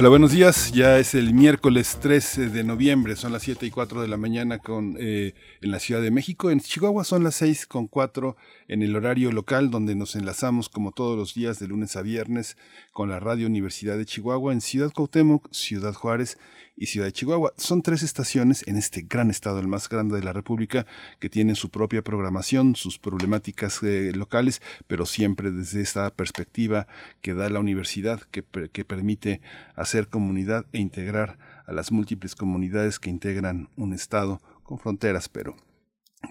Hola, buenos días. Ya es el miércoles 13 de noviembre, son las 7 y 4 de la mañana con, eh, en la Ciudad de México. En Chihuahua son las 6 con 4 en el horario local, donde nos enlazamos como todos los días de lunes a viernes con la Radio Universidad de Chihuahua en Ciudad Cuauhtémoc, Ciudad Juárez y Ciudad de Chihuahua. Son tres estaciones en este gran estado, el más grande de la República, que tienen su propia programación, sus problemáticas eh, locales, pero siempre desde esta perspectiva que da la universidad, que, que permite hacer comunidad e integrar a las múltiples comunidades que integran un estado con fronteras, pero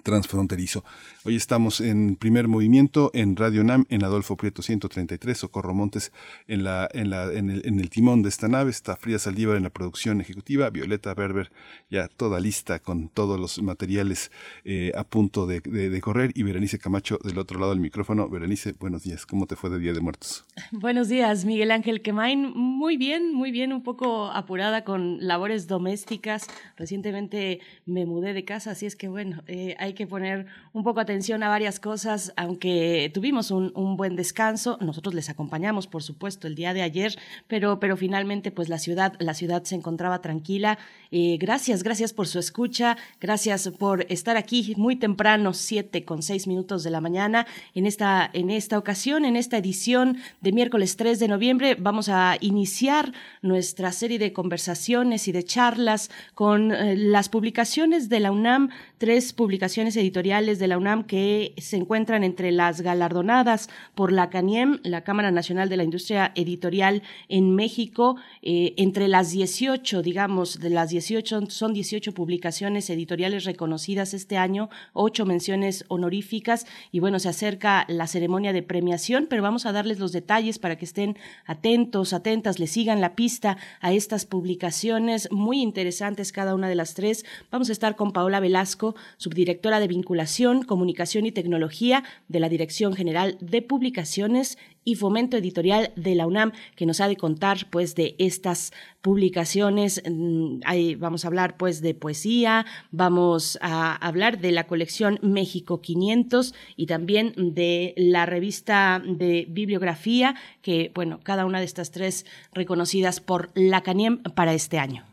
transfronterizo. Hoy estamos en primer movimiento en Radio NAM, en Adolfo Prieto 133, Socorro Montes en, la, en, la, en, el, timón de esta nave, está Frida Saldívar en la producción ejecutiva, Violeta Berber ya toda lista con todos los materiales eh, a punto de, de, correr y Berenice Camacho del otro lado del micrófono. Berenice, buenos días, ¿cómo te fue de Día de Muertos? Buenos días, Miguel Ángel Quemain, muy bien, muy bien, un poco apurada con labores domésticas. Recientemente me mudé de casa, así es que bueno, eh, hay que poner un poco atención a varias cosas, aunque tuvimos un, buen descanso, nosotros les acompañamos, por supuesto, el día de ayer, pero, pero finalmente pues la ciudad, la ciudad se encontraba tranquila. Eh, gracias, gracias por su escucha, gracias por estar aquí muy temprano, siete con seis minutos de la mañana, en esta, en esta ocasión, en esta edición de miércoles 3 de noviembre, vamos a iniciar nuestra serie de conversaciones y de charlas con eh, las publicaciones de la UNAM, tres publicaciones editoriales de la UNAM que se encuentran entre las galardonadas por la CANIEM, la Cámara Nacional de la Industria Editorial en México, eh, entre las 18, digamos, de las 18, son 18 publicaciones editoriales reconocidas este año, ocho menciones honoríficas y bueno, se acerca la ceremonia de premiación, pero vamos a darles los detalles para que estén atentos, atentas, le sigan la pista a estas publicaciones muy interesantes cada una de las tres. Vamos a estar con Paola Velasco, subdirectora de Vinculación, Comunicación y Tecnología de la Dirección General de Publicaciones y Fomento Editorial de la UNAM, que nos ha de contar pues de estas publicaciones. Mm, ahí vamos a hablar pues de poesía, vamos a hablar de la colección México 500 y también de la revista de bibliografía, que bueno, cada una de estas tres reconocidas por la CANIEM para este año.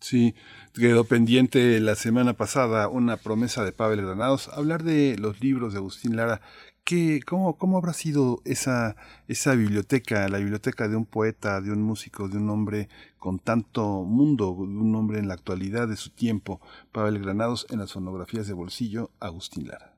Sí, quedó pendiente la semana pasada una promesa de Pavel Granados, hablar de los libros de Agustín Lara. ¿Qué, cómo, ¿Cómo habrá sido esa, esa biblioteca, la biblioteca de un poeta, de un músico, de un hombre con tanto mundo, de un hombre en la actualidad de su tiempo? Pavel Granados en las fonografías de bolsillo, Agustín Lara.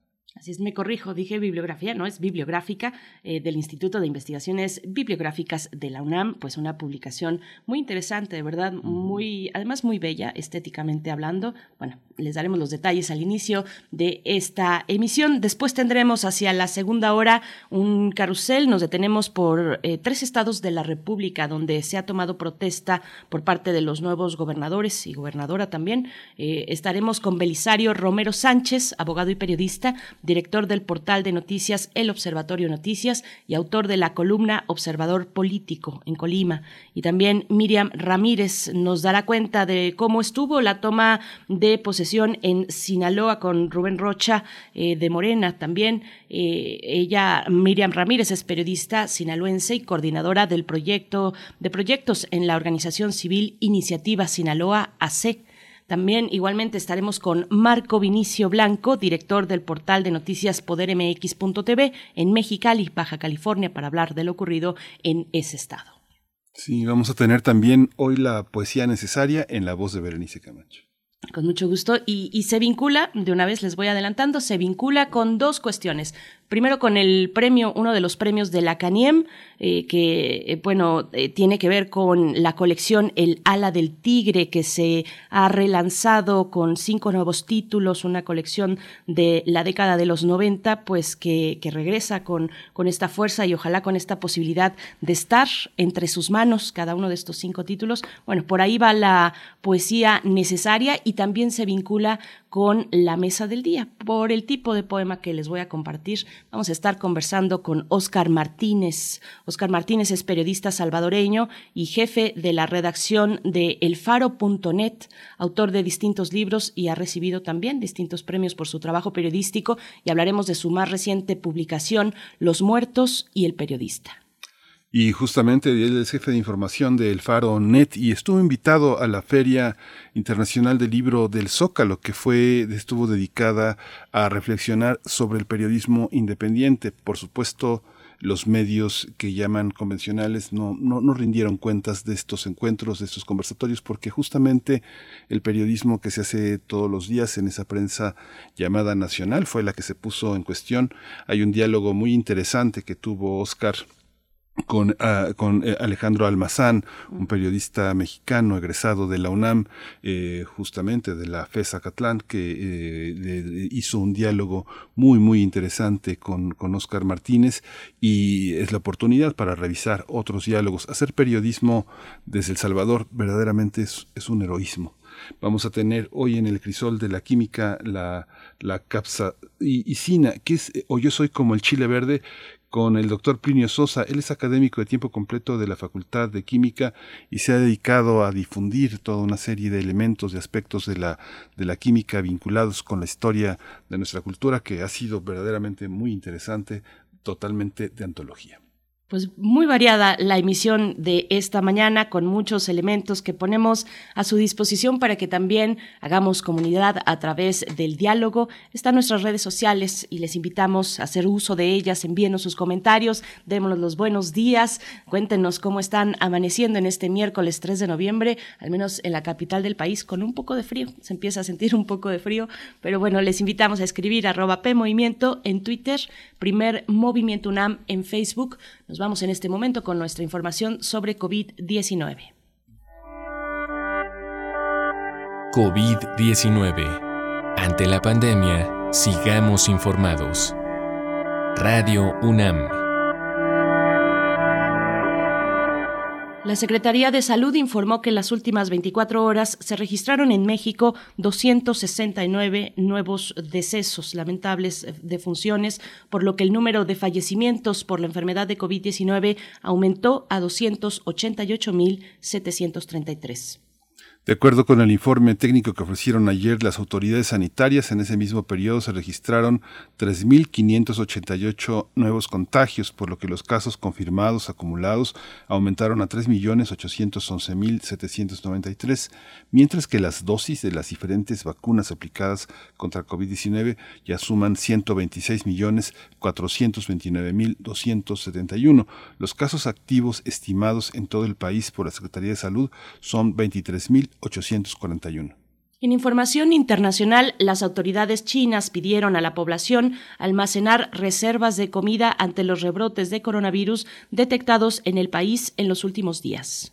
Así es, me corrijo, dije bibliografía, no es bibliográfica eh, del Instituto de Investigaciones Bibliográficas de la UNAM, pues una publicación muy interesante, de verdad, muy, además muy bella, estéticamente hablando. Bueno, les daremos los detalles al inicio de esta emisión. Después tendremos hacia la segunda hora un carrusel, nos detenemos por eh, tres estados de la República donde se ha tomado protesta por parte de los nuevos gobernadores y gobernadora también. Eh, estaremos con Belisario Romero Sánchez, abogado y periodista director del portal de noticias El Observatorio Noticias y autor de la columna Observador Político en Colima. Y también Miriam Ramírez nos dará cuenta de cómo estuvo la toma de posesión en Sinaloa con Rubén Rocha eh, de Morena también. Eh, ella, Miriam Ramírez, es periodista sinaloense y coordinadora del proyecto de proyectos en la organización civil Iniciativa Sinaloa AC. También igualmente estaremos con Marco Vinicio Blanco, director del portal de noticias podermx.tv en Mexicali, Baja California, para hablar de lo ocurrido en ese estado. Sí, vamos a tener también hoy la poesía necesaria en la voz de Berenice Camacho. Con mucho gusto. Y, y, se vincula, de una vez les voy adelantando, se vincula con dos cuestiones. Primero con el premio, uno de los premios de la CANIEM, eh, que, eh, bueno, eh, tiene que ver con la colección El ala del tigre, que se ha relanzado con cinco nuevos títulos, una colección de la década de los 90, pues que, que regresa con, con esta fuerza y ojalá con esta posibilidad de estar entre sus manos cada uno de estos cinco títulos. Bueno, por ahí va la poesía necesaria y también se vincula con la mesa del día. Por el tipo de poema que les voy a compartir, vamos a estar conversando con Oscar Martínez. Oscar Martínez es periodista salvadoreño y jefe de la redacción de elfaro.net, autor de distintos libros y ha recibido también distintos premios por su trabajo periodístico y hablaremos de su más reciente publicación, Los muertos y el periodista. Y justamente él es jefe de información de El Faro Net y estuvo invitado a la Feria Internacional del Libro del Zócalo, que fue, estuvo dedicada a reflexionar sobre el periodismo independiente. Por supuesto, los medios que llaman convencionales no, no, no rindieron cuentas de estos encuentros, de estos conversatorios, porque justamente el periodismo que se hace todos los días en esa prensa llamada nacional fue la que se puso en cuestión. Hay un diálogo muy interesante que tuvo Oscar con, ah, con eh, Alejandro Almazán, un periodista mexicano egresado de la UNAM, eh, justamente de la FES Acatlán, que eh, hizo un diálogo muy, muy interesante con, con Oscar Martínez y es la oportunidad para revisar otros diálogos. Hacer periodismo desde El Salvador verdaderamente es, es un heroísmo. Vamos a tener hoy en el crisol de la química la, la capsa y, que es, o yo soy como el chile verde, con el doctor Plinio Sosa. Él es académico de tiempo completo de la Facultad de Química y se ha dedicado a difundir toda una serie de elementos, de aspectos de la, de la química vinculados con la historia de nuestra cultura que ha sido verdaderamente muy interesante, totalmente de antología pues muy variada la emisión de esta mañana con muchos elementos que ponemos a su disposición para que también hagamos comunidad a través del diálogo. Están nuestras redes sociales y les invitamos a hacer uso de ellas. Envíenos sus comentarios, démonos los buenos días, cuéntenos cómo están amaneciendo en este miércoles 3 de noviembre, al menos en la capital del país, con un poco de frío. Se empieza a sentir un poco de frío, pero bueno, les invitamos a escribir arroba PMovimiento en Twitter, primer Movimiento UNAM en Facebook. Vamos en este momento con nuestra información sobre COVID-19. COVID-19. Ante la pandemia, sigamos informados. Radio UNAM. La Secretaría de Salud informó que en las últimas 24 horas se registraron en México 269 nuevos decesos lamentables defunciones, por lo que el número de fallecimientos por la enfermedad de COVID-19 aumentó a 288.733. De acuerdo con el informe técnico que ofrecieron ayer las autoridades sanitarias, en ese mismo periodo se registraron 3.588 nuevos contagios, por lo que los casos confirmados acumulados aumentaron a 3.811.793, mientras que las dosis de las diferentes vacunas aplicadas contra COVID-19 ya suman 126.429.271. Los casos activos estimados en todo el país por la Secretaría de Salud son 23.000 841. En información internacional, las autoridades chinas pidieron a la población almacenar reservas de comida ante los rebrotes de coronavirus detectados en el país en los últimos días.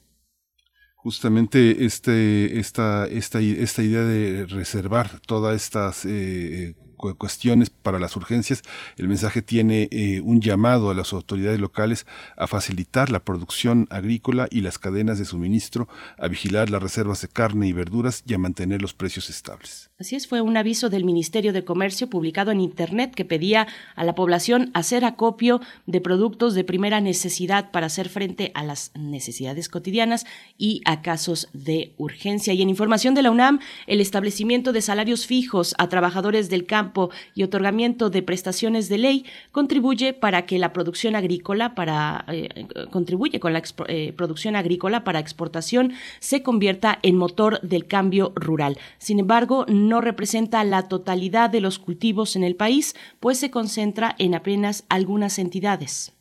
Justamente este, esta, esta, esta idea de reservar todas estas eh, cuestiones para las urgencias, el mensaje tiene eh, un llamado a las autoridades locales a facilitar la producción agrícola y las cadenas de suministro, a vigilar las reservas de carne y verduras y a mantener los precios estables. Así es, fue un aviso del Ministerio de Comercio publicado en Internet que pedía a la población hacer acopio de productos de primera necesidad para hacer frente a las necesidades cotidianas y a casos de urgencia. Y en información de la UNAM, el establecimiento de salarios fijos a trabajadores del campo y otorgamiento de prestaciones de ley contribuye para que la producción agrícola para eh, contribuye con la eh, producción agrícola para exportación se convierta en motor del cambio rural. Sin embargo, no representa la totalidad de los cultivos en el país, pues se concentra en apenas algunas entidades.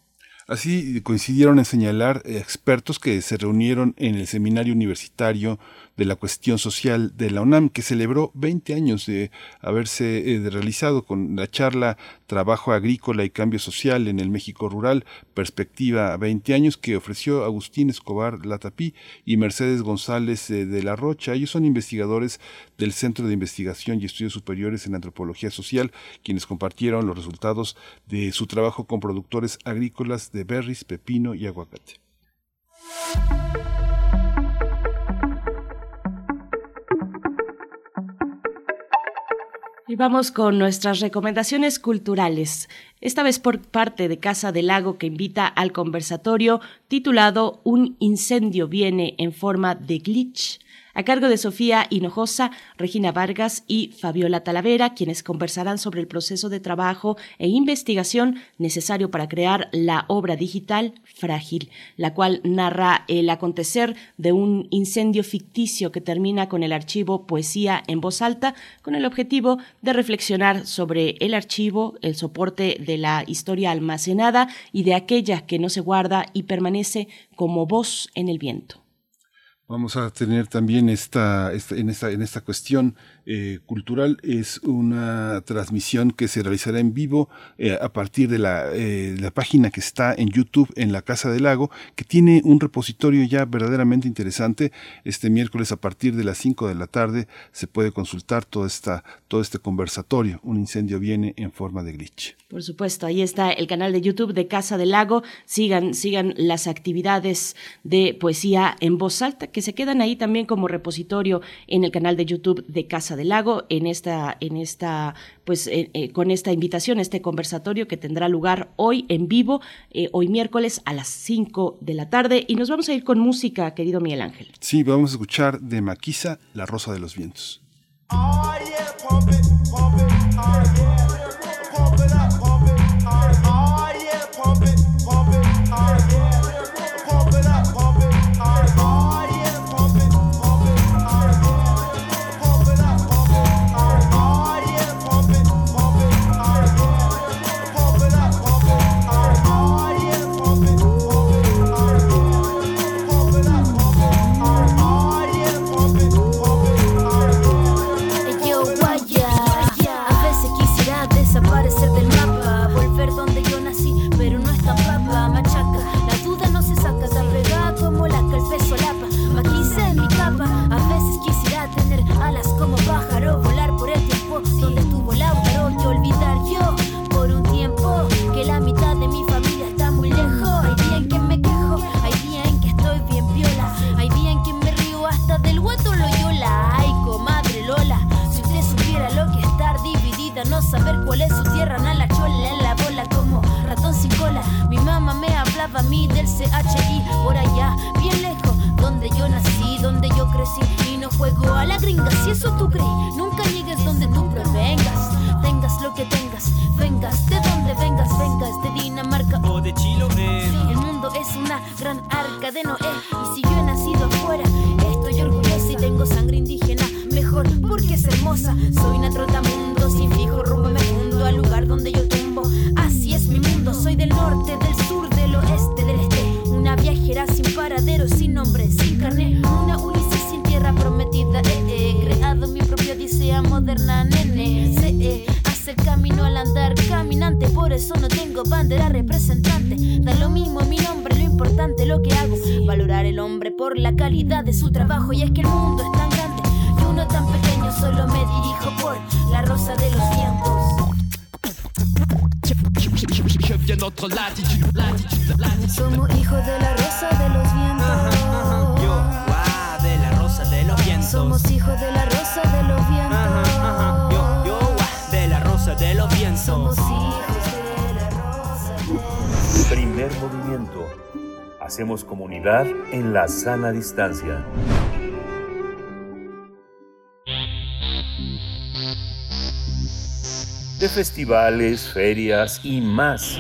Así coincidieron en señalar expertos que se reunieron en el seminario universitario de la cuestión social de la UNAM, que celebró 20 años de haberse eh, realizado con la charla Trabajo Agrícola y Cambio Social en el México Rural, Perspectiva 20 años, que ofreció Agustín Escobar Latapí y Mercedes González eh, de la Rocha. Ellos son investigadores del Centro de Investigación y Estudios Superiores en Antropología Social, quienes compartieron los resultados de su trabajo con productores agrícolas de berries, pepino y aguacate. Y vamos con nuestras recomendaciones culturales, esta vez por parte de Casa del Lago que invita al conversatorio titulado Un incendio viene en forma de glitch a cargo de Sofía Hinojosa, Regina Vargas y Fabiola Talavera, quienes conversarán sobre el proceso de trabajo e investigación necesario para crear la obra digital Frágil, la cual narra el acontecer de un incendio ficticio que termina con el archivo Poesía en voz alta, con el objetivo de reflexionar sobre el archivo, el soporte de la historia almacenada y de aquella que no se guarda y permanece como voz en el viento. Vamos a tener también esta, en, esta, en esta cuestión eh, cultural es una transmisión que se realizará en vivo eh, a partir de la, eh, la, página que está en YouTube en la Casa del Lago, que tiene un repositorio ya verdaderamente interesante. Este miércoles a partir de las 5 de la tarde se puede consultar todo, esta, todo este conversatorio. Un incendio viene en forma de glitch. Por supuesto, ahí está el canal de YouTube de Casa del Lago. Sigan, sigan las actividades de poesía en voz alta que se quedan ahí también como repositorio en el canal de YouTube de Casa del Lago en esta, en esta, pues eh, eh, con esta invitación, este conversatorio que tendrá lugar hoy en vivo, eh, hoy miércoles a las 5 de la tarde. Y nos vamos a ir con música, querido Miguel Ángel. Sí, vamos a escuchar de Maquisa, La Rosa de los Vientos. saber a la gringa, si eso tú crees. Nunca llegues por la calidad de su trabajo. Y es que el mundo es tan grande no tan pequeño, solo me dirijo por la rosa de los vientos. Somos hijos de la rosa de los vientos. Yo, wow, de la rosa de los vientos. Somos hijos de la rosa de los vientos. Yo, yo, wow, de la rosa de los vientos. Somos hijos de la rosa de Primer movimiento. Hacemos comunidad en la sana distancia. de festivales, ferias y más.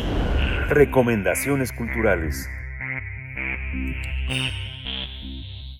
Recomendaciones culturales.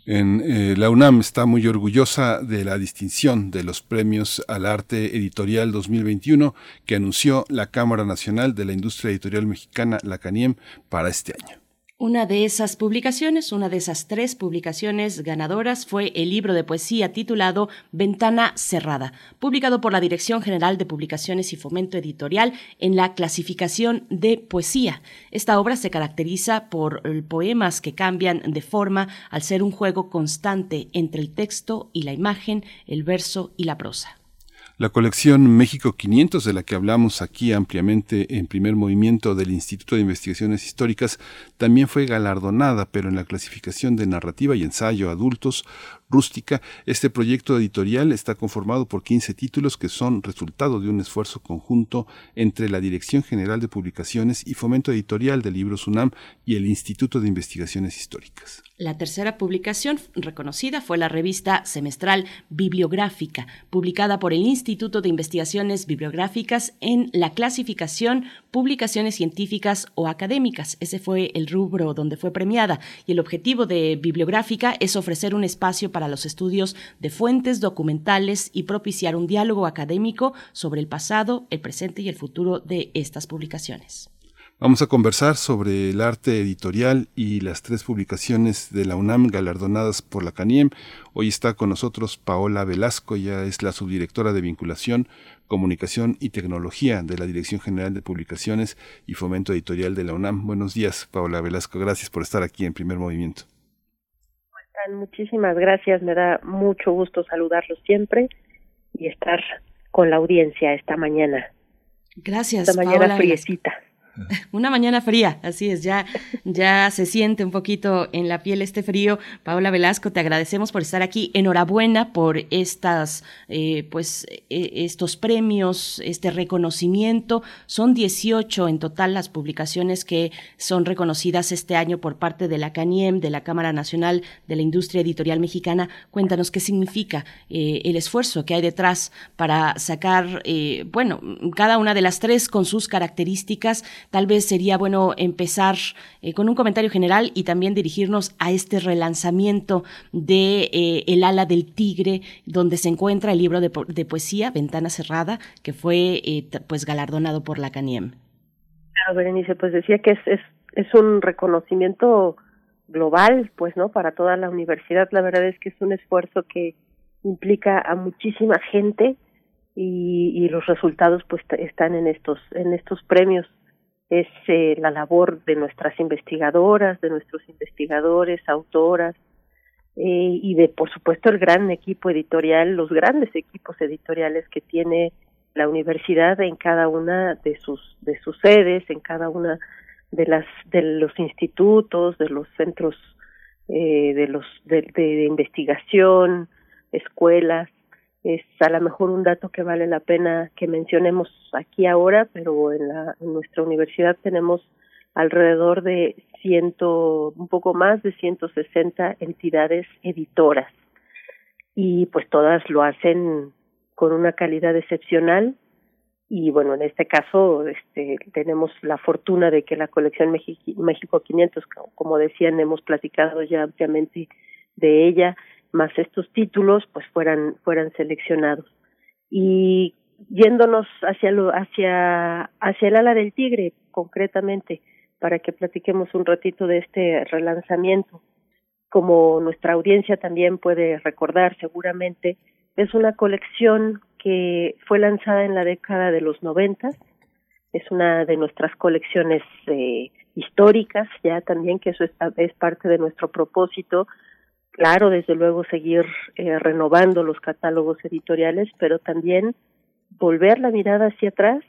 En, eh, la UNAM está muy orgullosa de la distinción de los premios al arte editorial 2021 que anunció la Cámara Nacional de la Industria Editorial Mexicana, la CANIEM, para este año. Una de esas publicaciones, una de esas tres publicaciones ganadoras fue el libro de poesía titulado Ventana Cerrada, publicado por la Dirección General de Publicaciones y Fomento Editorial en la clasificación de poesía. Esta obra se caracteriza por poemas que cambian de forma al ser un juego constante entre el texto y la imagen, el verso y la prosa. La colección México 500, de la que hablamos aquí ampliamente en primer movimiento del Instituto de Investigaciones Históricas, también fue galardonada, pero en la clasificación de narrativa y ensayo adultos rústica. Este proyecto editorial está conformado por 15 títulos que son resultado de un esfuerzo conjunto entre la Dirección General de Publicaciones y Fomento Editorial de Libros UNAM y el Instituto de Investigaciones Históricas. La tercera publicación reconocida fue la revista semestral Bibliográfica, publicada por el Instituto de Investigaciones Bibliográficas en la clasificación Publicaciones Científicas o Académicas. Ese fue el rubro donde fue premiada y el objetivo de Bibliográfica es ofrecer un espacio para los estudios de fuentes documentales y propiciar un diálogo académico sobre el pasado, el presente y el futuro de estas publicaciones. Vamos a conversar sobre el arte editorial y las tres publicaciones de la UNAM galardonadas por la CANIEM. Hoy está con nosotros Paola Velasco, ella es la subdirectora de vinculación, comunicación y tecnología de la Dirección General de Publicaciones y Fomento Editorial de la UNAM. Buenos días, Paola Velasco. Gracias por estar aquí en primer movimiento. Muchísimas gracias, me da mucho gusto saludarlos siempre y estar con la audiencia esta mañana. Gracias. Esta mañana friecita. Una mañana fría, así es, ya, ya se siente un poquito en la piel este frío. Paola Velasco, te agradecemos por estar aquí. Enhorabuena por estas, eh, pues, e, estos premios, este reconocimiento. Son 18 en total las publicaciones que son reconocidas este año por parte de la CANIEM, de la Cámara Nacional de la Industria Editorial Mexicana. Cuéntanos qué significa eh, el esfuerzo que hay detrás para sacar, eh, bueno, cada una de las tres con sus características Tal vez sería bueno empezar eh, con un comentario general y también dirigirnos a este relanzamiento de eh, El ala del tigre, donde se encuentra el libro de, poesía Ventana cerrada, que fue eh, pues galardonado por la CANIEM. Claro, Berenice, pues decía que es, es, es un reconocimiento global, pues, ¿no? Para toda la universidad. La verdad es que es un esfuerzo que implica a muchísima gente y, y los resultados, pues, están en estos en estos premios es eh, la labor de nuestras investigadoras, de nuestros investigadores, autoras, eh, y de, por supuesto, el gran equipo editorial, los grandes equipos editoriales que tiene la universidad en cada una de sus, de sus sedes, en cada una de las, de los institutos, de los centros eh, de los, de investigación, escuelas, es a lo mejor un dato que vale la pena que mencionemos aquí ahora, pero en, la, en nuestra universidad tenemos alrededor de ciento, un poco más de 160 entidades editoras. Y pues todas lo hacen con una calidad excepcional. Y bueno en este caso este tenemos la fortuna de que la colección México 500 como decían hemos platicado ya ampliamente de ella más estos títulos pues fueran fueran seleccionados. Y yéndonos hacia lo hacia hacia el ala del tigre concretamente para que platiquemos un ratito de este relanzamiento como nuestra audiencia también puede recordar seguramente es una colección que fue lanzada en la década de los noventas. Es una de nuestras colecciones eh, históricas ya también que eso es, es parte de nuestro propósito claro, desde luego seguir eh, renovando los catálogos editoriales, pero también volver la mirada hacia atrás,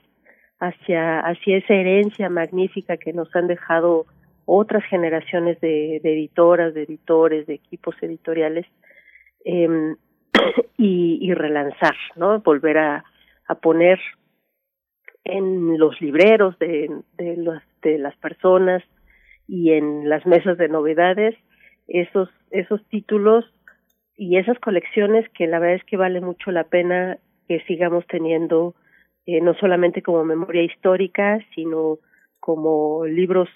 hacia, hacia esa herencia magnífica que nos han dejado otras generaciones de, editoras, de editores, de equipos editoriales, eh, y, y, relanzar, ¿no? Volver a, a poner en los libreros de, de, los, de las personas y en las mesas de novedades esos, esos títulos y esas colecciones que la verdad es que vale mucho la pena que sigamos teniendo eh, no solamente como memoria histórica, sino como libros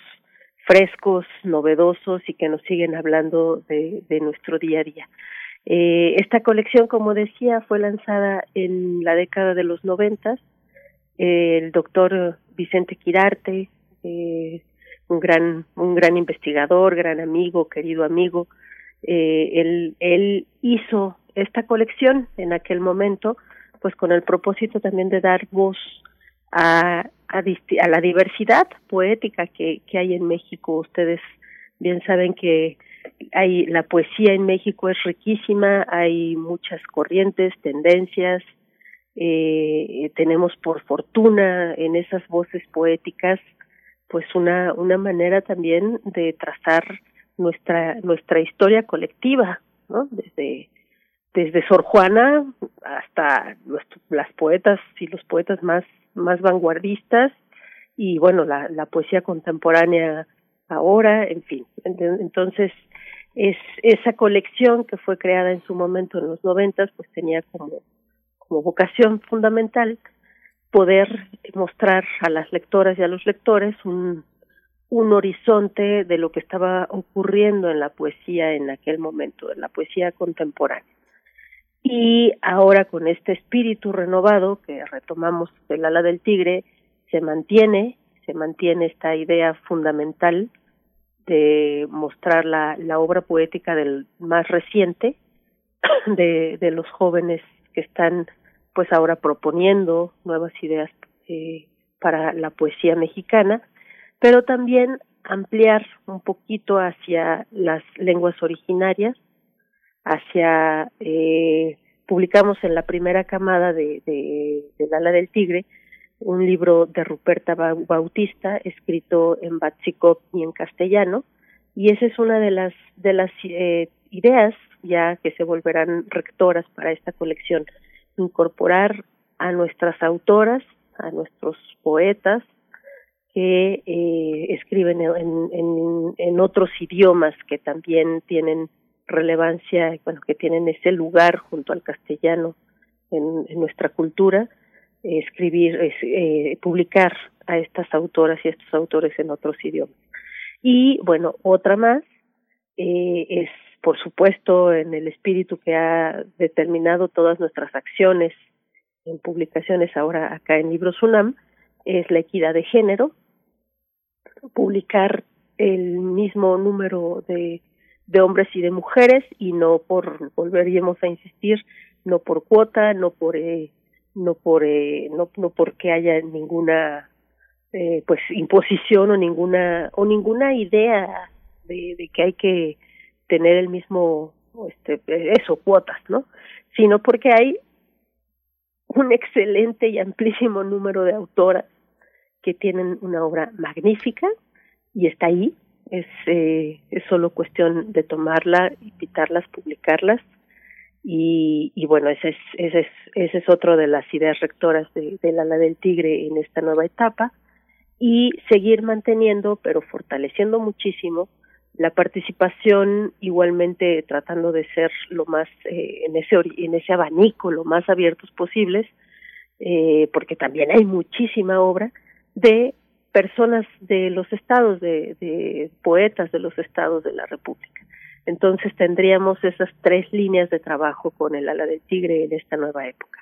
frescos, novedosos y que nos siguen hablando de, de nuestro día a día. Eh, esta colección, como decía, fue lanzada en la década de los noventas. el doctor Vicente Quirarte, eh, un gran, un gran investigador, gran amigo, querido amigo. Eh, él, él hizo esta colección en aquel momento, pues con el propósito también de dar voz a, a, a la diversidad poética que, que hay en México. Ustedes bien saben que hay la poesía en México es riquísima, hay muchas corrientes, tendencias, eh, tenemos por fortuna en esas voces poéticas pues una una manera también de trazar nuestra nuestra historia colectiva no desde desde Sor Juana hasta las poetas y los poetas más más vanguardistas y bueno la la poesía contemporánea ahora en fin. Entonces es esa colección que fue creada en su momento en los noventas pues tenía como como vocación fundamental poder mostrar a las lectoras y a los lectores un, horizonte de lo que estaba ocurriendo en la poesía en aquel momento, en la poesía contemporánea. Y ahora con este espíritu renovado que retomamos del ala del tigre, se mantiene, se mantiene esta idea fundamental de mostrar la, la obra poética del más reciente, de, de los jóvenes que están pues ahora proponiendo nuevas ideas eh, para la poesía mexicana, pero también ampliar un poquito hacia las lenguas originarias, hacia eh, publicamos en la primera camada de, de, del ala del tigre un libro de Ruperta Bautista escrito en Batsikov y en castellano y esa es una de las de las eh, ideas ya que se volverán rectoras para esta colección incorporar a nuestras autoras, a nuestros poetas que eh, escriben en, otros idiomas que también tienen relevancia, bueno, que tienen ese lugar junto al castellano en, nuestra cultura, escribir, eh, publicar a estas autoras y estos autores en otros idiomas. Y bueno, otra más eh, es por supuesto, en el espíritu que ha determinado todas nuestras acciones en publicaciones ahora acá en Libros UNAM, es la equidad de género, publicar el mismo número de, de hombres y de mujeres y no por, volveríamos a insistir, no por cuota, no por, eh, no por, eh, no, no porque haya ninguna, eh, pues, imposición o ninguna, o ninguna idea de, de que hay que tener el mismo, este, eso, cuotas, ¿no? Sino porque hay un excelente y amplísimo número de autoras que tienen una obra magnífica y está ahí. Es, eh, es solo cuestión de tomarla, invitarlas, publicarlas. Y, y bueno, ese es, ese, es, ese es otro de las ideas rectoras de, del ala del tigre en esta nueva etapa. Y seguir manteniendo, pero fortaleciendo muchísimo, la participación igualmente tratando de ser lo más eh, en ese en ese abanico lo más abiertos posibles eh, porque también hay muchísima obra de personas de los estados de, de poetas de los estados de la república. Entonces tendríamos esas tres líneas de trabajo con el ala del tigre en esta nueva época.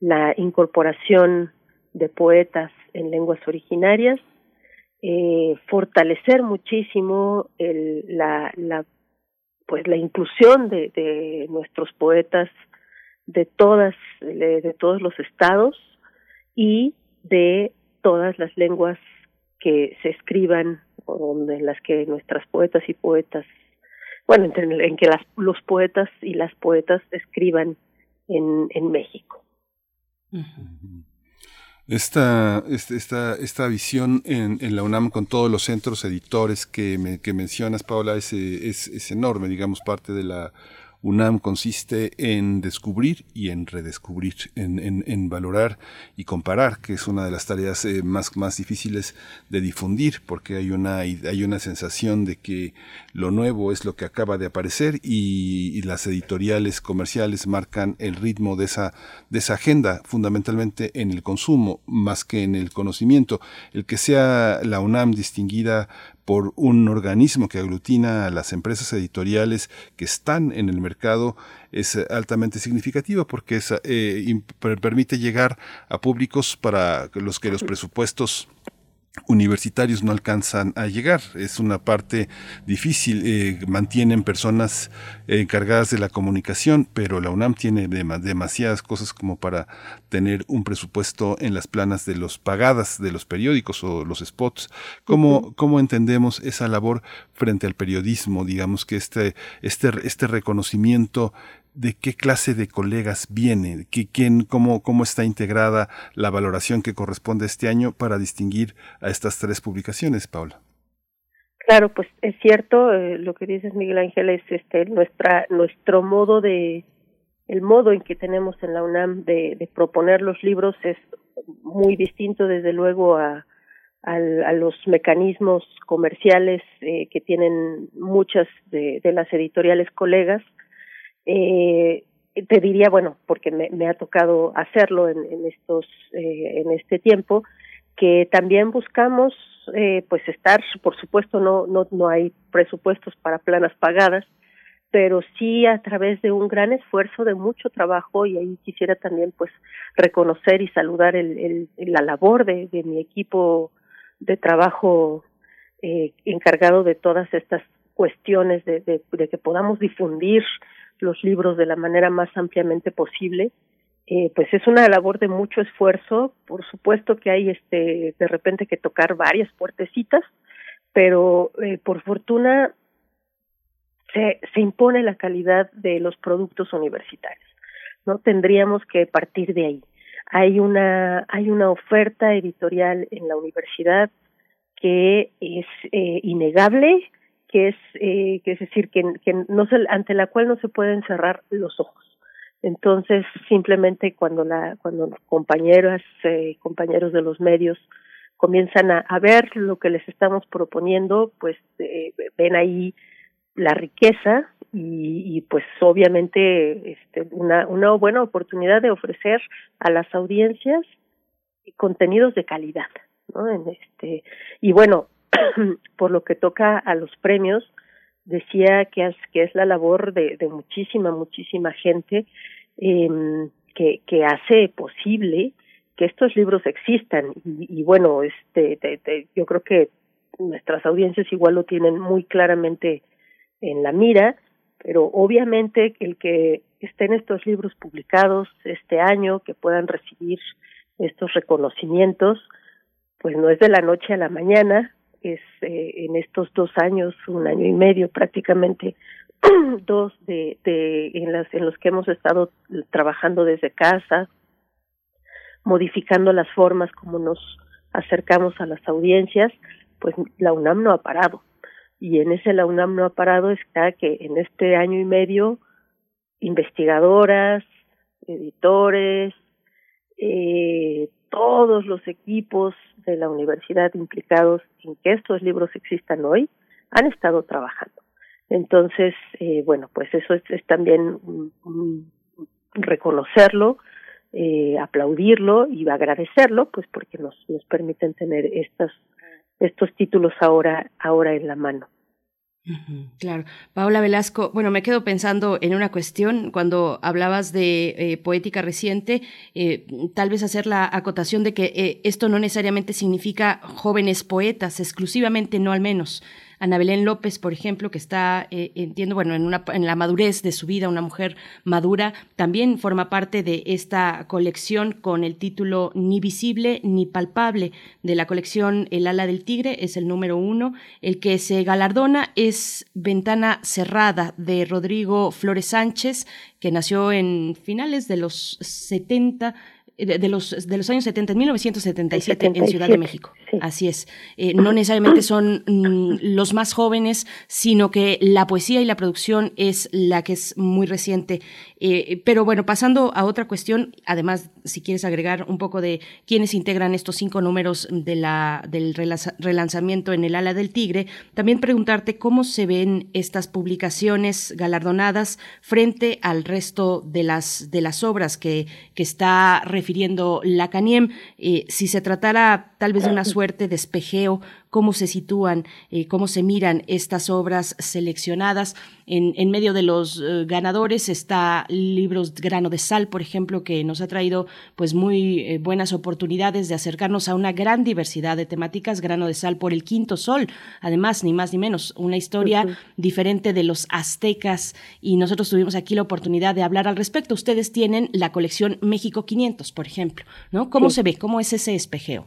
La incorporación de poetas en lenguas originarias eh, fortalecer muchísimo el, la, la pues la inclusión de, de nuestros poetas de todas de, todos los estados y de todas las lenguas que se escriban o en las que nuestras poetas y poetas bueno en, que las, los poetas y las poetas escriban en, en México. Esta, esta, esta visión en, en, la UNAM con todos los centros editores que, me, que mencionas, Paula, es, es, es enorme, digamos, parte de la UNAM consiste en descubrir y en redescubrir, en, valorar y comparar, que es una de las tareas eh, más, más difíciles de difundir, porque hay una, hay una sensación de que lo nuevo es lo que acaba de aparecer y, y las editoriales comerciales marcan el ritmo de esa, de esa agenda, fundamentalmente en el consumo, más que en el conocimiento. El que sea la UNAM distinguida por un organismo que aglutina a las empresas editoriales que están en el mercado es altamente significativa porque es, eh, permite llegar a públicos para los que los presupuestos universitarios no alcanzan a llegar. Es una parte difícil. Eh, mantienen personas encargadas de la comunicación, pero la UNAM tiene demasiadas cosas como para tener un presupuesto en las planas de los pagadas de los periódicos o los spots. ¿Cómo, cómo entendemos esa labor frente al periodismo? Digamos que este, este, este reconocimiento de qué clase de colegas viene, ¿Qué, quién, cómo, cómo está integrada la valoración que corresponde este año para distinguir a estas tres publicaciones, Paula. Claro, pues es cierto eh, lo que dices Miguel Ángel es este nuestra nuestro modo de el modo en que tenemos en la UNAM de, proponer los libros es muy distinto desde luego a, los mecanismos comerciales eh, que tienen muchas de las editoriales colegas eh, te diría, bueno, porque me, ha tocado hacerlo en, en estos, eh, en este tiempo, que también buscamos, eh, pues estar, por supuesto, no, no, no hay presupuestos para planas pagadas, pero sí a través de un gran esfuerzo de mucho trabajo y ahí quisiera también pues reconocer y saludar el, la labor de, mi equipo de trabajo eh, encargado de todas estas cuestiones de que podamos difundir los libros de la manera más ampliamente posible. Eh, pues es una labor de mucho esfuerzo. Por supuesto que hay este de repente que tocar varias puertecitas, pero eh, por fortuna se, se impone la calidad de los productos universitarios. No tendríamos que partir de ahí. Hay una hay una oferta editorial en la universidad que es eh, innegable, que es, eh, que es decir, que, no se, ante la cual no se pueden cerrar los ojos. Entonces, simplemente cuando la, cuando compañeras, eh, compañeros de los medios comienzan a, a, ver lo que les estamos proponiendo, pues eh, ven ahí la riqueza y, y pues obviamente este, una, una buena oportunidad de ofrecer a las audiencias contenidos de calidad, ¿no? En este y bueno, por lo que toca a los premios, decía que es, que es la labor de, muchísima, muchísima gente eh, que, hace posible que estos libros existan. Y, bueno, este, yo creo que nuestras audiencias igual lo tienen muy claramente en la mira, pero obviamente el que estén estos libros publicados este año, que puedan recibir estos reconocimientos, pues no es de la noche a la mañana, es eh, en estos dos años, un año y medio prácticamente, dos de, de en las en los que hemos estado trabajando desde casa, modificando las formas como nos acercamos a las audiencias, pues la UNAM no ha parado. Y en ese la UNAM no ha parado está que en este año y medio investigadoras, editores, eh, todos los equipos de la universidad implicados en que estos libros existan hoy han estado trabajando. Entonces, eh, bueno, pues eso es, es también reconocerlo, eh, aplaudirlo y agradecerlo, pues porque nos, nos permiten tener estos, estos títulos ahora, ahora en la mano. Claro. Paola Velasco, bueno, me quedo pensando en una cuestión cuando hablabas de eh, poética reciente, eh, tal vez hacer la acotación de que eh, esto no necesariamente significa jóvenes poetas, exclusivamente no al menos. Ana Belén López, por ejemplo, que está, eh, entiendo, bueno, en, en la madurez de su vida, una mujer madura, también forma parte de esta colección con el título Ni visible ni palpable de la colección El ala del tigre, es el número uno. El que se galardona es Ventana cerrada de Rodrigo Flores Sánchez, que nació en finales de los 70, de, los, de los años 70, en 1977, en Ciudad de México. Así es. Eh, no necesariamente son mm, los más jóvenes, sino que la poesía y la producción es la que es muy reciente. Eh, pero bueno, pasando a otra cuestión, además, si quieres agregar un poco de quiénes integran estos cinco números del relanzamiento en el ala del tigre, también preguntarte cómo se ven estas publicaciones galardonadas frente al resto de las, obras que, que está refiriendo la CANIEM. Eh, si se tratara tal vez de una suerte de espejeo cómo se sitúan, eh, cómo se miran estas obras seleccionadas. En, en medio de los eh, ganadores está Libros Grano de Sal, por ejemplo, que nos ha traído pues muy eh, buenas oportunidades de acercarnos a una gran diversidad de temáticas, grano de sal por el quinto sol, además ni más ni menos, una historia diferente de los aztecas y nosotros tuvimos aquí la oportunidad de hablar al respecto. Ustedes tienen la colección México 500, por ejemplo, ¿no? ¿Cómo se ve? ¿Cómo es ese espejeo?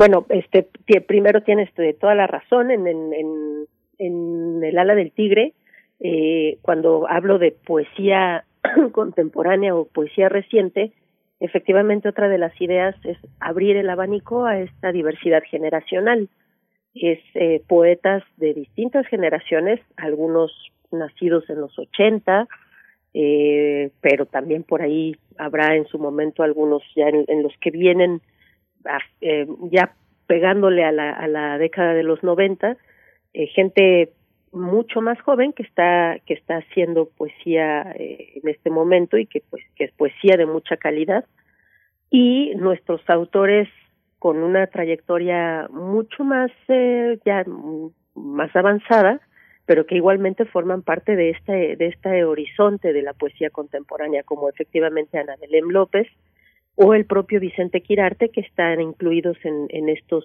Bueno, este, primero tienes este, toda la razón en, en, en, el ala del tigre. Eh, cuando hablo de poesía contemporánea o poesía reciente, efectivamente otra de las ideas es abrir el abanico a esta diversidad generacional. Es eh, poetas de distintas generaciones, algunos nacidos en los 80, eh, pero también por ahí habrá en su momento algunos ya en los que vienen eh, ya pegándole a la, a la década de los 90, eh, gente mucho más joven que está que está haciendo poesía eh, en este momento y que pues que es poesía de mucha calidad. Y nuestros autores con una trayectoria mucho más eh, ya más avanzada pero que igualmente forman parte de este de este horizonte de la poesía contemporánea como efectivamente Ana Belén López o el propio Vicente Quirarte que están incluidos en, en estos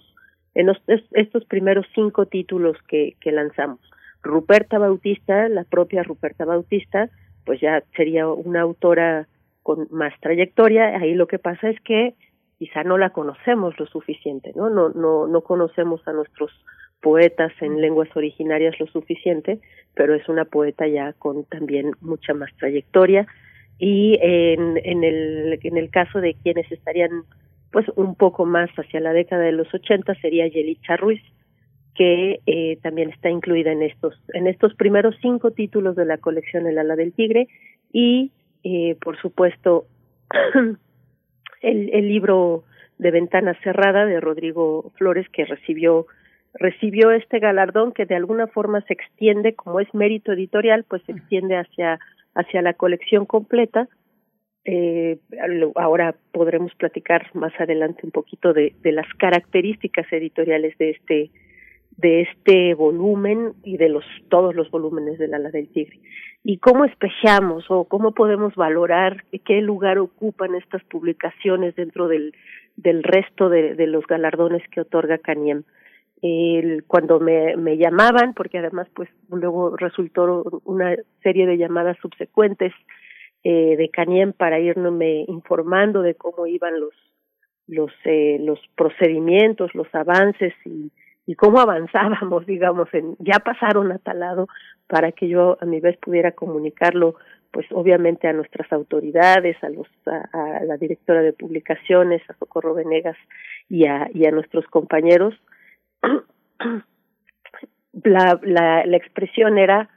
en estos primeros cinco títulos que, que lanzamos. Ruperta Bautista, la propia Ruperta Bautista, pues ya sería una autora con más trayectoria. Ahí lo que pasa es que quizá no la conocemos lo suficiente, ¿no? No, no, no conocemos a nuestros poetas en lenguas originarias lo suficiente, pero es una poeta ya con también mucha más trayectoria y en, en, el, en el caso de quienes estarían pues un poco más hacia la década de los 80 sería Yelitza Ruiz, que eh, también está incluida en estos, en estos primeros cinco títulos de la colección El ala del tigre y eh, por supuesto el, el libro de Ventana Cerrada de Rodrigo Flores que recibió recibió este galardón que de alguna forma se extiende como es mérito editorial pues se extiende hacia hacia la colección completa. Eh, ahora podremos platicar más adelante un poquito de, las características editoriales de este de este volumen y de los todos los volúmenes del ala del tigre y cómo espejamos o cómo podemos valorar qué lugar ocupan estas publicaciones dentro del del resto de, de los galardones que otorga Caniem el, cuando me, me llamaban, porque además pues luego resultó una serie de llamadas subsecuentes eh, de Caniem para irme informando de cómo iban los los eh, los procedimientos, los avances y, cómo avanzábamos, digamos, en ya pasaron a tal lado para que yo a mi vez pudiera comunicarlo, pues obviamente a nuestras autoridades, a los a, a la directora de publicaciones, a Socorro Venegas y a nuestros compañeros la, la, la expresión era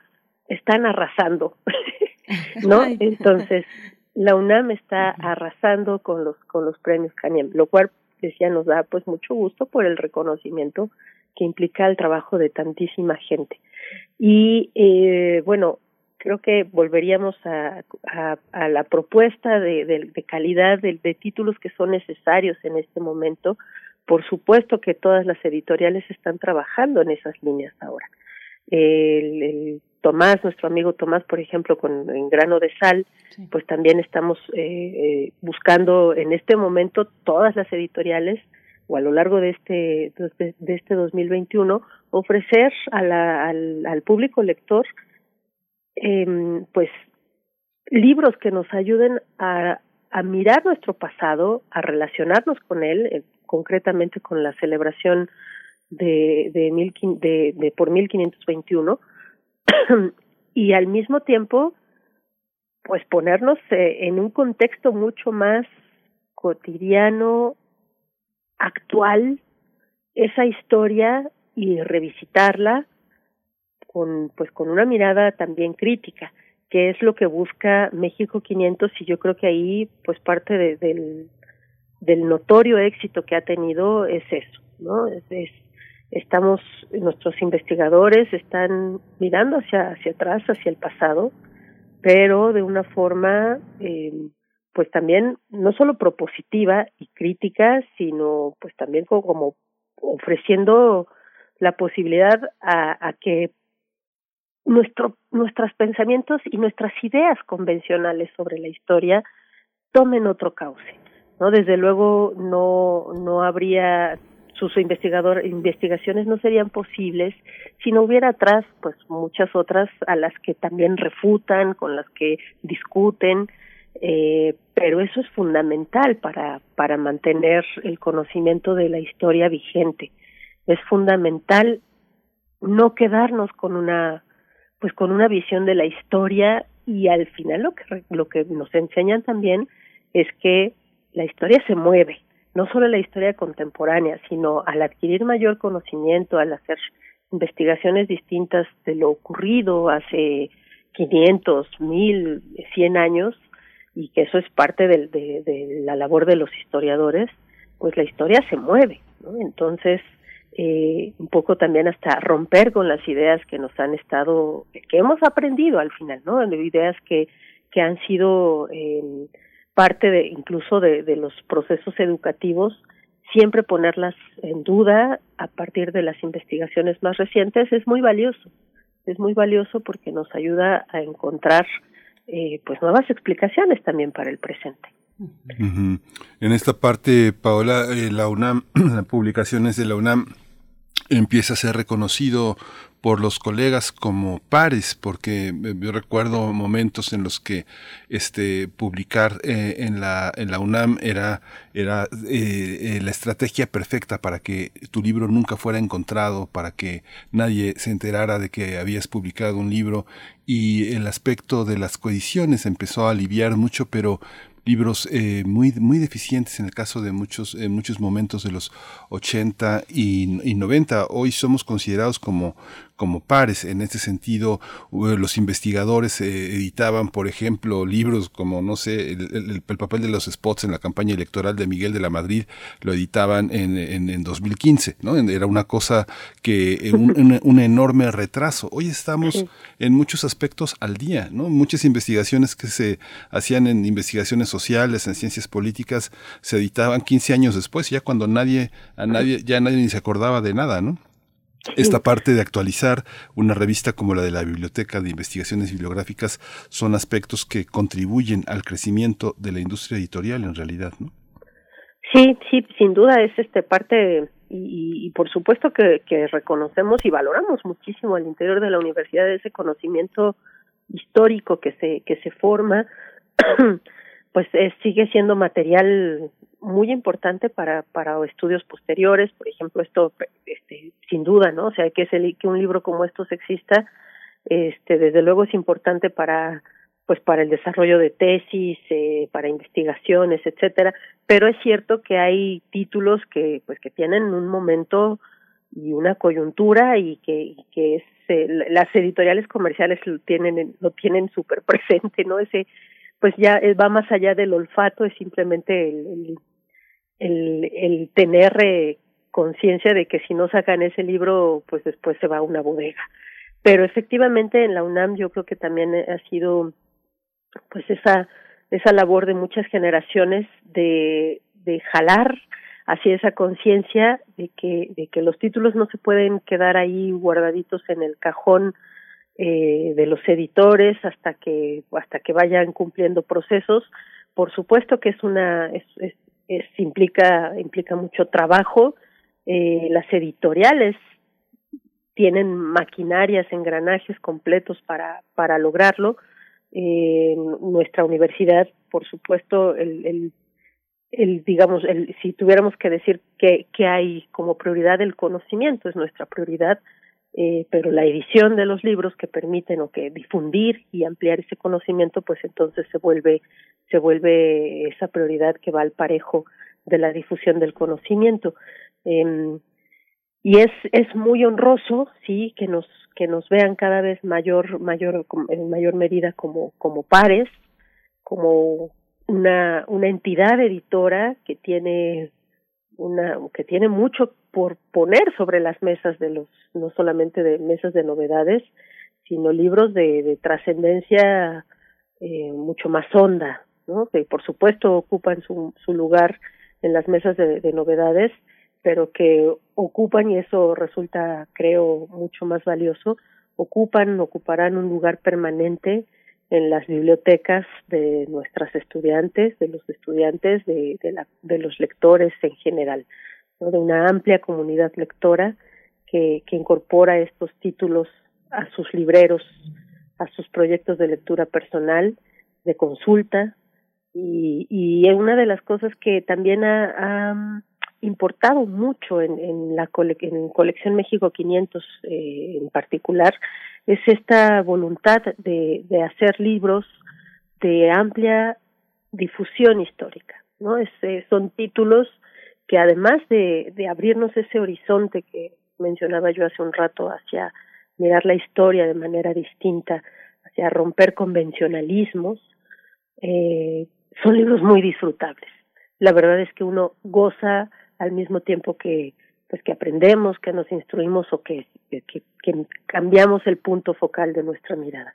están arrasando, ¿no? Entonces, la UNAM está arrasando con los con los premios Caniem, lo cual decía nos da pues mucho gusto por el reconocimiento que implica el trabajo de tantísima gente. Y eh, bueno, creo que volveríamos a, a, a la propuesta de, de, de calidad de, de títulos que son necesarios en este momento por supuesto que todas las editoriales están trabajando en esas líneas ahora. El, el Tomás, nuestro amigo Tomás, por ejemplo, con en grano de sal, pues también estamos eh, eh, buscando en este momento todas las editoriales o a lo largo de este de, de este 2021 ofrecer a la, al, al público lector eh, pues libros que nos ayuden a, a mirar nuestro pasado, a relacionarnos con él, eh, concretamente con la celebración de, de, mil, de, de por 1521 y al mismo tiempo pues ponernos eh, en un contexto mucho más cotidiano, actual, esa historia y revisitarla con pues con una mirada también crítica, que es lo que busca México 500 y yo creo que ahí pues parte de, del del notorio éxito que ha tenido es eso, ¿no? Es, es, estamos, nuestros investigadores están mirando hacia, hacia atrás, hacia el pasado, pero de una forma, eh, pues también no solo propositiva y crítica, sino pues también como, como ofreciendo la posibilidad a, a que nuestro, nuestros pensamientos y nuestras ideas convencionales sobre la historia tomen otro cauce. ¿No? Desde luego no, no habría sus investigador, investigaciones no serían posibles si no hubiera atrás pues muchas otras a las que también refutan, con las que discuten, eh, pero eso es fundamental para, para mantener el conocimiento de la historia vigente. Es fundamental no quedarnos con una pues con una visión de la historia y al final lo que lo que nos enseñan también es que la historia se mueve, no solo la historia contemporánea, sino al adquirir mayor conocimiento, al hacer investigaciones distintas de lo ocurrido hace 500, 1000, 100 años, y que eso es parte de, de, de la labor de los historiadores, pues la historia se mueve, ¿no? Entonces, eh, un poco también hasta romper con las ideas que nos han estado, que hemos aprendido al final, ¿no? Ideas que, que han sido eh, parte de, incluso de, los procesos educativos, siempre ponerlas en duda a partir de las investigaciones más recientes es muy valioso. Es muy valioso porque nos ayuda a encontrar eh, pues nuevas explicaciones también para el presente. En esta parte, Paola, eh, la UNAM, las publicaciones de la UNAM empieza a ser reconocido por los colegas como pares, porque eh, yo recuerdo momentos en los que este publicar eh, en la en la UNAM era eh, la estrategia perfecta para que tu libro nunca fuera encontrado, para que nadie se enterara de que habías publicado un libro y el aspecto de las coediciones empezó a aliviar mucho, pero libros eh, muy, muy deficientes en el caso de muchos, en muchos momentos de los 80 y, y 90. Hoy somos considerados como, como pares. En este sentido, los investigadores eh, editaban, por ejemplo, libros como, no sé, el, papel de los spots en la campaña electoral de Miguel de la Madrid, lo editaban en, en, 2015, ¿no? Era una cosa que, eh, un, un, enorme retraso. Hoy estamos en muchos aspectos al día, ¿no? Muchas investigaciones que se hacían en investigaciones sociales, en ciencias políticas, se editaban 15 años después, ya cuando nadie, a nadie, ya nadie ni se acordaba de nada, ¿no? Esta parte de actualizar una revista como la de la Biblioteca de Investigaciones Bibliográficas son aspectos que contribuyen al crecimiento de la industria editorial en realidad, ¿no? Sí, sí, sin duda es este parte y, y, por supuesto que, reconocemos y valoramos muchísimo al interior de la universidad ese conocimiento histórico que se que se forma, pues sigue siendo material muy importante para para estudios posteriores por ejemplo esto este sin duda no o sea que ese que un libro como estos exista este desde luego es importante para pues para el desarrollo de tesis eh, para investigaciones etcétera. Pero es cierto que hay títulos que pues que tienen un momento y una coyuntura y que y que es eh, las editoriales comerciales lo tienen lo tienen súper presente no ese pues ya eh, va más allá del olfato, es simplemente el, el, tener eh, conciencia de que si no sacan ese libro, pues después se va a una bodega. Pero efectivamente en la UNAM yo creo que también ha sido pues esa esa labor de muchas generaciones de de jalar hacia esa conciencia de que de que los títulos no se pueden quedar ahí guardaditos en el cajón eh, de los editores hasta que hasta que vayan cumpliendo procesos por supuesto que es una es, implica implica mucho trabajo. Eh, las editoriales tienen maquinarias engranajes completos para para lograrlo. Eh, nuestra universidad por supuesto el el digamos el si tuviéramos que decir que que hay como prioridad el conocimiento es nuestra prioridad eh, pero la edición de los libros que permiten o que difundir y ampliar ese conocimiento, pues entonces se vuelve se vuelve esa prioridad que va al parejo de la difusión del conocimiento. Eh, y es es muy honroso, sí, que nos que nos vean cada vez mayor mayor en mayor medida como como pares, como una una entidad editora que tiene una que tiene mucho por poner sobre las mesas de los no solamente de mesas de novedades sino libros de, de trascendencia eh, mucho más honda no que por supuesto ocupan su, su lugar en las mesas de, de novedades pero que ocupan y eso resulta creo mucho más valioso ocupan ocuparán un lugar permanente en las bibliotecas de nuestras estudiantes, de los estudiantes, de, de los lectores en general, de una amplia comunidad lectora que, que incorpora estos títulos a sus libreros, a sus proyectos de lectura personal, de consulta, y, y una de las cosas que también ha, ha importado mucho en, en la cole, en Colección México 500 eh, en particular es esta voluntad de, de hacer libros de amplia difusión histórica, ¿no? Es, eh, son títulos que además de, de abrirnos ese horizonte que mencionaba yo hace un rato hacia mirar la historia de manera distinta, hacia romper convencionalismos, eh, son libros muy disfrutables. La verdad es que uno goza al mismo tiempo que pues que aprendemos, que nos instruimos o que, que, que cambiamos el punto focal de nuestra mirada.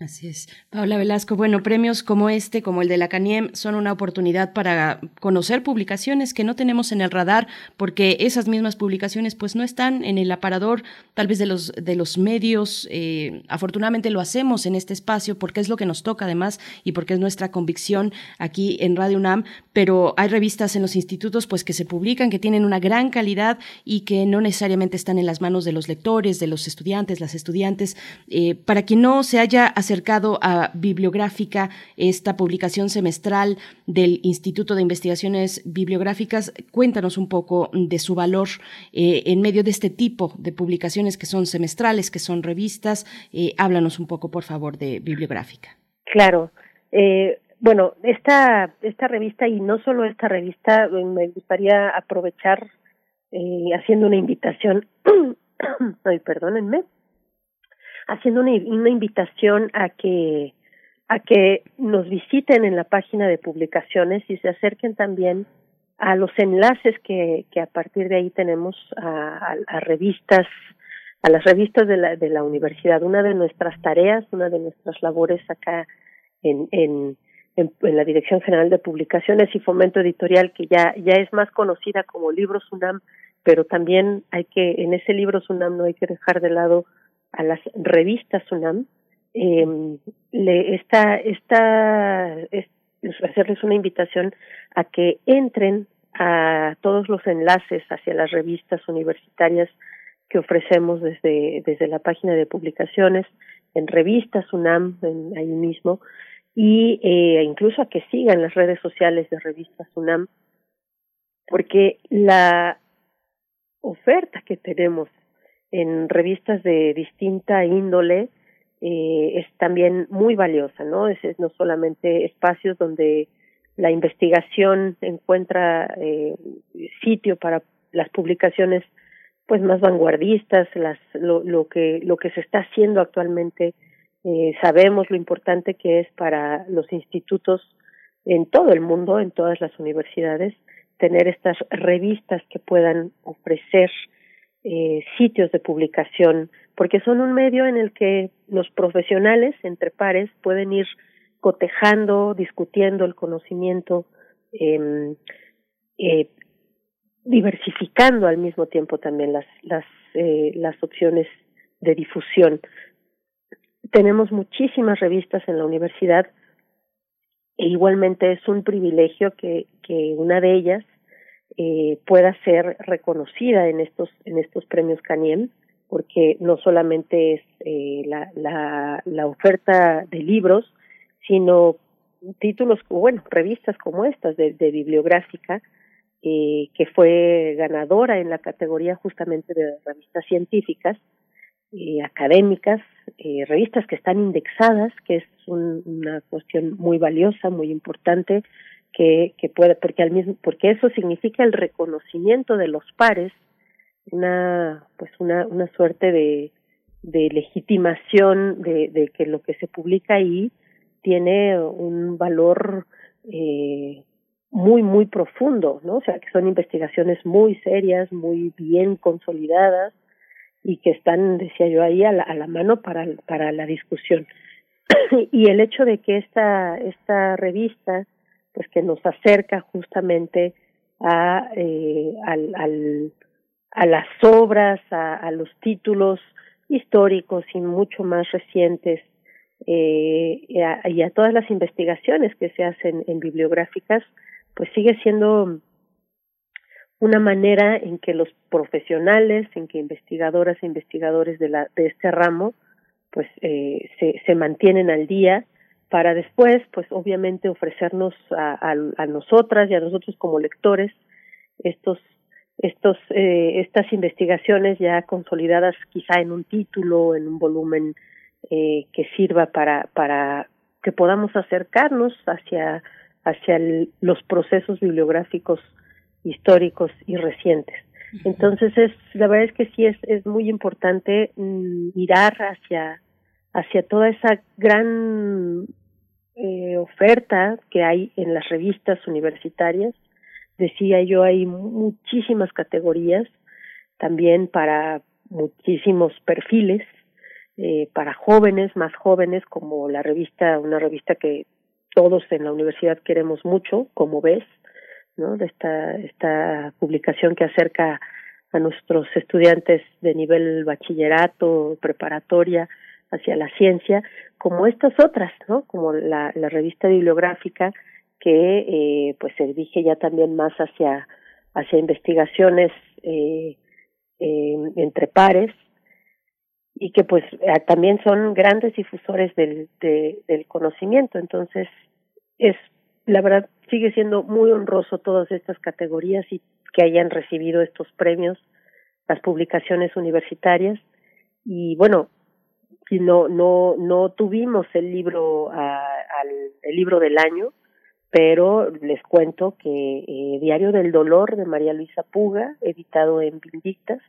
Así es. Paula Velasco, bueno, premios como este, como el de la CANIEM, son una oportunidad para conocer publicaciones que no tenemos en el radar, porque esas mismas publicaciones pues no están en el aparador tal vez de los, de los medios. Eh, afortunadamente lo hacemos en este espacio porque es lo que nos toca además y porque es nuestra convicción aquí en Radio UNAM, pero hay revistas en los institutos pues que se publican, que tienen una gran calidad y que no necesariamente están en las manos de los lectores, de los estudiantes, las estudiantes. Eh, para quien no se haya acercado a Bibliográfica, esta publicación semestral del Instituto de Investigaciones Bibliográficas. Cuéntanos un poco de su valor eh, en medio de este tipo de publicaciones que son semestrales, que son revistas. Eh, háblanos un poco, por favor, de Bibliográfica. Claro. Eh, bueno, esta, esta revista y no solo esta revista, me gustaría aprovechar eh, haciendo una invitación, ay, perdónenme, haciendo una, invitación a que a que nos visiten en la página de publicaciones y se acerquen también a los enlaces que, que a partir de ahí tenemos a, revistas, a las revistas de la, de la universidad. Una de nuestras tareas, una de nuestras labores acá en, en, en, la Dirección General de Publicaciones y Fomento Editorial, que ya, ya es más conocida como Libros UNAM, pero también hay que, en ese Libros UNAM no hay que dejar de lado a las revistas UNAM, eh, le, esta, esta, es, hacerles una invitación a que entren a todos los enlaces hacia las revistas universitarias que ofrecemos desde, desde la página de publicaciones, en revistas UNAM, en, ahí mismo, y eh, incluso a que sigan las redes sociales de revistas UNAM, porque la oferta que tenemos en revistas de distinta índole eh, es también muy valiosa, ¿no? Es, no solamente espacios donde la investigación encuentra eh, sitio para las publicaciones pues más vanguardistas, las lo, lo que lo que se está haciendo actualmente eh, sabemos lo importante que es para los institutos en todo el mundo, en todas las universidades, tener estas revistas que puedan ofrecer eh, sitios de publicación, porque son un medio en el que los profesionales entre pares pueden ir cotejando, discutiendo el conocimiento, eh, eh, diversificando al mismo tiempo también las las eh, las opciones de difusión. Tenemos muchísimas revistas en la universidad e igualmente es un privilegio que que una de ellas eh, pueda ser reconocida en estos en estos premios Caniem porque no solamente es eh, la, la, la oferta de libros sino títulos bueno revistas como estas de, de bibliográfica eh, que fue ganadora en la categoría justamente de revistas científicas eh, académicas eh, revistas que están indexadas que es un, una cuestión muy valiosa muy importante que, que puede, porque al mismo, porque eso significa el reconocimiento de los pares, una, pues una, una suerte de, de legitimación de, que lo que se publica ahí tiene un valor eh, muy, muy profundo, ¿no? O sea, que son investigaciones muy serias, muy bien consolidadas y que están, decía yo, ahí a la, a la mano para, para la discusión. y el hecho de que esta, esta revista pues que nos acerca justamente a, eh, al, a las obras, a, a los títulos históricos y mucho más recientes eh, y, a, todas las investigaciones que se hacen en bibliográficas, pues sigue siendo una manera en que los profesionales, en que investigadoras e investigadores de, la, de este ramo, pues eh, se, se mantienen al día para después, pues obviamente ofrecernos a, a, nosotras y a nosotros como lectores estos estos eh, estas investigaciones ya consolidadas quizá en un título en un volumen eh, que sirva para para que podamos acercarnos hacia hacia los procesos bibliográficos históricos y recientes. Entonces es la verdad es que sí es es muy importante mm, mirar hacia hacia toda esa gran eh, oferta que hay en las revistas universitarias. Decía yo, hay muchísimas categorías, también para muchísimos perfiles, eh, para jóvenes, más jóvenes, como la revista, una revista que todos en la universidad queremos mucho, como ves, ¿no? De esta, esta publicación que acerca a nuestros estudiantes de nivel bachillerato, preparatoria, hacia la ciencia, como estas otras, ¿no? Como la, revista bibliográfica que eh, pues se dirige ya también más hacia hacia investigaciones eh, entre pares y que pues también son grandes difusores del, de, del conocimiento. Entonces, es la verdad sigue siendo muy honroso todas estas categorías y que hayan recibido estos premios las publicaciones universitarias y bueno no no no tuvimos el libro al el libro del año pero les cuento que eh, Diario del Dolor de María Luisa Puga editado en Vindictas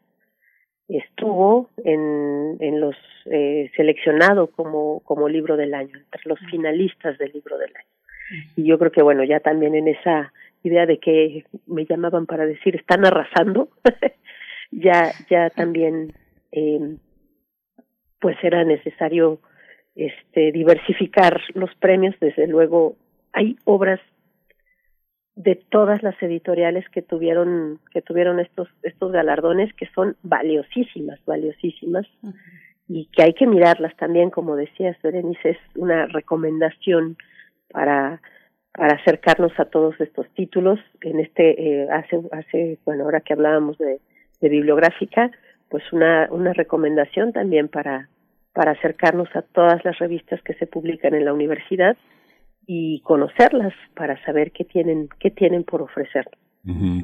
estuvo en en los eh, seleccionado como como libro del año entre los finalistas del libro del año. Y yo creo que bueno ya también en esa idea de que me llamaban para decir están arrasando ya ya también eh, pues era necesario este diversificar los premios. Desde luego hay obras de todas las editoriales que tuvieron que tuvieron estos estos galardones que son valiosísimas valiosísimas y que hay que mirarlas también como decías Berenice es una recomendación para para acercarnos a todos estos títulos. En este eh, hace hace bueno ahora que hablábamos de, de bibliográfica pues una, una recomendación también para, para acercarnos a todas las revistas que se publican en la universidad y conocerlas para saber qué tienen, qué tienen por ofrecer.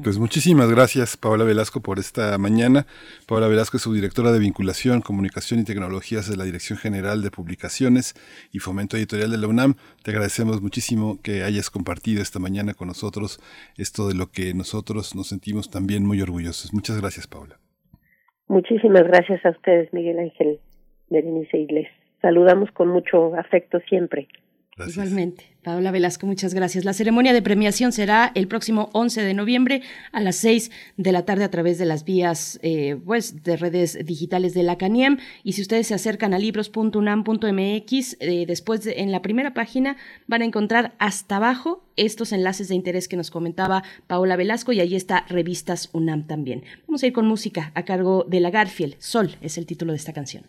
Pues muchísimas gracias, Paola Velasco, por esta mañana. Paola Velasco es subdirectora de Vinculación, Comunicación y Tecnologías de la Dirección General de Publicaciones y Fomento Editorial de la UNAM. Te agradecemos muchísimo que hayas compartido esta mañana con nosotros esto de lo que nosotros nos sentimos también muy orgullosos. Muchas gracias, Paola. Muchísimas gracias a ustedes, Miguel Ángel, Berenice les saludamos con mucho afecto siempre. Igualmente. Paola Velasco, muchas gracias. La ceremonia de premiación será el próximo 11 de noviembre a las 6 de la tarde a través de las vías eh, pues, de redes digitales de la CANIEM. Y si ustedes se acercan a libros.unam.mx, eh, después en la primera página van a encontrar hasta abajo estos enlaces de interés que nos comentaba Paola Velasco y ahí está Revistas UNAM también. Vamos a ir con música a cargo de la Garfield. Sol es el título de esta canción.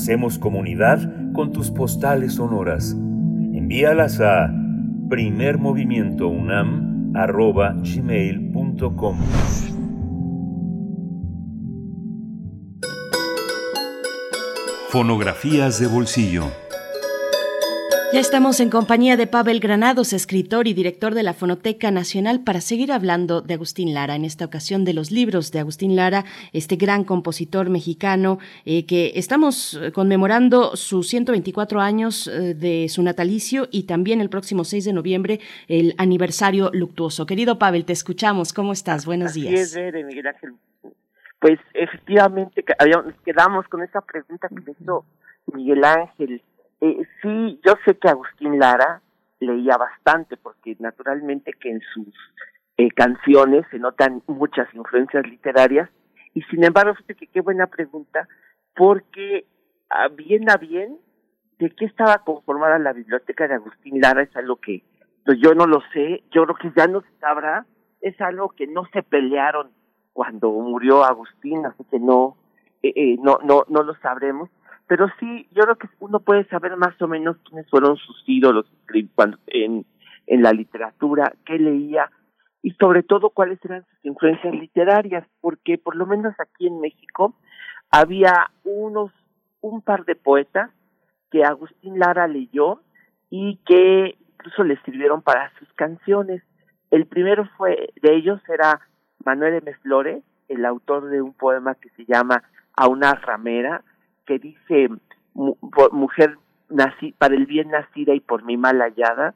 Hacemos comunidad con tus postales sonoras. Envíalas a primermovimientounam.gmail.com Fonografías de bolsillo Ya estamos en compañía de Pavel Granados, escritor y director de la Fonoteca Nacional, para seguir hablando de Agustín Lara, en esta ocasión de los libros de Agustín Lara, este gran compositor mexicano eh, que estamos eh, conmemorando sus 124 años eh, de su natalicio y también el próximo 6 de noviembre el aniversario luctuoso. Querido Pavel, te escuchamos. ¿Cómo estás? Buenos días. Es, Miguel Ángel. Pues efectivamente quedamos con esa pregunta que me hizo Miguel Ángel eh, sí, yo sé que Agustín Lara leía bastante, porque naturalmente que en sus eh, canciones se notan muchas influencias literarias, y sin embargo, fíjate que qué buena pregunta, porque a bien a bien, ¿de qué estaba conformada la biblioteca de Agustín Lara? Es algo que pues, yo no lo sé, yo creo que ya no se sabrá, es algo que no se pelearon cuando murió Agustín, así que no, eh, eh no, no, no lo sabremos pero sí, yo creo que uno puede saber más o menos quiénes fueron sus ídolos en, en la literatura, qué leía y sobre todo cuáles eran sus influencias literarias, porque por lo menos aquí en México había unos, un par de poetas que Agustín Lara leyó y que incluso le sirvieron para sus canciones. El primero fue de ellos era Manuel M. Flores, el autor de un poema que se llama A una ramera, que dice mujer nací, para el bien nacida y por mi mal hallada,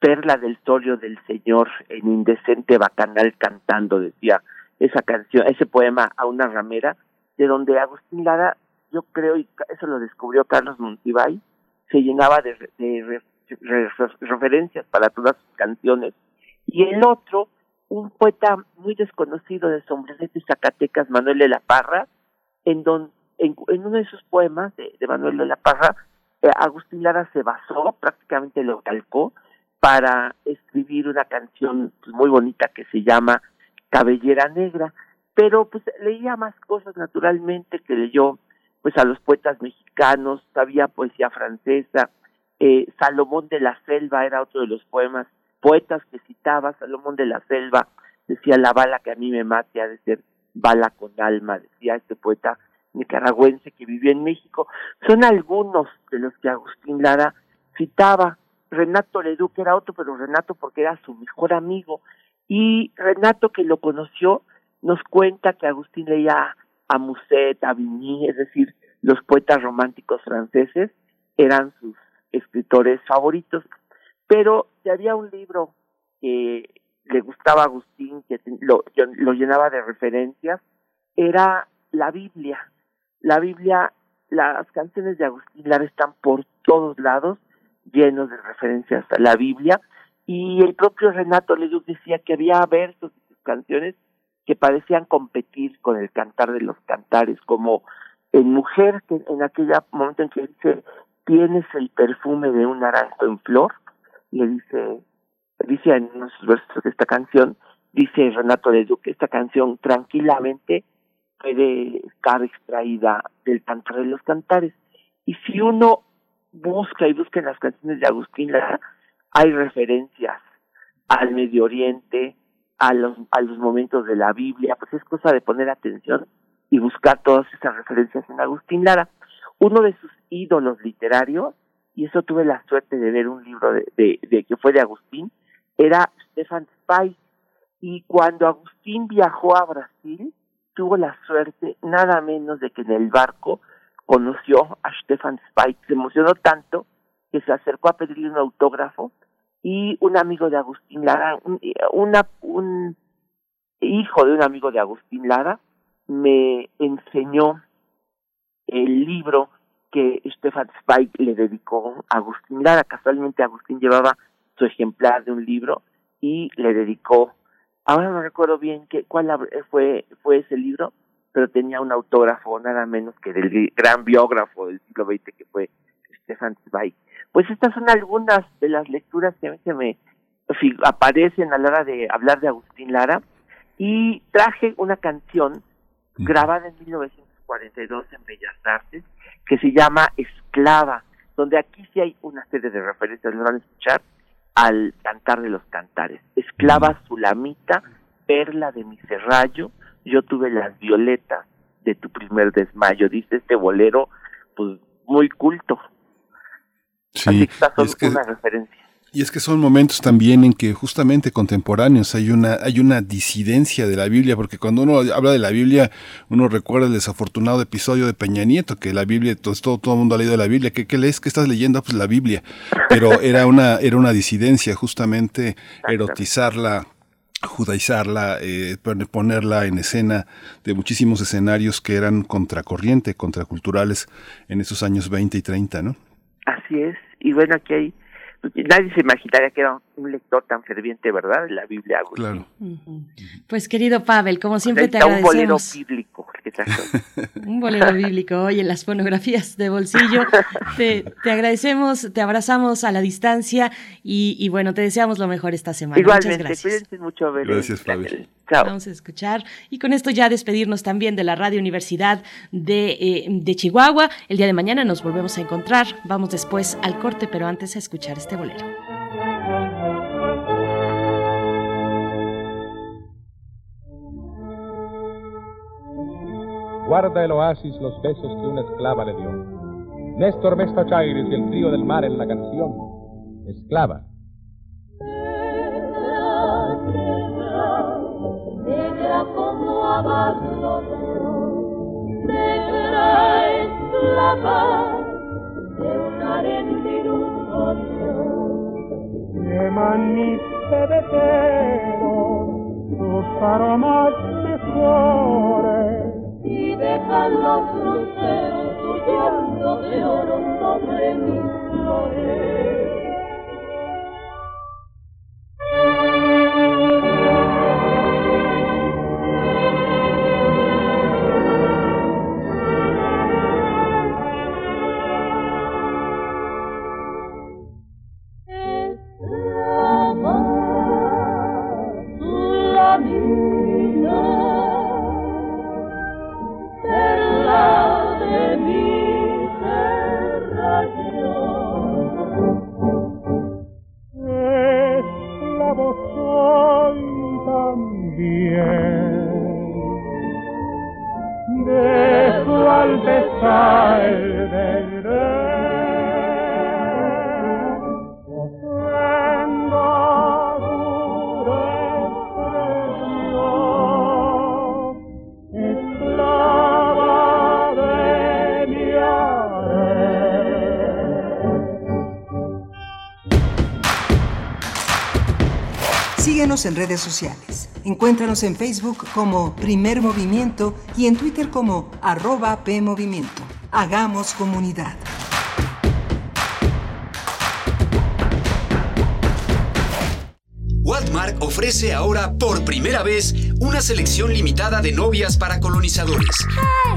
perla del solio del Señor en indecente bacanal cantando, decía esa canción, ese poema a una ramera, de donde Agustín Lara, yo creo, y eso lo descubrió Carlos Montibay, se llenaba de, referencias para todas sus canciones. Y el otro, un poeta muy desconocido de Sombrerete Zacatecas, Manuel de la Parra, en donde en, uno de sus poemas de, Manuel de la Parra, eh, Agustín Lara se basó, prácticamente lo calcó, para escribir una canción pues, muy bonita que se llama Cabellera Negra, pero pues leía más cosas naturalmente que leyó pues a los poetas mexicanos, sabía poesía francesa, eh, Salomón de la Selva era otro de los poemas, poetas que citaba, Salomón de la Selva decía la bala que a mí me mate ha de ser bala con alma, decía este poeta nicaragüense que vivía en México. Son algunos de los que Agustín Lara citaba. Renato Leduc era otro, pero Renato porque era su mejor amigo. Y Renato, que lo conoció, nos cuenta que Agustín leía a Musset, a Vigny, es decir, los poetas románticos franceses eran sus escritores favoritos. Pero si había un libro que le gustaba a Agustín, que lo, lo llenaba de referencias, era la Biblia la Biblia, las canciones de Agustín Lara están por todos lados, llenos de referencias a la Biblia, y el propio Renato Leduc decía que había versos de sus canciones que parecían competir con el cantar de los cantares, como en Mujer, que en aquel momento en que dice, tienes el perfume de un naranjo en flor, le dice, dice en unos versos de esta canción, dice Renato Leduc, esta canción tranquilamente puede estar extraída del cantar de los cantares. Y si uno busca y busca en las canciones de Agustín Lara, hay referencias al Medio Oriente, a los, a los momentos de la Biblia, pues es cosa de poner atención y buscar todas esas referencias en Agustín Lara. Uno de sus ídolos literarios, y eso tuve la suerte de ver un libro de, de, que fue de Agustín, era Stefan Zweig. Y cuando Agustín viajó a Brasil, tuvo la suerte nada menos de que en el barco conoció a Stefan Zweig, se emocionó tanto que se acercó a pedirle un autógrafo y un amigo de Agustín Lara, un, un hijo de un amigo de Agustín Lara, me enseñó el libro que Stefan Zweig le dedicó a Agustín Lara. Casualmente Agustín llevaba su ejemplar de un libro y le dedicó Ahora no recuerdo bien qué, cuál fue, fue ese libro, pero tenía un autógrafo nada menos que del gran biógrafo del siglo XX que fue Stefan Zweig. Pues estas son algunas de las lecturas que, que me aparecen a la hora de hablar de Agustín Lara. Y traje una canción grabada en 1942 en Bellas Artes que se llama Esclava, donde aquí sí hay una serie de referencias, lo van a escuchar, al cantar de los cantares. Esclava Sulamita, perla de mi serrallo, yo tuve las violetas de tu primer desmayo, dice este bolero, pues muy culto. Sí, Así que es una referencia. Y es que son momentos también en que justamente contemporáneos hay una, hay una disidencia de la Biblia, porque cuando uno habla de la Biblia, uno recuerda el desafortunado episodio de Peña Nieto, que la Biblia, todo, todo, el mundo ha leído la Biblia, ¿qué, qué lees? ¿Qué estás leyendo? Pues la Biblia. Pero era una, era una disidencia, justamente erotizarla, judaizarla, eh, ponerla en escena de muchísimos escenarios que eran contracorriente, contraculturales en esos años 20 y 30, ¿no? Así es. Y bueno, aquí hay nadie se imaginaría que era un lector tan ferviente, ¿verdad? De la Biblia. Claro. Pues querido Pavel, como siempre te agradecemos. Un bolero bíblico. un bolero bíblico, oye, las fonografías de bolsillo. te, agradecemos, te abrazamos a la distancia y, bueno, te deseamos lo mejor esta semana. Igualmente, Muchas gracias. cuídense mucho. Gracias, Pavel. Vamos a escuchar y con esto ya despedirnos también de la Radio Universidad de, eh, de Chihuahua. El día de mañana nos volvemos a encontrar. Vamos después al corte, pero antes a escuchar este bolero. Guarda el oasis los besos que una esclava le dio. Néstor Vesta Chairis y el frío del mar en la canción. Esclava. Como abajo negra esclava de un harén Queman mis pebeteros sus aromas mejores y dejan los su llanto de oro sobre mis flores. En redes sociales. Encuéntranos en Facebook como Primer Movimiento y en Twitter como arroba PMovimiento. Hagamos comunidad. Walmart ofrece ahora por primera vez una selección limitada de novias para colonizadores.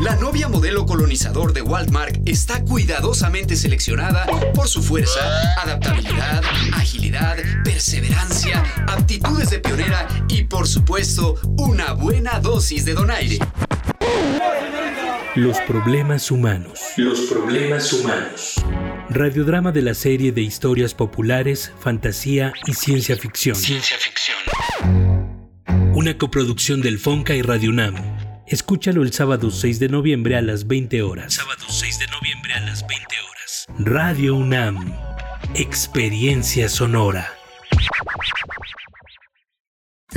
La novia modelo colonizador de Walmart está cuidadosamente seleccionada por su fuerza, adaptabilidad, agilidad, perseverancia, aptitudes de pionera y por supuesto una buena dosis de donaire. Los problemas humanos. Los problemas humanos. Radiodrama de la serie de historias populares, fantasía y ciencia ficción. Ciencia ficción. Una coproducción del Fonca y Radio UNAM. Escúchalo el sábado 6 de noviembre a las 20 horas. Sábado 6 de noviembre a las 20 horas. Radio UNAM. Experiencia sonora.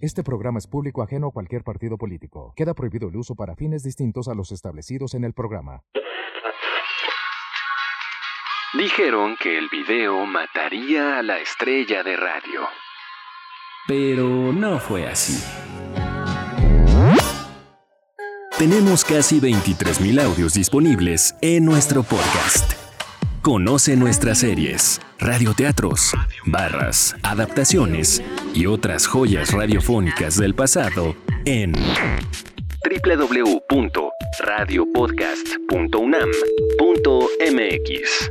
Este programa es público ajeno a cualquier partido político. Queda prohibido el uso para fines distintos a los establecidos en el programa. Dijeron que el video mataría a la estrella de radio. Pero no fue así. Tenemos casi 23.000 audios disponibles en nuestro podcast. Conoce nuestras series, radioteatros, barras, adaptaciones y otras joyas radiofónicas del pasado en www.radiopodcast.unam.mx.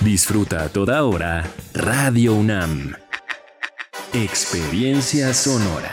Disfruta a toda hora Radio UNAM. Experiencia sonora.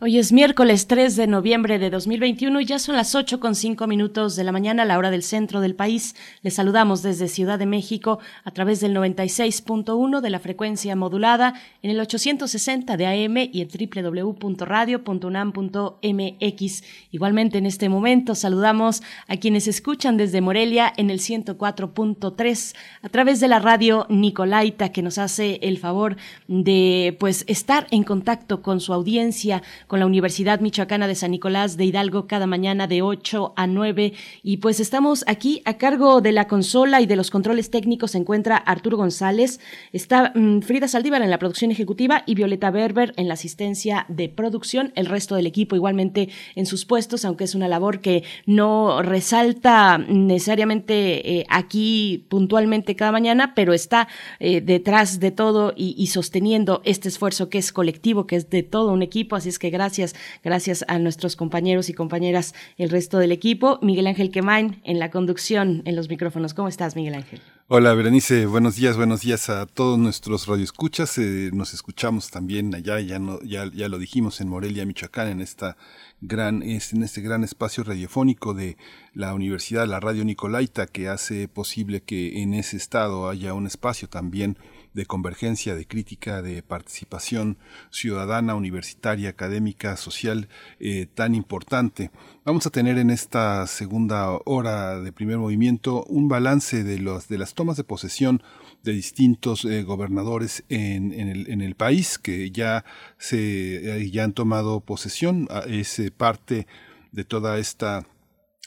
Hoy es miércoles 3 de noviembre de 2021 y ya son las 8 con 5 minutos de la mañana, la hora del centro del país. Les saludamos desde Ciudad de México a través del 96.1 de la frecuencia modulada en el 860 de AM y el www.radio.unam.mx. Igualmente en este momento saludamos a quienes escuchan desde Morelia en el 104.3 a través de la radio Nicolaita que nos hace el favor de pues estar en contacto con su audiencia con la Universidad Michoacana de San Nicolás de Hidalgo cada mañana de 8 a 9. Y pues estamos aquí a cargo de la consola y de los controles técnicos. Se encuentra Arturo González, está mm, Frida Saldívar en la producción ejecutiva y Violeta Berber en la asistencia de producción, el resto del equipo igualmente en sus puestos, aunque es una labor que no resalta necesariamente eh, aquí puntualmente cada mañana, pero está eh, detrás de todo y, y sosteniendo este esfuerzo que es colectivo, que es de todo un equipo, así es que gracias, gracias a nuestros compañeros y compañeras, el resto del equipo. Miguel Ángel Quemain en la conducción, en los micrófonos. ¿Cómo estás, Miguel Ángel? Hola, Berenice. Buenos días, buenos días a todos nuestros radioescuchas. Eh, nos escuchamos también allá, ya, no, ya, ya lo dijimos, en Morelia, Michoacán, en esta gran, en este gran espacio radiofónico de la Universidad, la Radio Nicolaita, que hace posible que en ese estado haya un espacio también de convergencia, de crítica, de participación ciudadana, universitaria, académica, social, eh, tan importante. Vamos a tener en esta segunda hora de primer movimiento un balance de, los, de las tomas de posesión de distintos eh, gobernadores en, el, en, el, país que ya, se, eh, ya han tomado posesión. Es parte de toda esta,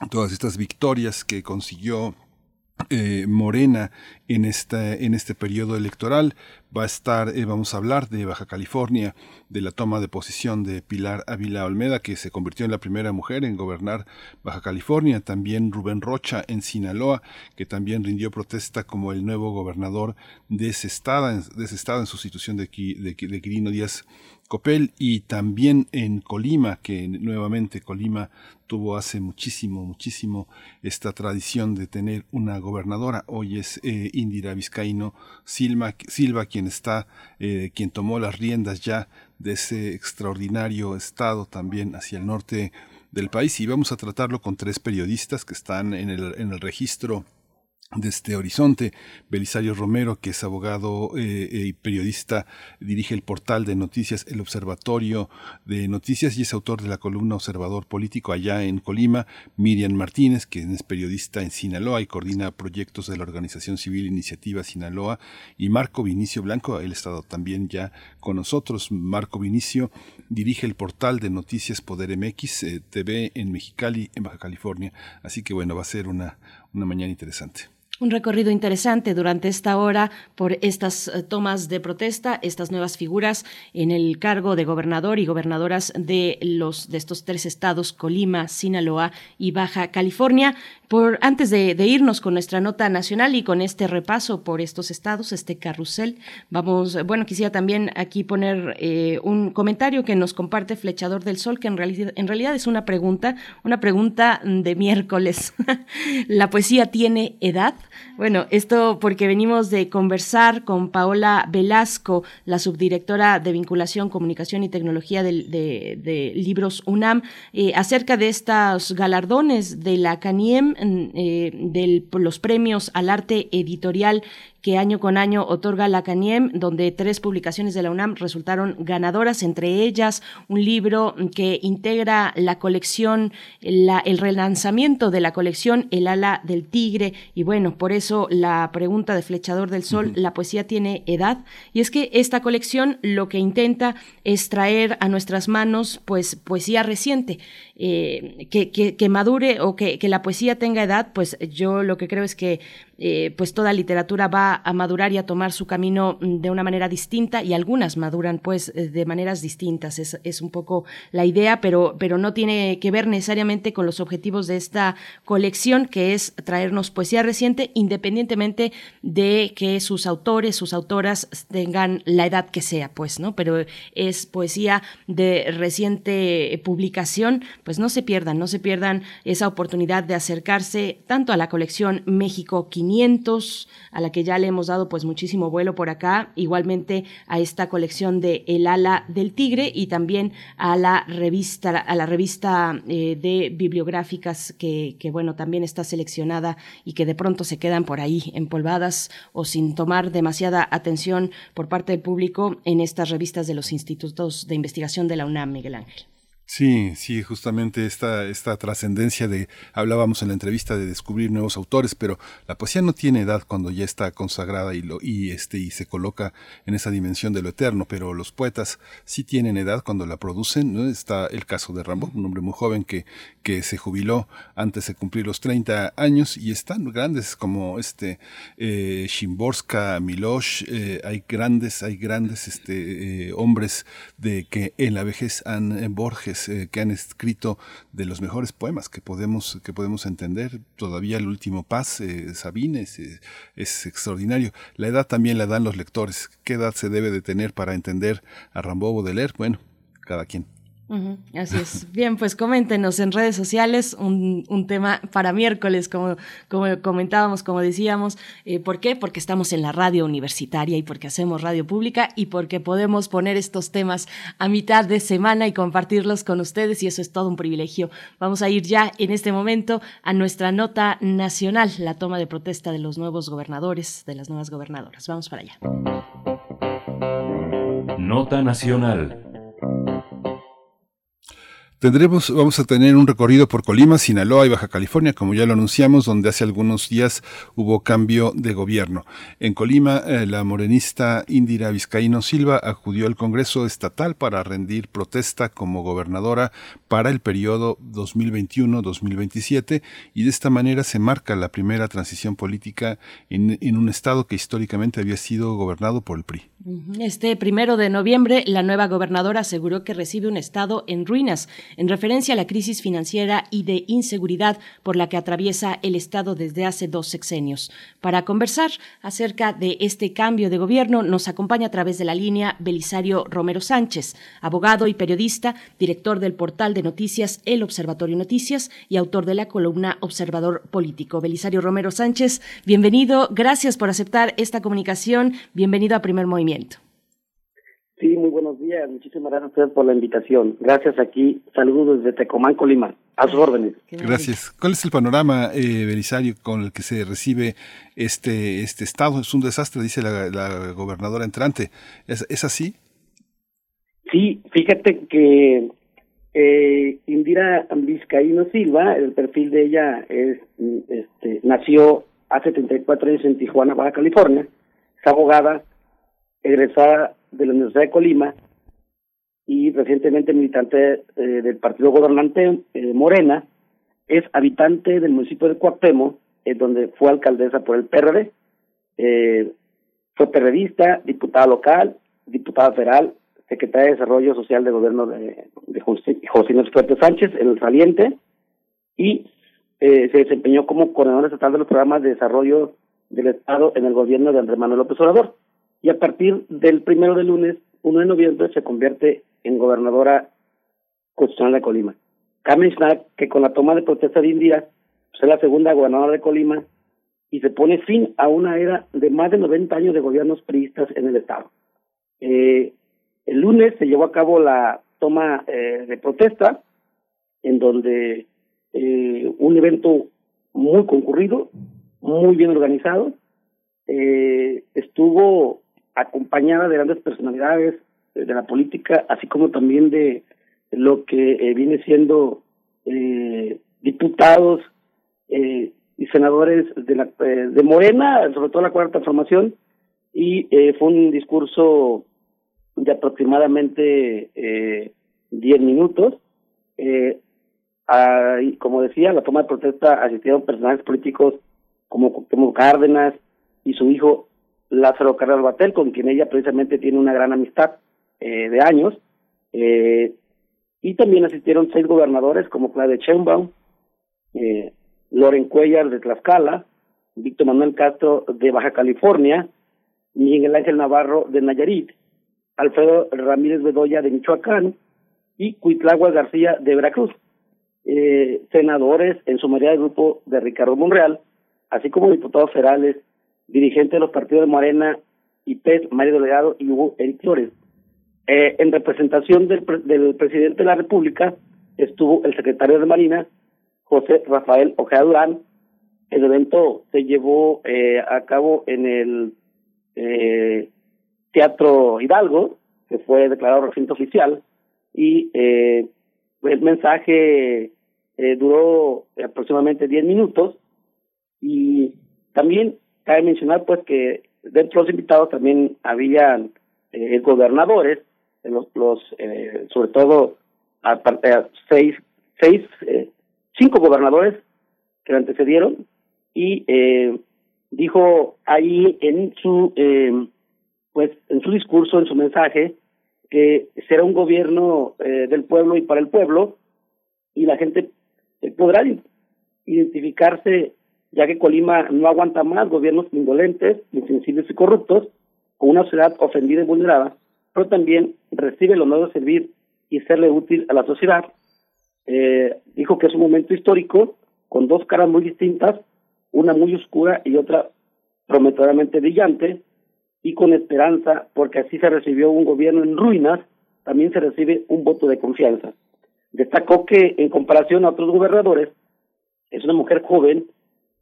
todas estas victorias que consiguió eh, Morena en, esta, en este periodo electoral. Va a estar, eh, vamos a hablar de Baja California, de la toma de posición de Pilar Ávila Olmeda, que se convirtió en la primera mujer en gobernar Baja California. También Rubén Rocha en Sinaloa, que también rindió protesta como el nuevo gobernador de ese estado, en sustitución de, de, de Quirino Díaz Copel y también en Colima, que nuevamente Colima tuvo hace muchísimo, muchísimo esta tradición de tener una gobernadora. Hoy es eh, Indira Vizcaíno Silva, Silva quien está, eh, quien tomó las riendas ya de ese extraordinario estado también hacia el norte del país. Y vamos a tratarlo con tres periodistas que están en el, en el registro de este horizonte. Belisario Romero, que es abogado eh, y periodista, dirige el portal de noticias El Observatorio de Noticias y es autor de la columna Observador Político allá en Colima. Miriam Martínez, que es periodista en Sinaloa y coordina proyectos de la organización civil Iniciativa Sinaloa. Y Marco Vinicio Blanco, él ha estado también ya con nosotros. Marco Vinicio dirige el portal de noticias Poder MX eh, TV en Mexicali, en Baja California. Así que bueno, va a ser una, una mañana interesante un recorrido interesante durante esta hora por estas eh, tomas de protesta, estas nuevas figuras en el cargo de gobernador y gobernadoras de los de estos tres estados, Colima, Sinaloa y Baja California. Por antes de, irnos con nuestra nota nacional y con este repaso por estos estados, este carrusel, vamos, bueno, quisiera también aquí poner eh, un comentario que nos comparte Flechador del Sol, que en realidad, en realidad es una pregunta, una pregunta de miércoles. ¿La poesía tiene edad? Bueno, esto porque venimos de conversar con Paola Velasco, la subdirectora de vinculación, comunicación y tecnología de, Libros UNAM, eh, acerca de estos galardones de la CANIEM, eh, de los premios al arte editorial que año con año otorga la CANIEM, donde tres publicaciones de la UNAM resultaron ganadoras, entre ellas un libro que integra la colección, el relanzamiento de la colección El ala del tigre. Y bueno, por eso la pregunta de Flechador del Sol, ¿la poesía tiene edad? Y es que esta colección lo que intenta es traer a nuestras manos pues poesía reciente. Eh, que, que, madure o que, que, la poesía tenga edad, pues yo lo que creo es que eh, pues toda literatura va a madurar y a tomar su camino mm, de una manera distinta y algunas maduran pues eh, de maneras distintas. Es, es un poco la idea, pero, pero no tiene que ver necesariamente con los objetivos de esta colección, que es traernos poesía reciente, independientemente de que sus autores, sus autoras tengan la edad que sea, pues, ¿no? Pero es poesía de reciente publicación, pues no se pierdan, no se pierdan esa oportunidad de acercarse tanto a la colección México 500, a la que ya le hemos dado pues muchísimo vuelo por acá, igualmente a esta colección de El ala del tigre y también a la revista, a la revista eh, de bibliográficas que, que, bueno, también está seleccionada y que de pronto se quedan por ahí empolvadas o sin tomar demasiada atención por parte del público en estas revistas de los institutos de investigación de la UNAM, Miguel Ángel. Sí, sí, justamente esta, esta trascendencia de, hablábamos en la entrevista de descubrir nuevos autores, pero la poesía no tiene edad cuando ya está consagrada y, lo, y, este, y se coloca en esa dimensión de lo eterno, pero los poetas sí tienen edad cuando la producen, ¿no? Está el caso de Rambo, un hombre muy joven que, que se jubiló antes de cumplir los 30 años y están grandes como este eh, Shimborska, Milosh, eh, hay grandes, hay grandes este, eh, hombres de que en la vejez han, en Eh, que han escrito de los mejores poemas que podemos, que podemos entender. Todavía el último Paz, eh, Sabines, eh, es extraordinario. La edad también la dan los lectores. ¿Qué edad se debe de tener para entender a Rambo de leer? Bueno, cada quien así es. Bien, pues coméntenos en redes sociales un, tema para miércoles, como, como comentábamos, como decíamos. Eh, ¿Por qué? Porque estamos en la radio universitaria y porque hacemos radio pública y porque podemos poner estos temas a mitad de semana y compartirlos con ustedes y eso es todo un privilegio. Vamos a ir ya en este momento a nuestra nota nacional, la toma de protesta de los nuevos gobernadores, de las nuevas gobernadoras. Vamos para allá. Nota nacional. Tendremos, vamos a tener un recorrido por Colima, Sinaloa y Baja California, como ya lo anunciamos, donde hace algunos días hubo cambio de gobierno. En Colima, eh, la morenista Indira Vizcaíno Silva acudió al Congreso Estatal para rendir protesta como gobernadora para el periodo 2021-2027 y de esta manera se marca la primera transición política en, en un estado que históricamente había sido gobernado por el PRI. Este primero de noviembre, la nueva gobernadora aseguró que recibe un estado en ruinas, en referencia a la crisis financiera y de inseguridad por la que atraviesa el estado desde hace dos sexenios. Para conversar acerca de este cambio de gobierno, nos acompaña a través de la línea Belisario Romero Sánchez, abogado y periodista, director del portal de noticias El Observatorio Noticias y autor de la columna Observador Político. Belisario Romero Sánchez, bienvenido, gracias por aceptar esta comunicación, bienvenido a Primer Movimiento. Sí, muy buenos días. Muchísimas gracias a ustedes por la invitación. Gracias aquí. Saludos desde Tecomán, Colima. A sus órdenes. Gracias. ¿Cuál es el panorama, eh, Belisario, con el que se recibe este, este estado? Es un desastre, dice la, gobernadora entrante. ¿Es, ¿Es, así? Sí, fíjate que eh, Indira Vizcaíno Silva, el perfil de ella es, este, nació hace 34 años en Tijuana, Baja California. Es abogada, egresada de la Universidad de Colima y recientemente militante eh, del partido gobernante eh, Morena, es habitante del municipio de Cuauhtémoc, en donde fue alcaldesa por el PRD, eh, fue periodista, diputada local, diputada federal, secretaria de Desarrollo Social de Gobierno de, José, José Fuerte Sánchez, en el saliente, y se desempeñó como coordinador estatal de los programas de desarrollo del Estado en el gobierno de Andrés Manuel López Obrador y a partir del primero de lunes, 1 de noviembre, se convierte en gobernadora constitucional de Colima. Carmen que con la toma de protesta de Indira, pues, es la segunda gobernadora de Colima y se pone fin a una era de más de 90 años de gobiernos priistas en el Estado. Eh, el lunes se llevó a cabo la toma eh, de protesta, en donde eh, un evento muy concurrido, muy bien organizado, eh, estuvo acompañada de grandes personalidades eh, de la política, así como también de lo que eh, viene siendo eh, diputados eh, y senadores de la eh, de Morena, sobre todo la cuarta formación, y fue un discurso de aproximadamente eh, 10 minutos. Ahí, como decía, la toma de protesta asistieron personajes políticos como Cárdenas y su hijo Lázaro Carrero Batel, con quien ella precisamente tiene una gran amistad eh, de años. Eh, y también asistieron seis gobernadores como Claudia Sheinbaum, eh, Loren Cuellar de Tlaxcala, Víctor Manuel Castro de Baja California, Miguel Ángel Navarro de Nayarit, Alfredo Ramírez Bedoya de Michoacán y Cuitlagua García de Veracruz. Eh, senadores en su mayoría del grupo de Ricardo Monreal, así como diputados federales, dirigentes de los partidos de Morena y PES, Mario Delegado y Hugo Eric Flores. Eh, en representación del, pre- del presidente de la República estuvo el secretario de Marina, José Rafael Ojeda Durán. El evento se llevó eh, a cabo en el eh, Teatro Hidalgo, que fue declarado recinto oficial, y eh, el mensaje duró aproximadamente 10 minutos y también cabe mencionar pues que dentro de los invitados también habían eh, gobernadores, eh, los, los eh, sobre todo aparte, eh, seis, seis, eh, cinco gobernadores que lo antecedieron y eh, dijo ahí en su eh, pues en su discurso, en su mensaje, que será un gobierno eh, del pueblo y para el pueblo y la gente podrá identificarse ya que Colima no aguanta más gobiernos indolentes, insensibles y corruptos, con una sociedad ofendida y vulnerada, pero también recibe el honor de servir y serle útil a la sociedad. Eh, dijo que es un momento histórico con dos caras muy distintas, una muy oscura y otra prometedoramente brillante, y con esperanza, porque así se recibió un gobierno en ruinas, también se recibe un voto de confianza. Destacó que, en comparación a otros gobernadores, es una mujer joven,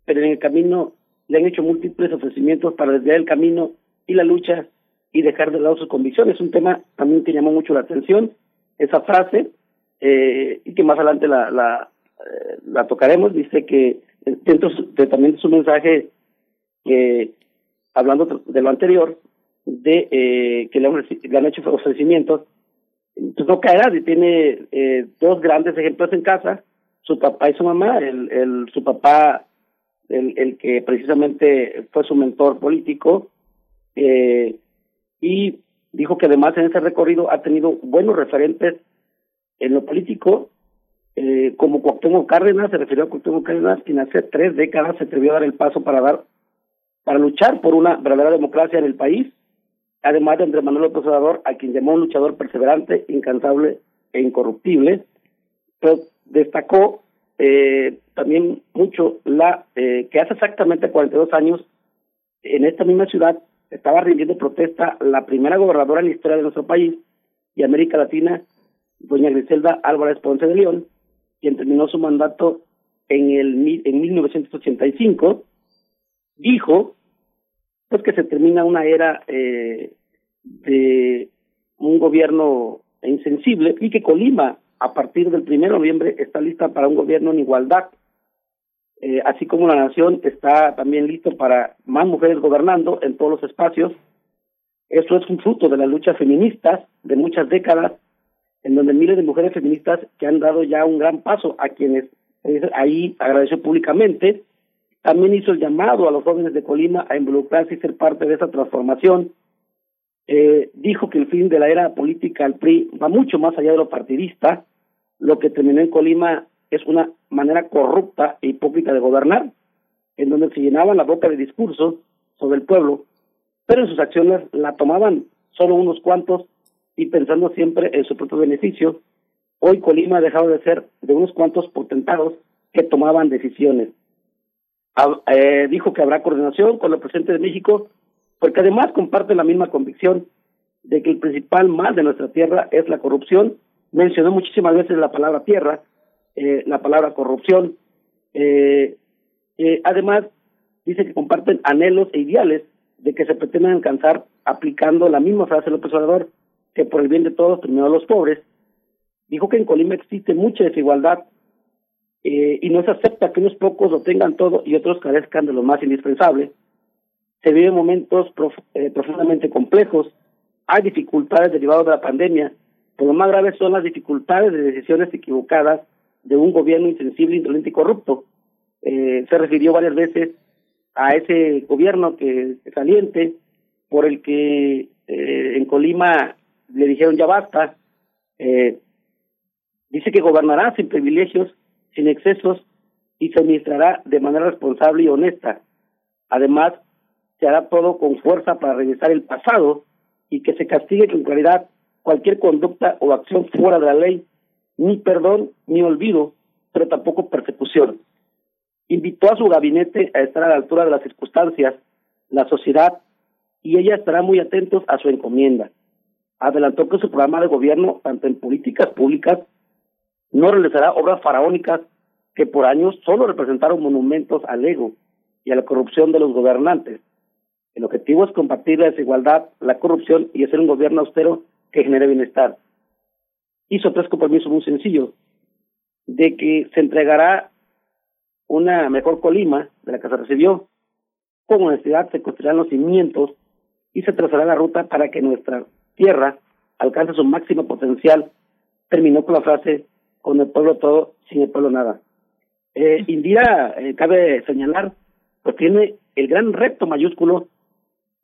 pero en el camino le han hecho múltiples ofrecimientos para desviar el camino y la lucha y dejar de lado sus convicciones. Un tema también que llamó mucho la atención, esa frase, eh, y que más adelante la, la, eh, la tocaremos. Dice que dentro de, también de su mensaje, eh, hablando de lo anterior, de eh, que le han, le han hecho ofrecimientos, pues no caerá, tiene eh, dos grandes ejemplos en casa, su papá y su mamá, el, el su papá, el, que precisamente fue su mentor político, eh, y dijo que además en ese recorrido ha tenido buenos referentes en lo político, eh, como Cuauhtémoc Cárdenas, se refirió a Cuauhtémoc Cárdenas, quien hace tres décadas se atrevió a dar el paso para dar, para luchar por una verdadera democracia en el país, además de Andrés Manuel López Obrador, a quien llamó un luchador perseverante, incansable e incorruptible, pero destacó eh, también mucho la eh, que hace exactamente 42 años en esta misma ciudad estaba rindiendo protesta la primera gobernadora en la historia de nuestro país y América Latina, doña Griselda Álvarez Ponce de León, quien terminó su mandato en el en 1985, dijo pues que se termina una era eh, de un gobierno insensible y que Colima a partir del 1 de noviembre está lista para un gobierno en igualdad, eh, así como la nación está también listo para más mujeres gobernando en todos los espacios. Eso es un fruto de las luchas feministas de muchas décadas, en donde miles de mujeres feministas que han dado ya un gran paso a quienes eh, ahí agradeció públicamente. También hizo el llamado a los jóvenes de Colima a involucrarse y ser parte de esa transformación. Eh, dijo que el fin de la era política al PRI va mucho más allá de lo partidista. Lo que terminó en Colima es una manera corrupta e hipócrita de gobernar, en donde se llenaban la boca de discursos sobre el pueblo, pero en sus acciones la tomaban solo unos cuantos y pensando siempre en su propio beneficio. Hoy Colima ha dejado de ser de unos cuantos potentados que tomaban decisiones. Eh, dijo que habrá coordinación con el presidente de México, porque además comparte la misma convicción de que el principal mal de nuestra tierra es la corrupción. Mencionó muchísimas veces la palabra tierra, eh, la palabra corrupción. Eh, eh, además, dice que comparten anhelos e ideales de que se pretenden alcanzar aplicando la misma frase del López Obrador, que por el bien de todos, primero los pobres. Dijo que en Colima existe mucha desigualdad eh, y no se acepta que unos pocos lo tengan todo y otros carezcan de lo más indispensable. Se viven momentos prof profundamente complejos, hay dificultades derivadas de la pandemia, pero lo más grave son las dificultades de decisiones equivocadas de un gobierno insensible, indolente y corrupto. Eh, se refirió varias veces a ese gobierno que saliente, por el que eh, en Colima le dijeron ya basta. Eh, dice que gobernará sin privilegios, sin excesos y se administrará de manera responsable y honesta. Además, se hará todo con fuerza para revisar el pasado y que se castigue con claridad cualquier conducta o acción fuera de la ley, ni perdón ni olvido, pero tampoco persecución. Invitó a su gabinete a estar a la altura de las circunstancias, la sociedad, y ella estará muy atentos a su encomienda. Adelantó que su programa de gobierno, tanto en políticas públicas, no realizará obras faraónicas que por años solo representaron monumentos al ego y a la corrupción de los gobernantes. El objetivo es combatir la desigualdad, la corrupción y hacer un gobierno austero que genere bienestar. Hizo tres compromisos muy sencillos, de que se entregará una mejor colima de la que se recibió, con honestidad se construirán los cimientos y se trazará la ruta para que nuestra tierra alcance su máximo potencial. Terminó con la frase, con el pueblo todo, sin el pueblo nada. Eh, Indira, eh, cabe señalar, pues tiene el gran reto mayúsculo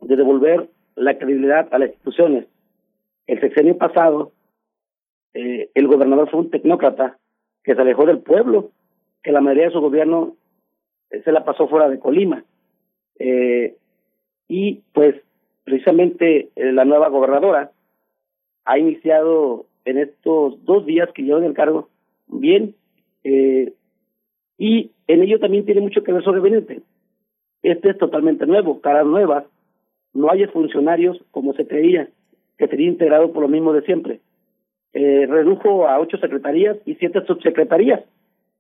de devolver la credibilidad a las instituciones. El sexenio pasado, eh, el gobernador fue un tecnócrata que se alejó del pueblo, que la mayoría de su gobierno eh, se la pasó fuera de Colima. Eh, y pues precisamente eh, la nueva gobernadora ha iniciado en estos dos días que lleva en el cargo bien eh, y en ello también tiene mucho que ver su gabinete. Este es totalmente nuevo, caras nuevas, no hay funcionarios como se creía, que sería integrado por lo mismo de siempre. Eh, redujo a ocho secretarías y siete subsecretarías.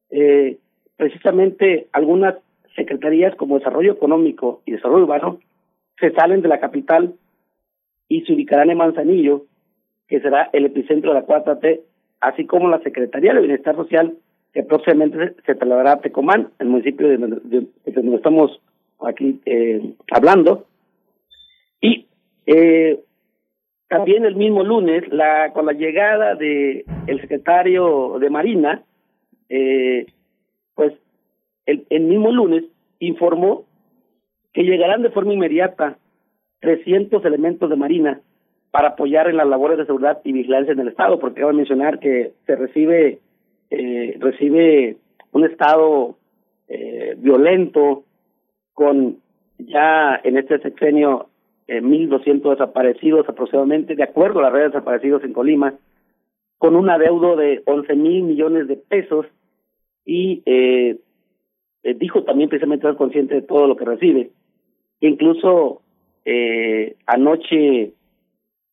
Eh, precisamente algunas secretarías como Desarrollo Económico y Desarrollo Urbano se salen de la capital y se ubicarán en Manzanillo, que será el epicentro de la 4T, así como la Secretaría de Bienestar Social, que próximamente se trasladará a Tecomán, el municipio de donde, de, de donde estamos aquí eh, hablando. Y también el mismo lunes, la con la llegada de el secretario de Marina, eh, pues el, el mismo lunes informó que llegarán de forma inmediata 300 elementos de Marina para apoyar en las labores de seguridad y vigilancia en el Estado, porque acabo de mencionar que se recibe eh, recibe un Estado eh, violento con ya en este sexenio eh, 1.200 desaparecidos aproximadamente, de acuerdo a la red de desaparecidos en Colima, con un adeudo de 11 mil millones de pesos y eh, eh, dijo también precisamente ser consciente de todo lo que recibe. Incluso eh, anoche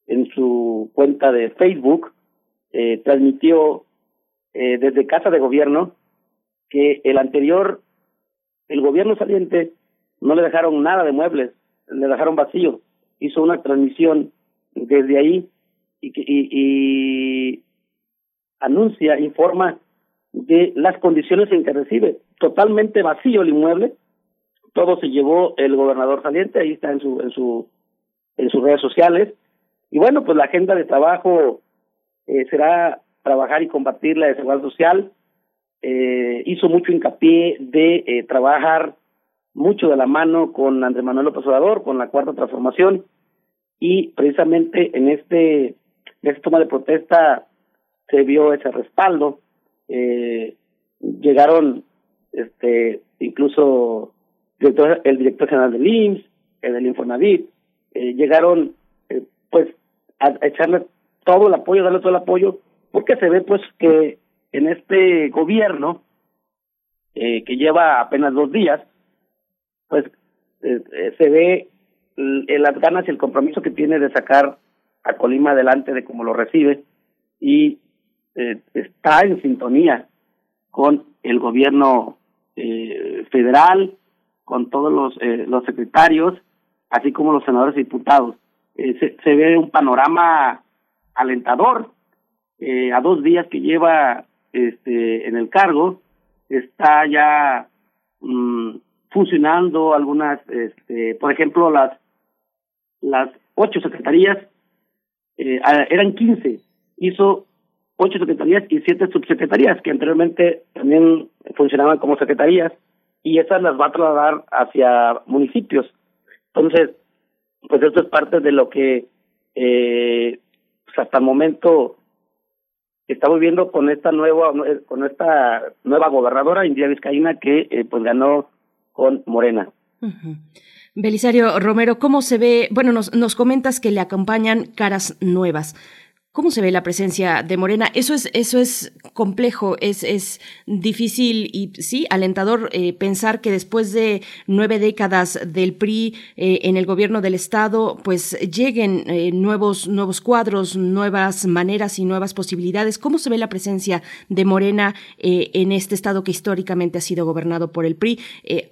en su cuenta de Facebook eh, transmitió eh, desde Casa de Gobierno que el anterior, el gobierno saliente, no le dejaron nada de muebles, le dejaron vacío. Hizo una transmisión desde ahí y, y, y anuncia, informa de las condiciones en que recibe. Totalmente vacío el inmueble, todo se llevó el gobernador saliente, ahí está en su, en su, en sus redes sociales. Y bueno, pues la agenda de trabajo eh, será trabajar y combatir la desigualdad social. Eh, hizo mucho hincapié de eh, trabajar mucho de la mano con Andrés Manuel López Obrador, con la cuarta transformación, y precisamente en este, en este toma de protesta se vio ese respaldo. Eh, llegaron este incluso director, el director general del IMSS, el del Infonavit, eh, llegaron eh, pues a, a echarle todo el apoyo, darle todo el apoyo, porque se ve pues que en este gobierno eh, que lleva apenas dos días, pues eh, eh, se ve l- las ganas y el compromiso que tiene de sacar a Colima adelante de cómo lo recibe y eh, está en sintonía con el gobierno eh, federal, con todos los, eh, los secretarios, así como los senadores y diputados. Eh, se, ve un panorama alentador. Eh, a dos días que lleva este, en el cargo, está ya mm, funcionando algunas, este, por ejemplo, las las ocho secretarías eh, eran 15, hizo ocho secretarías y siete subsecretarías que anteriormente también funcionaban como secretarías y esas las va a trasladar hacia municipios. Entonces, pues esto es parte de lo que eh, pues hasta el momento estamos viendo con esta nueva con esta nueva gobernadora India Vizcaína que eh, pues ganó con Morena. Belisario Romero, ¿cómo se ve? Bueno, nos comentas que le acompañan caras nuevas. ¿Cómo se ve la presencia de Morena? Eso es, eso es complejo, es, es difícil y sí, alentador eh, pensar que después de nueve décadas del PRI eh, en el gobierno del Estado, pues lleguen eh, nuevos, nuevos cuadros, nuevas maneras y nuevas posibilidades. ¿Cómo se ve la presencia de Morena en este Estado que históricamente ha sido gobernado por el PRI?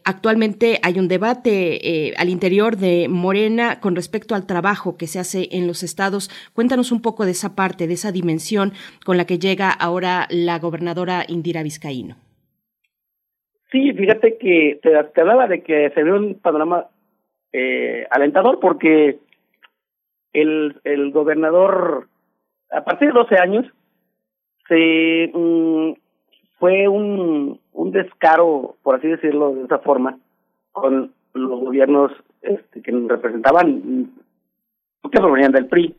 Actualmente hay un debate al interior de Morena con respecto al trabajo que se hace en los estados. Cuéntanos un poco de esa parte, de esa dimensión con la que llega ahora la gobernadora Indira Vizcaíno. Sí, fíjate que te, te hablaba de que se ve un panorama eh, alentador porque el, el gobernador, a partir de 12 años, se mm, fue un, un descaro, por así decirlo de esa forma, con los gobiernos este, que representaban, mm, que provenían del PRI,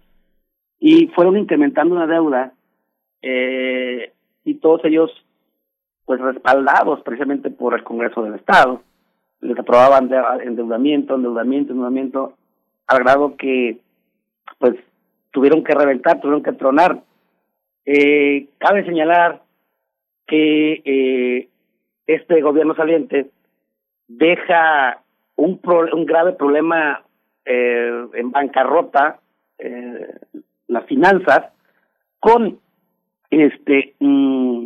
y fueron incrementando una deuda, eh, y todos ellos pues respaldados precisamente por el Congreso del Estado. Les aprobaban de, endeudamiento, endeudamiento, endeudamiento, al grado que pues tuvieron que reventar, tuvieron que tronar. Eh, cabe señalar que eh, este gobierno saliente deja un, pro, un grave problema eh, en bancarrota, eh, las finanzas, con este mm,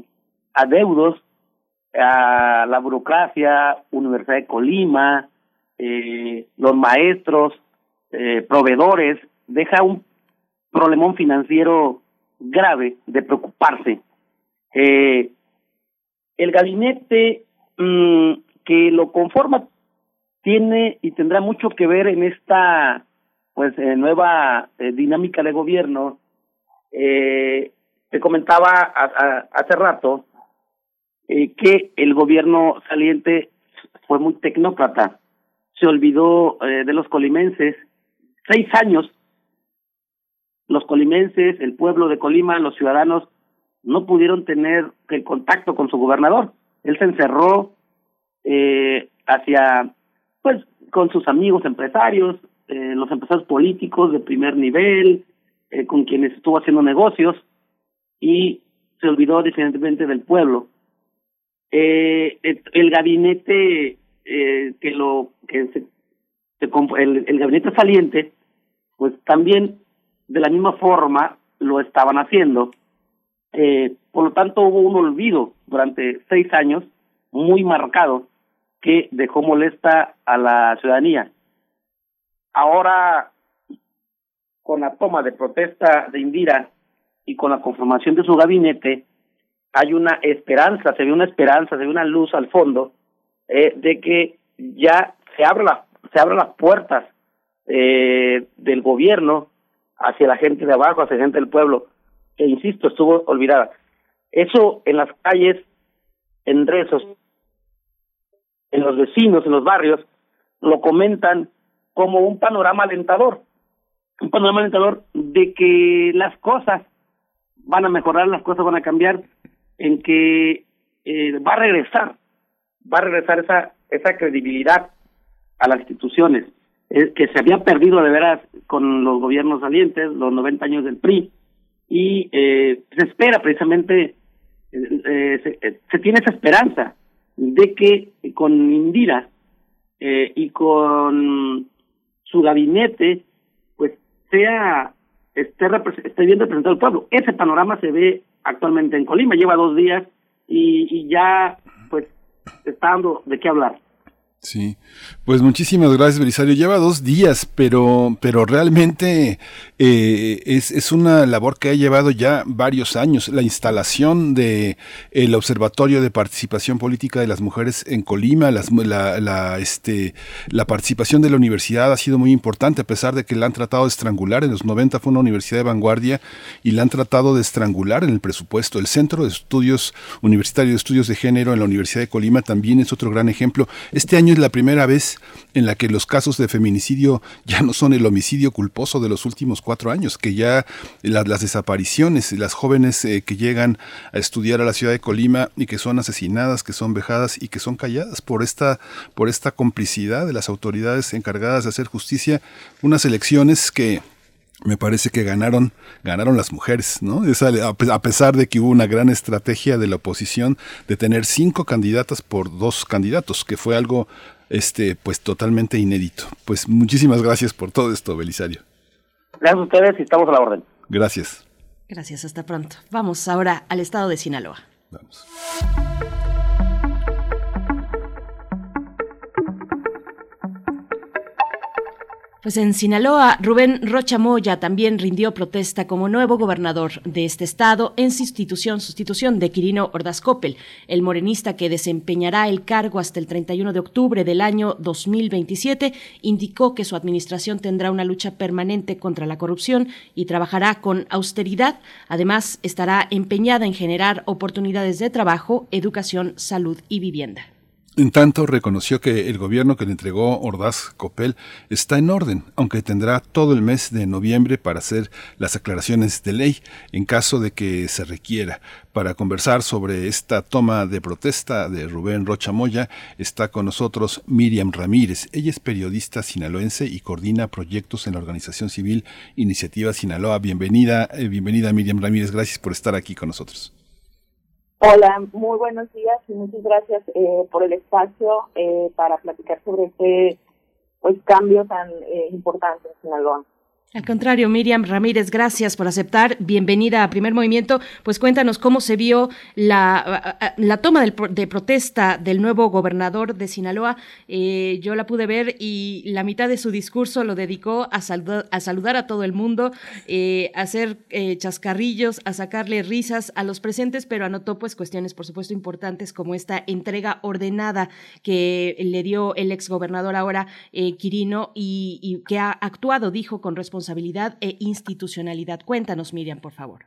adeudos a la burocracia, Universidad de Colima, eh, los maestros, eh, proveedores, deja un problemón financiero grave de preocuparse. Eh, el gabinete mm, que lo conforma tiene y tendrá mucho que ver en esta pues eh, nueva eh, dinámica de gobierno. Eh, te comentaba a, a, hace rato eh, que el gobierno saliente fue muy tecnócrata. Se olvidó eh, de los colimenses. Seis años, los colimenses, el pueblo de Colima, los ciudadanos, no pudieron tener el contacto con su gobernador. Él se encerró eh, hacia, pues, con sus amigos empresarios, eh, los empresarios políticos de primer nivel, eh, con quienes estuvo haciendo negocios, y se olvidó definitivamente del pueblo. Eh, el gabinete eh, que lo que se, se el, el gabinete saliente, pues también de la misma forma lo estaban haciendo. Eh, por lo tanto, hubo un olvido durante seis años muy marcado que dejó molesta a la ciudadanía. Ahora, con la toma de protesta de Indira y con la conformación de su gabinete, hay una esperanza, se ve una esperanza, se ve una luz al fondo eh, de que ya se abren las se abren las puertas eh, del gobierno hacia la gente de abajo, hacia la gente del pueblo, que insisto estuvo olvidada. Eso en las calles, en rezos, en los vecinos, en los barrios, lo comentan como un panorama alentador, un panorama alentador de que las cosas van a mejorar, las cosas van a cambiar, en que eh, va a regresar, va a regresar esa esa credibilidad a las instituciones eh, que se había perdido de veras con los gobiernos salientes, los 90 años del PRI, y eh, se espera precisamente, eh, se, se, tiene esa esperanza de que con Indira eh, y con su gabinete, pues sea esté, esté bien representado el pueblo. Ese panorama se ve actualmente en Colima, lleva dos días y, y ya pues está dando de qué hablar. Sí, pues muchísimas gracias, Belisario. Lleva dos días, pero, pero realmente eh, es, es, una labor que ha llevado ya varios años. La instalación de el Observatorio de Participación Política de las Mujeres en Colima, las, la, la, este, la participación de la universidad ha sido muy importante, a pesar de que la han tratado de estrangular. En los 90 fue una universidad de vanguardia y la han tratado de estrangular en el presupuesto. El Centro de Estudios Universitario de Estudios de Género en la Universidad de Colima también es otro gran ejemplo. Este año es la primera vez en la que los casos de feminicidio ya no son el homicidio culposo de los últimos cuatro años, que ya las desapariciones, las jóvenes eh, que llegan a estudiar a la ciudad de Colima y que son asesinadas, que son vejadas y que son calladas por esta, por esta complicidad de las autoridades encargadas de hacer justicia, unas elecciones que me parece que ganaron, ganaron las mujeres, ¿no? a pesar de que hubo una gran estrategia de la oposición de tener cinco candidatas por dos candidatos, que fue algo, este, pues totalmente inédito. Pues muchísimas gracias por todo esto, Belisario. Gracias a ustedes y estamos a la orden. Gracias. Gracias, hasta pronto. Vamos ahora al estado de Sinaloa. Vamos. Pues en Sinaloa, Rubén Rocha Moya también rindió protesta como nuevo gobernador de este estado en sustitución, sustitución de Quirino Ordaz Coppel, el morenista que desempeñará el cargo hasta el 31 de octubre del año 2027, indicó que su administración tendrá una lucha permanente contra la corrupción y trabajará con austeridad. Además, estará empeñada en generar oportunidades de trabajo, educación, salud y vivienda. En tanto, reconoció que el gobierno que le entregó Ordaz Copel está en orden, aunque tendrá todo el mes de noviembre para hacer las aclaraciones de ley en caso de que se requiera. Para conversar sobre esta toma de protesta de Rubén Rocha Moya está con nosotros Miriam Ramírez. Ella es periodista sinaloense y coordina proyectos en la organización civil Iniciativa Sinaloa. Bienvenida, eh, bienvenida Miriam Ramírez. Gracias por estar aquí con nosotros. Hola, muy buenos días y muchas gracias eh, por el espacio eh, para platicar sobre este pues, cambio tan eh, importante en Sinaloa. Al contrario, Miriam Ramírez, gracias por aceptar. Bienvenida a Primer Movimiento. Pues cuéntanos cómo se vio la, la toma de protesta del nuevo gobernador de Sinaloa. Eh, yo la pude ver y la mitad de su discurso lo dedicó a, saludar a todo el mundo, eh, a hacer eh, chascarrillos, a sacarle risas a los presentes, pero anotó pues cuestiones, por supuesto, importantes como esta entrega ordenada que le dio el exgobernador ahora, Quirino, y que ha actuado, dijo, con responsabilidad responsabilidad e institucionalidad. Cuéntanos, Miriam, por favor.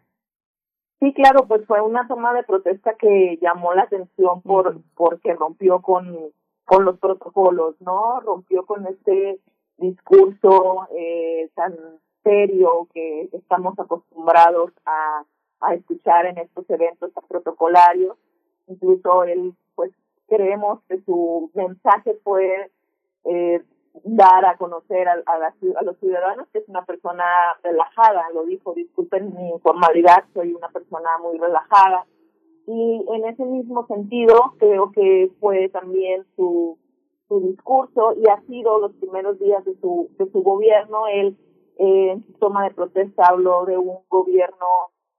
Sí, claro, pues fue una toma de protesta que llamó la atención por porque rompió con con los protocolos, ¿no? Rompió con este discurso eh, tan serio que estamos acostumbrados a, a escuchar en estos eventos protocolarios. Incluso él, pues, creemos que su mensaje fue eh, dar a conocer a, a, los ciudadanos que es una persona relajada, lo dijo, disculpen mi informalidad, soy una persona muy relajada. Y en ese mismo sentido, creo que fue también su, su discurso y ha sido los primeros días de su, de su gobierno. Él eh, en su toma de protesta habló de un gobierno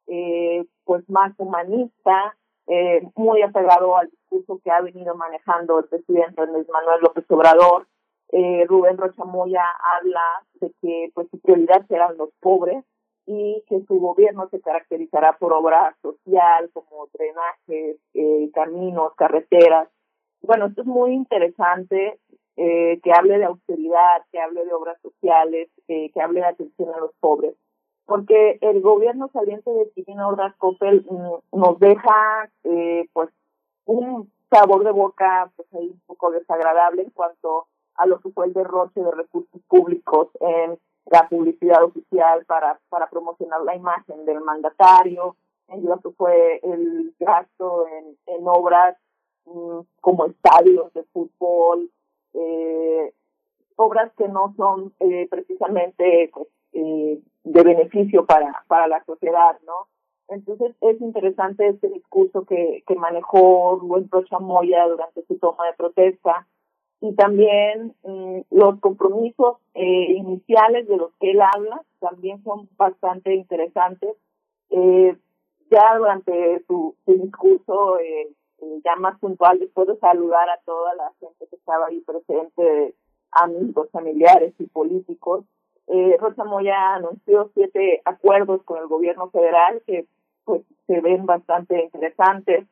eh, pues más humanista, eh, muy apegado al discurso que ha venido manejando el presidente Andrés Manuel López Obrador, eh, Rubén Rochamoya habla de que pues su prioridad serán los pobres y que su gobierno se caracterizará por obra social como drenajes, eh, caminos, carreteras. Bueno, esto es muy interesante eh, que hable de austeridad, que hable de obras sociales, eh, que hable de atención a los pobres, porque el gobierno saliente de Tirina Ordaz Coppel mm, nos deja eh, pues un sabor de boca pues ahí un poco desagradable en cuanto a lo que fue el derroche de recursos públicos en la publicidad oficial para, para promocionar la imagen del mandatario, en lo que fue el gasto en, en obras mm, como estadios de fútbol, eh, obras que no son eh, precisamente pues, eh, de beneficio para, para la sociedad, ¿no? Entonces es interesante este discurso que, que manejó Rubén Prochamoya durante su toma de protesta, y también mm, los compromisos eh, iniciales de los que él habla también son bastante interesantes. Eh, ya durante su, su discurso, eh, eh, ya más puntual, después de saludar a toda la gente que estaba ahí presente, amigos, familiares y políticos, eh, Rosa Moya anunció siete acuerdos con el gobierno federal que pues se ven bastante interesantes.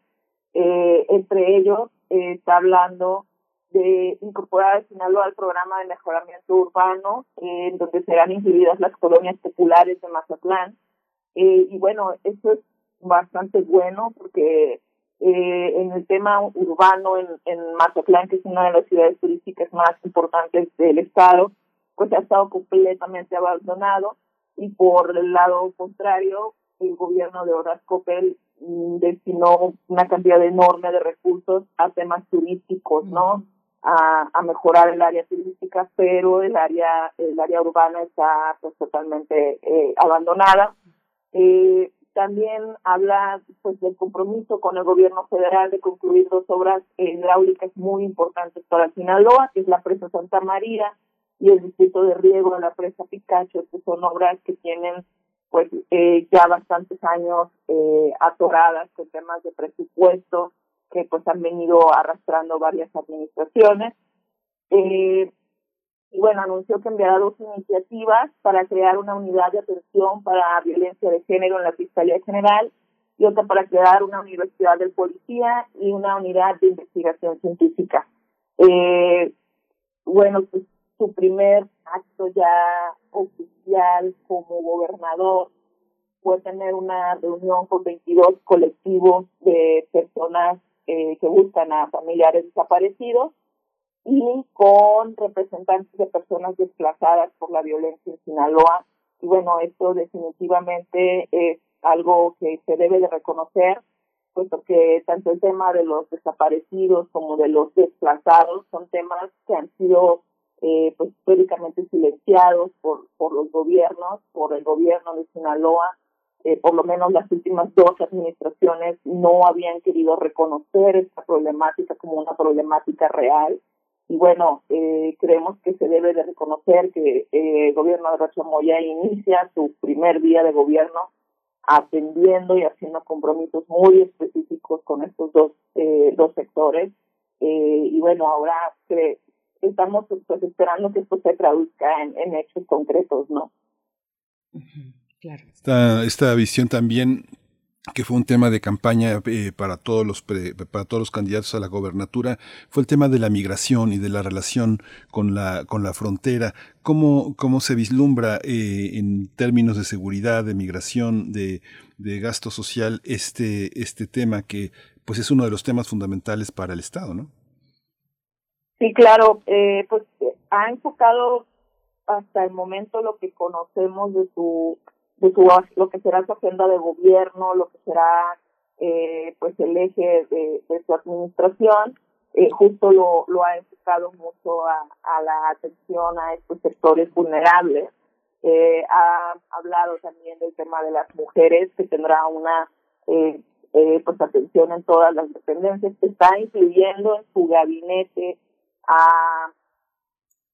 Entre ellos está hablando de incorporar a Sinaloa al programa de mejoramiento urbano, eh, en donde serán incluidas las colonias populares de Mazatlán. Eh, y bueno, eso es bastante bueno porque eh, en el tema urbano en, en Mazatlán, que es una de las ciudades turísticas más importantes del estado, pues ha estado completamente abandonado y por el lado contrario, el gobierno de Horace Coppel mm, destinó una cantidad enorme de recursos a temas turísticos, ¿no? A, mejorar el área turística, pero el área el área urbana está pues totalmente eh, abandonada. Eh, también habla pues del compromiso con el gobierno federal de concluir dos obras hidráulicas muy importantes para Sinaloa, que es la presa Santa María y el distrito de riego de la presa Picacho, que son obras que tienen pues eh, ya bastantes años eh, atoradas con temas de presupuesto que pues han venido arrastrando varias administraciones. Eh, y bueno, anunció que enviará dos iniciativas para crear una unidad de atención para violencia de género en la Fiscalía General y otra para crear una universidad del policía y una unidad de investigación científica. Eh, bueno, pues su primer acto ya oficial como gobernador fue tener una reunión con 22 colectivos de personas eh, que buscan a familiares desaparecidos y con representantes de personas desplazadas por la violencia en Sinaloa. Y bueno, esto definitivamente es algo que se debe de reconocer, puesto que tanto el tema de los desaparecidos como de los desplazados son temas que han sido eh, pues históricamente silenciados por, por los gobiernos, por el gobierno de Sinaloa, eh, por lo menos las últimas dos administraciones no habían querido reconocer esta problemática como una problemática real y bueno, eh, creemos que se debe de reconocer que eh, el gobierno de Rocha Moya inicia su primer día de gobierno atendiendo y haciendo compromisos muy específicos con estos dos, eh, dos sectores. Eh, y bueno, ahora que estamos pues, esperando que esto se traduzca en hechos concretos, ¿no? Claro. Esta, esta visión también que fue un tema de campaña eh, para todos los pre, para todos los candidatos a la gobernatura fue el tema de la migración y de la relación con la con la frontera cómo cómo se vislumbra eh, en términos de seguridad de migración de, de gasto social este este tema que pues es uno de los temas fundamentales para el estado no sí claro eh, pues ha enfocado hasta el momento lo que conocemos de su de su, lo que será su agenda de gobierno, lo que será eh, pues el eje de, de su administración, eh, justo lo, lo ha enfocado mucho a, a la atención a estos sectores vulnerables. Eh, ha hablado también del tema de las mujeres, que tendrá una eh, eh, pues atención en todas las dependencias, está incluyendo en su gabinete a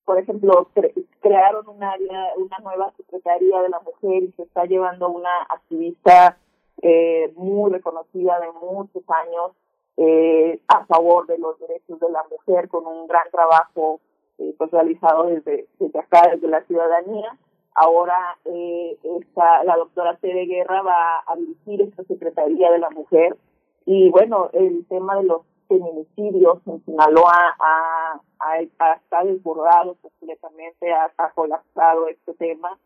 por ejemplo, cre crearon un área, una nueva Secretaría de la Mujer y se está llevando una activista eh, muy reconocida de muchos años eh, a favor de los derechos de la mujer con un gran trabajo eh, pues realizado desde, desde acá, desde la ciudadanía. Ahora eh, esta, la doctora Tere Guerra va a dirigir esta Secretaría de la Mujer y bueno, el tema de los feminicidios en Sinaloa ha, ha, ha está desbordado completamente, ha, ha colapsado este tema.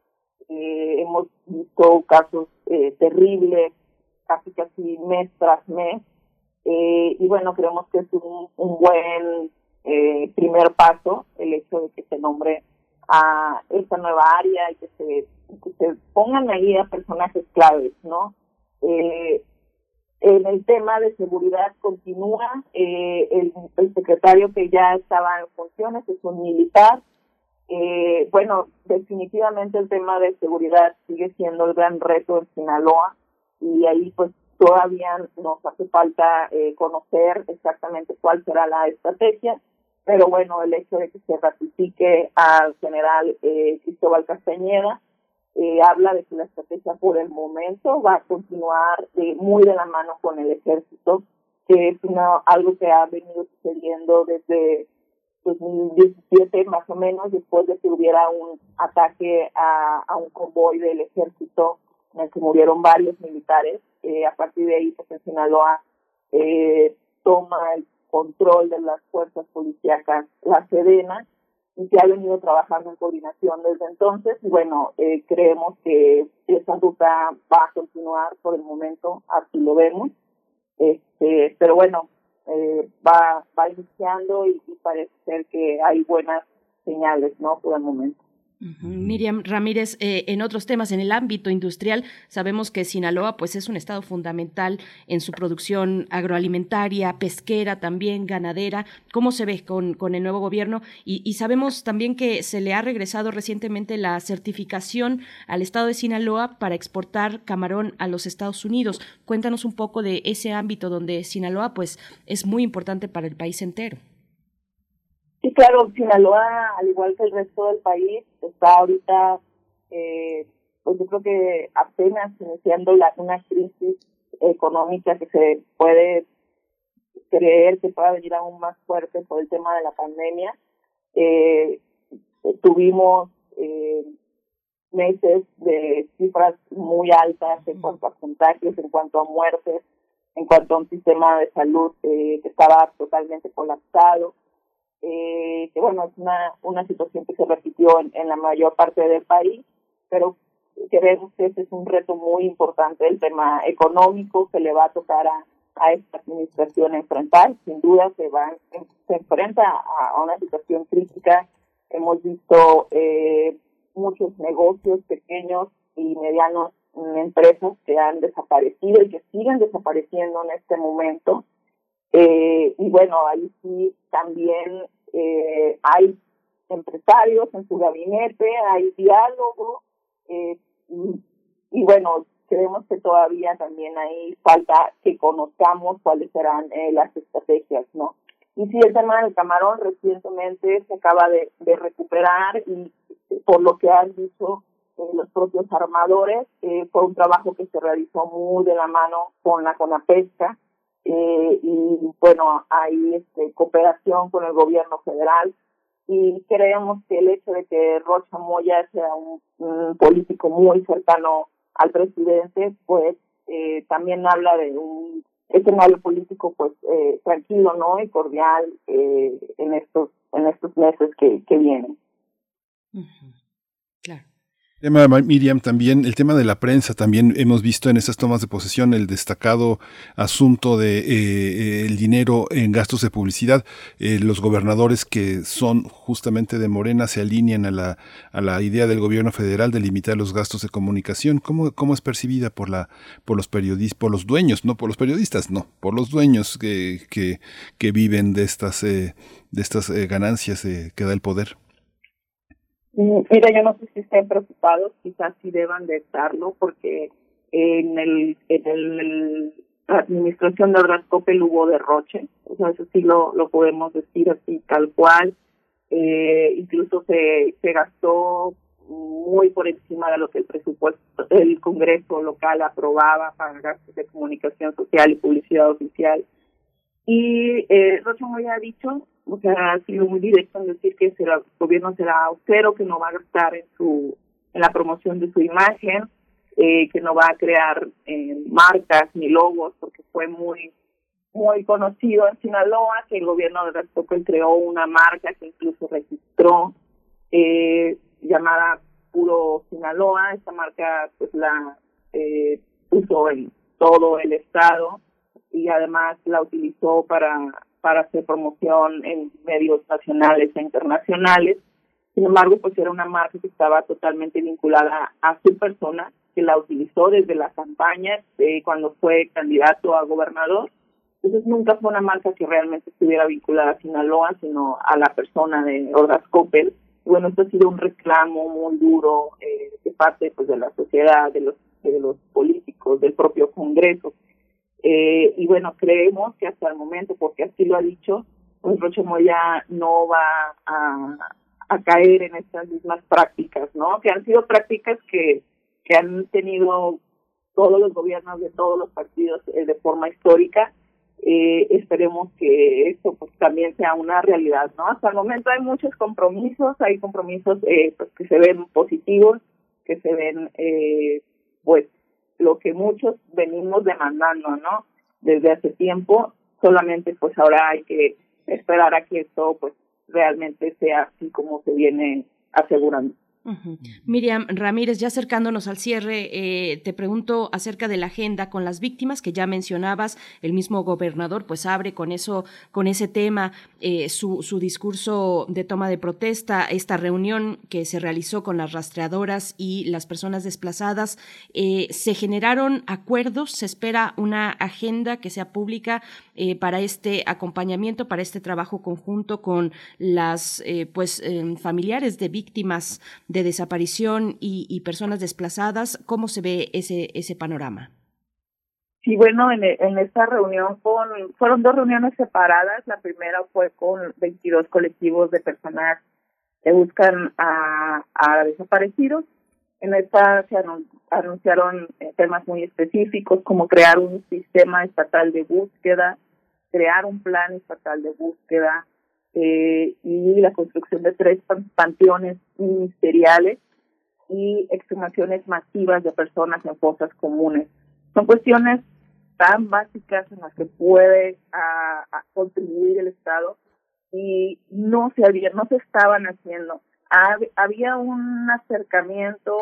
Eh, hemos visto casos eh, terribles, casi casi mes tras mes. Eh, y bueno, creemos que es un, un buen eh, primer paso el hecho de que se nombre a esta nueva área y que se, que se pongan ahí a personajes claves, ¿no? Eh, en el tema de seguridad continúa, eh, el, secretario que ya estaba en funciones es un militar. Eh, bueno, definitivamente el tema de seguridad sigue siendo el gran reto en Sinaloa y ahí pues todavía nos hace falta eh, conocer exactamente cuál será la estrategia, pero bueno, el hecho de que se ratifique al general eh, Cristóbal Castañeda eh, habla de que la estrategia por el momento va a continuar eh, muy de la mano con el ejército, que es una, algo que ha venido sucediendo desde 2017 más o menos, después de que hubiera un ataque a, un convoy del ejército en el que murieron varios militares. Eh, a partir de ahí, pues Sinaloa eh, toma el control de las fuerzas policíacas, la Sedena, y se ha venido trabajando en coordinación desde entonces. Y bueno, eh, creemos que esa ruta va a continuar por el momento, así lo vemos. Este, pero bueno, eh, va, va iniciando y, y parece ser que hay buenas señales, ¿no? Por el momento. Miriam Ramírez, eh, en otros temas, en el ámbito industrial, sabemos que Sinaloa pues, es un estado fundamental en su producción agroalimentaria, pesquera, también ganadera. ¿Cómo se ve con, con el nuevo gobierno? Y, y, sabemos también que se le ha regresado recientemente la certificación al estado de Sinaloa para exportar camarón a los Estados Unidos. Cuéntanos un poco de ese ámbito donde Sinaloa pues, es muy importante para el país entero. Sí, claro, Sinaloa, al igual que el resto del país, está ahorita, eh, pues yo creo que apenas iniciando la, una crisis económica que se puede creer que pueda venir aún más fuerte por el tema de la pandemia. Eh, tuvimos eh, meses de cifras muy altas en cuanto a contagios, en cuanto a muertes, en cuanto a un sistema de salud eh, que estaba totalmente colapsado eh, que bueno, es una, una situación que se repitió en, la mayor parte del país, pero creemos que ese es un reto muy importante, el tema económico que le va a tocar a, a esta administración enfrentar. Sin duda se, va, se enfrenta a, una situación crítica. Hemos visto eh, muchos negocios pequeños y medianos empresas que han desaparecido y que siguen desapareciendo en este momento. Eh, y bueno, ahí sí también eh, hay empresarios en su gabinete, hay diálogo, eh, y, bueno, creemos que todavía también hay falta que conozcamos cuáles serán eh, las estrategias, ¿no? Y sí, el tema del camarón recientemente se acaba de, de recuperar y por lo que han dicho eh, los propios armadores, eh, fue un trabajo que se realizó muy de la mano con la CONAPESCA, eh, y bueno, hay este, cooperación con el gobierno federal y creemos que el hecho de que Rocha Moya sea un, político muy cercano al presidente, pues eh, también habla de un escenario político pues eh, tranquilo, ¿no? Y cordial eh, en estos en estos meses que, que vienen. Uh. Tema Miriam también, el tema de la prensa también hemos visto en esas tomas de posesión el destacado asunto de eh, el dinero en gastos de publicidad. Eh, los gobernadores que son justamente de Morena se alinean a la, a la idea del gobierno federal de limitar los gastos de comunicación. ¿Cómo, cómo es percibida por la, por los periodistas, por los dueños, no por los periodistas, no, por los dueños que, que, que viven de estas, eh, de estas ganancias que da el poder? Mira, yo no sé si estén preocupados, quizás sí deban de estarlo, porque en el, en el administración de Orgascopel hubo derroche, o sea, eso sí lo, lo podemos decir así tal cual, eh, incluso se, se gastó muy por encima de lo que el presupuesto, el Congreso local aprobaba para gastos de comunicación social y publicidad oficial. Y eh, Rocha Moya ha dicho o sea, ha sido muy directo en decir que el gobierno será austero, que no va a gastar en su en la promoción de su imagen, eh, que no va a crear eh, marcas ni logos, porque fue muy muy conocido en Sinaloa que el gobierno de Rastoco creó una marca que incluso registró eh, llamada Puro Sinaloa. Esta marca pues la eh, puso en todo el estado y además la utilizó para para hacer promoción en medios nacionales e internacionales. Sin embargo, pues era una marca que estaba totalmente vinculada a su persona, que la utilizó desde la campaña eh, cuando fue candidato a gobernador. Entonces nunca fue una marca que realmente estuviera vinculada a Sinaloa, sino a la persona de Ordaz Coppel. Bueno, esto ha sido un reclamo muy duro eh, de parte pues, de la sociedad, de los, de los políticos, del propio Congreso. Eh, y bueno, creemos que hasta el momento, porque así lo ha dicho, pues Roche Moya no va a, a caer en estas mismas prácticas, ¿no? Que han sido prácticas que, que han tenido todos los gobiernos de todos los partidos eh, de forma histórica. Eh, esperemos que esto pues también sea una realidad, ¿no? Hasta el momento hay muchos compromisos, hay compromisos eh, pues que se ven positivos, que se ven eh, pues lo que muchos venimos demandando, ¿no? Desde hace tiempo, solamente pues ahora hay que esperar a que esto pues realmente sea así como se viene asegurando. Miriam Ramírez, ya acercándonos al cierre, eh, te pregunto acerca de la agenda con las víctimas que ya mencionabas. El mismo gobernador, pues, abre con eso, con ese tema, eh, su, su, discurso de toma de protesta. Esta reunión que se realizó con las rastreadoras y las personas desplazadas, eh, se generaron acuerdos. Se espera una agenda que sea pública para este acompañamiento, para este trabajo conjunto con las, pues, em, familiares de víctimas de desaparición y, personas desplazadas. ¿Cómo se ve ese, ese panorama? Sí, bueno, en, en esta reunión con, fueron dos reuniones separadas. La primera fue con 22 colectivos de personas que buscan a, a desaparecidos. En esta se anunciaron eh, temas muy específicos como crear un sistema estatal de búsqueda, crear un plan estatal de búsqueda, eh, y la construcción de tres panteones ministeriales y exhumaciones masivas de personas en fosas comunes. Son cuestiones tan básicas en las que puede a, contribuir el Estado y no se había, no se estaban haciendo. había un acercamiento,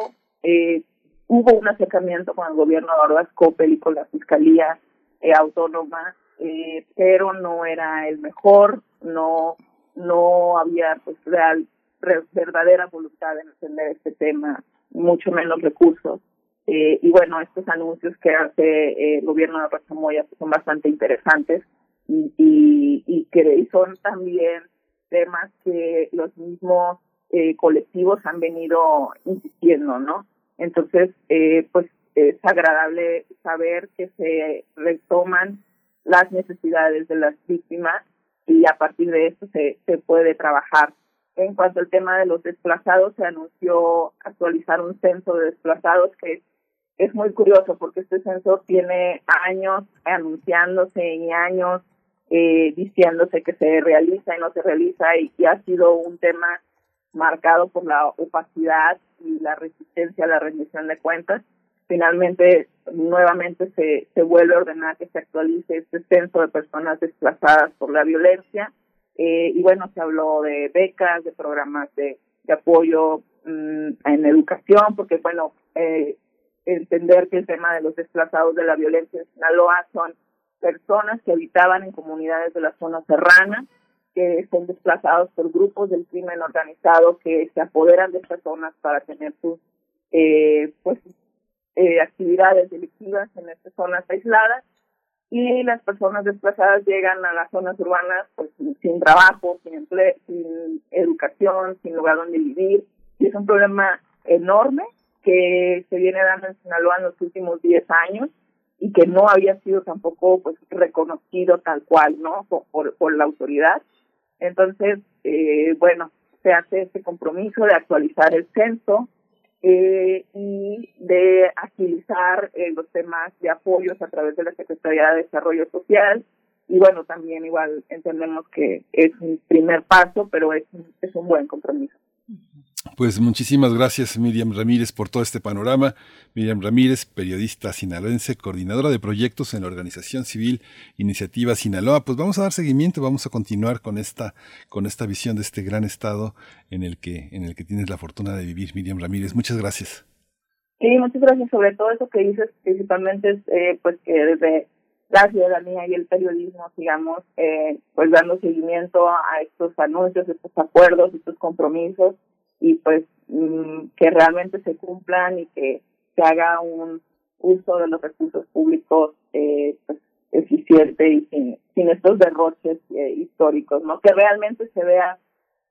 eh, hubo un acercamiento con el gobierno de Ordaz Coppel y con la Fiscalía eh, Autónoma eh, pero no era el mejor, no no había pues real verdadera voluntad en atender este tema, mucho menos recursos. Eh, y bueno, estos anuncios que hace eh, el gobierno de Rosamoya pues, son bastante interesantes y, y, y que son también temas que los mismos eh, colectivos han venido insistiendo, ¿no? Entonces, eh, pues es agradable saber que se retoman las necesidades de las víctimas y a partir de esto se, se puede trabajar. En cuanto al tema de los desplazados, se anunció actualizar un censo de desplazados que es muy curioso porque este censo tiene años anunciándose y años eh, diciéndose que se realiza y no se realiza y, y ha sido un tema marcado por la opacidad y la resistencia a la rendición de cuentas finalmente nuevamente se, se vuelve a ordenar que se actualice este censo de personas desplazadas por la violencia. Eh, y bueno, se habló de becas, de programas de, de apoyo mm, en educación, porque bueno, eh, entender que el tema de los desplazados de la violencia en Sinaloa son personas que habitaban en comunidades de la zona serrana, que son desplazados por grupos del crimen organizado que se apoderan de estas zonas para tener sus eh, pues eh, actividades delictivas en estas zonas aisladas y las personas desplazadas llegan a las zonas urbanas pues sin trabajo, sin empleo, sin educación, sin lugar donde vivir y es un problema enorme que se viene dando en Sinaloa en los últimos 10 años y que no había sido tampoco pues reconocido tal cual, ¿no? Por, por, la autoridad. Entonces, eh, bueno, se hace este compromiso de actualizar el censo, eh, y de agilizar eh, los temas de apoyos a través de la Secretaría de Desarrollo Social. Y bueno, también igual entendemos que es un primer paso, pero es, es un buen compromiso. Pues muchísimas gracias Miriam Ramírez por todo este panorama. Miriam Ramírez, periodista sinaloense, coordinadora de proyectos en la organización civil Iniciativa Sinaloa. Pues vamos a dar seguimiento, vamos a continuar con esta, con esta visión de este gran estado en el que, en el que tienes la fortuna de vivir, Miriam Ramírez. Muchas gracias. Sí, muchas gracias. Sobre todo eso que dices, principalmente eh, pues que desde la ciudadanía y el periodismo sigamos eh, pues dando seguimiento a estos anuncios, estos acuerdos, estos compromisos y pues mm, que realmente se cumplan y que se haga un uso de los recursos públicos eh, pues, eficiente y sin, sin estos derroches eh, históricos, ¿no? Que realmente se vea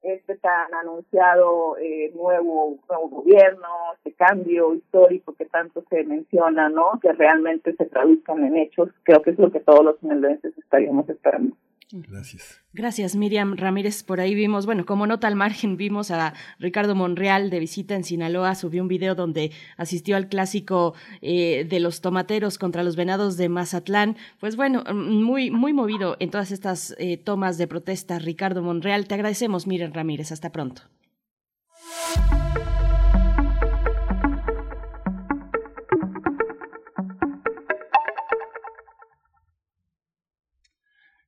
este tan anunciado eh, nuevo, nuevo gobierno, este cambio histórico que tanto se menciona, ¿no? Que realmente se traduzcan en hechos, creo que es lo que todos los sinaloenses estaríamos esperando. Gracias. Gracias, Miriam Ramírez. Por ahí vimos, bueno, como nota al margen, vimos a Ricardo Monreal de visita en Sinaloa. Subió un video donde asistió al clásico eh, de los tomateros contra los venados de Mazatlán. Pues bueno, muy, muy movido en todas estas eh, tomas de protesta, Ricardo Monreal. Te agradecemos, Miriam Ramírez. Hasta pronto.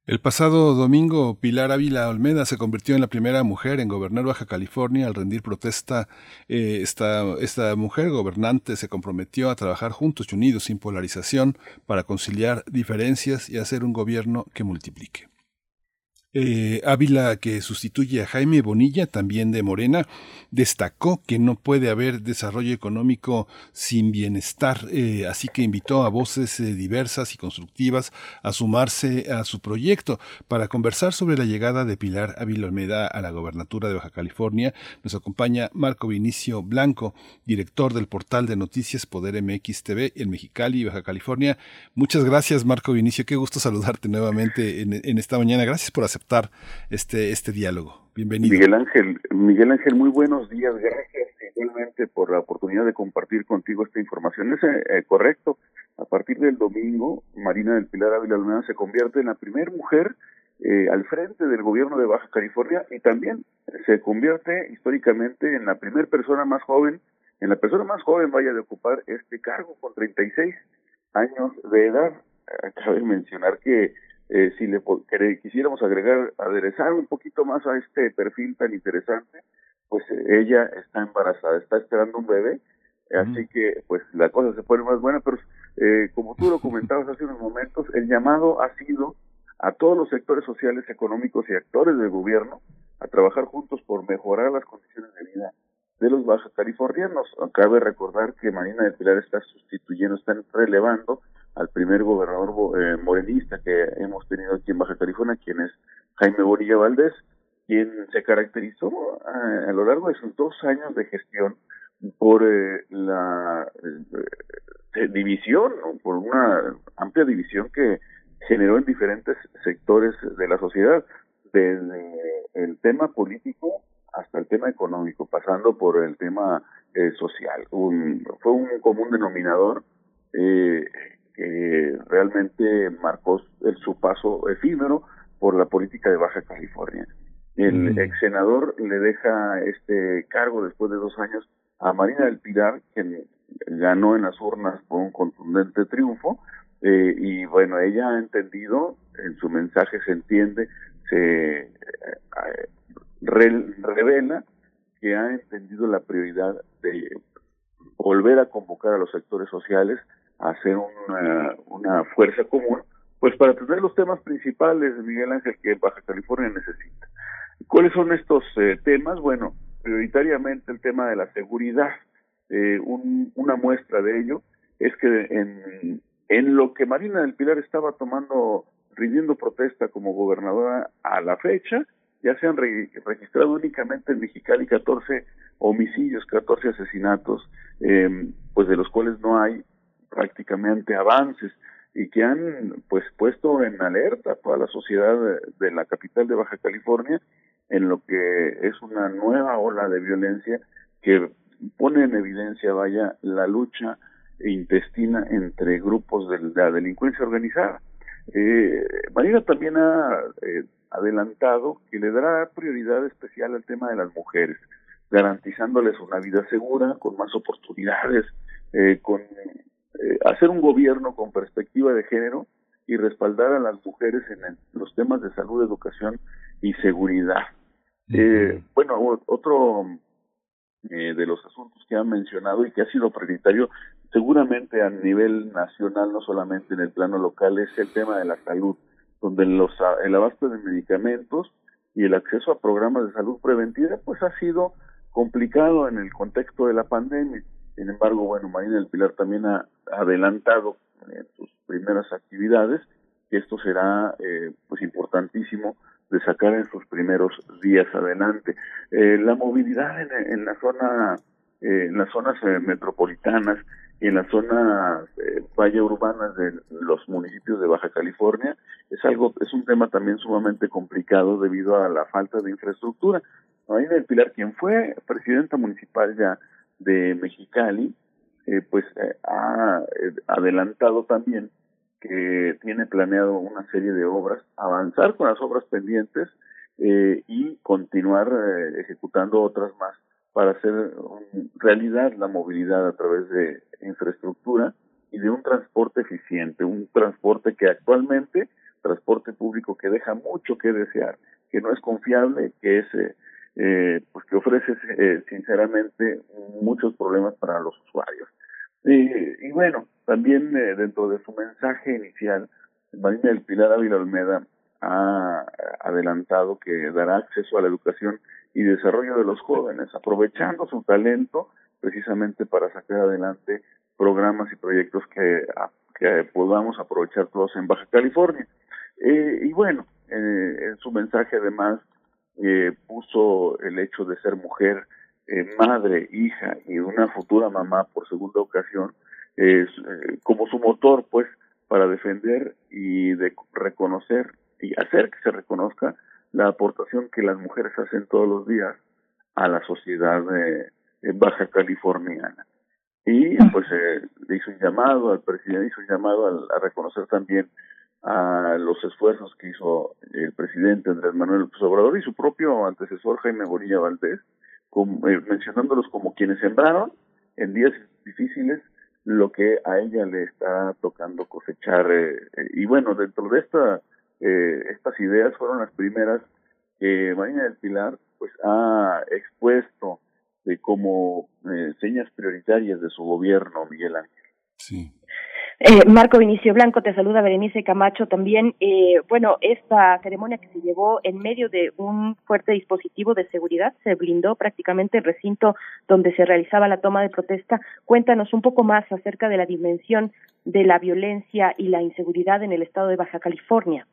El pasado domingo, Pilar Ávila Olmeda se convirtió en la primera mujer en gobernar Baja California al rendir protesta. Eh, esta, esta mujer gobernante se comprometió a trabajar juntos y unidos sin polarización para conciliar diferencias y hacer un gobierno que multiplique. Eh, Ávila, que sustituye a Jaime Bonilla, también de Morena, destacó que no puede haber desarrollo económico sin bienestar, eh, así que invitó a voces eh, diversas y constructivas a sumarse a su proyecto. Para conversar sobre la llegada de Pilar Ávila Olmeda a la gobernatura de Baja California, nos acompaña Marco Vinicio Blanco, director del portal de noticias Poder MX TV en Mexicali, Baja California. Muchas gracias, Marco Vinicio. Qué gusto saludarte nuevamente en, en esta mañana. Gracias por aceptar este, este diálogo. Bienvenido. Miguel Ángel, Miguel Ángel, muy buenos días. Gracias igualmente por la oportunidad de compartir contigo esta información. Es eh, correcto. A partir del domingo, Marina del Pilar Ávila Almeida se convierte en la primera mujer eh, al frente del gobierno de Baja California y también se convierte históricamente en la primera persona más joven, en la persona más joven vaya de ocupar este cargo con 36 años de edad. Cabe mencionar que eh, si le quisiéramos agregar, aderezar un poquito más a este perfil tan interesante, pues eh, ella está embarazada, está esperando un bebé, así que pues la cosa se pone más buena, pero eh, como tú lo comentabas hace unos momentos, el llamado ha sido a todos los sectores sociales, económicos y actores del gobierno a trabajar juntos por mejorar las condiciones de vida de los baja californianos. Cabe recordar que Marina del Pilar está sustituyendo, está relevando al primer gobernador eh, morenista que hemos tenido aquí en Baja California, quien es Jaime Borilla Valdés, quien se caracterizó eh, a, lo largo de sus dos años de gestión por eh, la división, por una amplia división que generó en diferentes sectores de la sociedad, desde el tema político hasta el tema económico, pasando por el tema social. Un, fue un común denominador eh, que realmente marcó el, su paso efímero por la política de Baja California. El mm. ex senador le deja este cargo después de dos años a Marina del Pilar, quien ganó en las urnas por un contundente triunfo, eh, y bueno, ella ha entendido, en su mensaje se entiende, se eh, revela que ha entendido la prioridad de volver a convocar a los sectores sociales hacer una, una fuerza común, pues para tener los temas principales, Miguel Ángel, que Baja California necesita. ¿Cuáles son estos eh, temas? Bueno, prioritariamente el tema de la seguridad. Eh, un, una muestra de ello es que en, en lo que Marina del Pilar estaba tomando, rindiendo protesta como gobernadora a la fecha, ya se han registrado únicamente en Mexicali 14 homicidios, 14 asesinatos, eh, pues de los cuales no hay prácticamente avances y que han pues puesto en alerta a la sociedad de, la capital de Baja California en lo que es una nueva ola de violencia que pone en evidencia vaya la lucha intestina entre grupos de la delincuencia organizada. Eh, Marina también ha eh, adelantado que le dará prioridad especial al tema de las mujeres, garantizándoles una vida segura, con más oportunidades, eh, con eh, hacer un gobierno con perspectiva de género y respaldar a las mujeres en los temas de salud, educación y seguridad. Eh, bueno, otro eh, de los asuntos que han mencionado y que ha sido prioritario, seguramente a nivel nacional, no solamente en el plano local, es el tema de la salud, donde los, el abasto de medicamentos y el acceso a programas de salud preventiva, pues ha sido complicado en el contexto de la pandemia. Sin embargo, bueno, Marina del Pilar también ha adelantado en sus primeras actividades que esto será eh, pues importantísimo de sacar en sus primeros días adelante. Eh, la movilidad en, la zona, eh, en las zonas metropolitanas y en las zonas eh, valle urbanas de los municipios de Baja California es algo es un tema también sumamente complicado debido a la falta de infraestructura. Marina del Pilar, quien fue presidenta municipal ya de Mexicali, eh, pues eh, ha eh, adelantado también que tiene planeado una serie de obras, avanzar con las obras pendientes eh, y continuar eh, ejecutando otras más para hacer realidad la movilidad a través de infraestructura y de un transporte eficiente, un transporte que actualmente, transporte público que deja mucho que desear, que no es confiable, que es, eh, pues que ofrece eh, sinceramente muchos problemas para los usuarios. Eh, y bueno, también eh, dentro de su mensaje inicial, Marina del Pilar Ávila Olmeda ha adelantado que dará acceso a la educación y desarrollo de los jóvenes, aprovechando su talento precisamente para sacar adelante programas y proyectos que, que podamos aprovechar todos en Baja California. Eh, y bueno, eh, en su mensaje además eh, puso el hecho de ser mujer, eh, madre, hija y una futura mamá por segunda ocasión eh, como su motor, pues, para defender y de reconocer y hacer que se reconozca la aportación que las mujeres hacen todos los días a la sociedad eh, baja californiana. Y pues eh, le hizo un llamado al presidente, hizo un llamado al- a reconocer también a los esfuerzos que hizo el presidente Andrés Manuel López Obrador y su propio antecesor Jaime Bonilla Valdés, eh, mencionándolos como quienes sembraron en días difíciles lo que a ella le está tocando cosechar. eh, eh, y bueno, dentro de esta, eh, estas ideas fueron las primeras que Marina del Pilar pues ha expuesto de como señas prioritarias de su gobierno, Miguel Ángel. Sí. Eh, Marco Vinicio Blanco, te saluda Berenice Camacho también. Eh, bueno, esta ceremonia que se llevó en medio de un fuerte dispositivo de seguridad, se blindó prácticamente el recinto donde se realizaba la toma de protesta. Cuéntanos un poco más acerca de la dimensión de la violencia y la inseguridad en el estado de Baja California.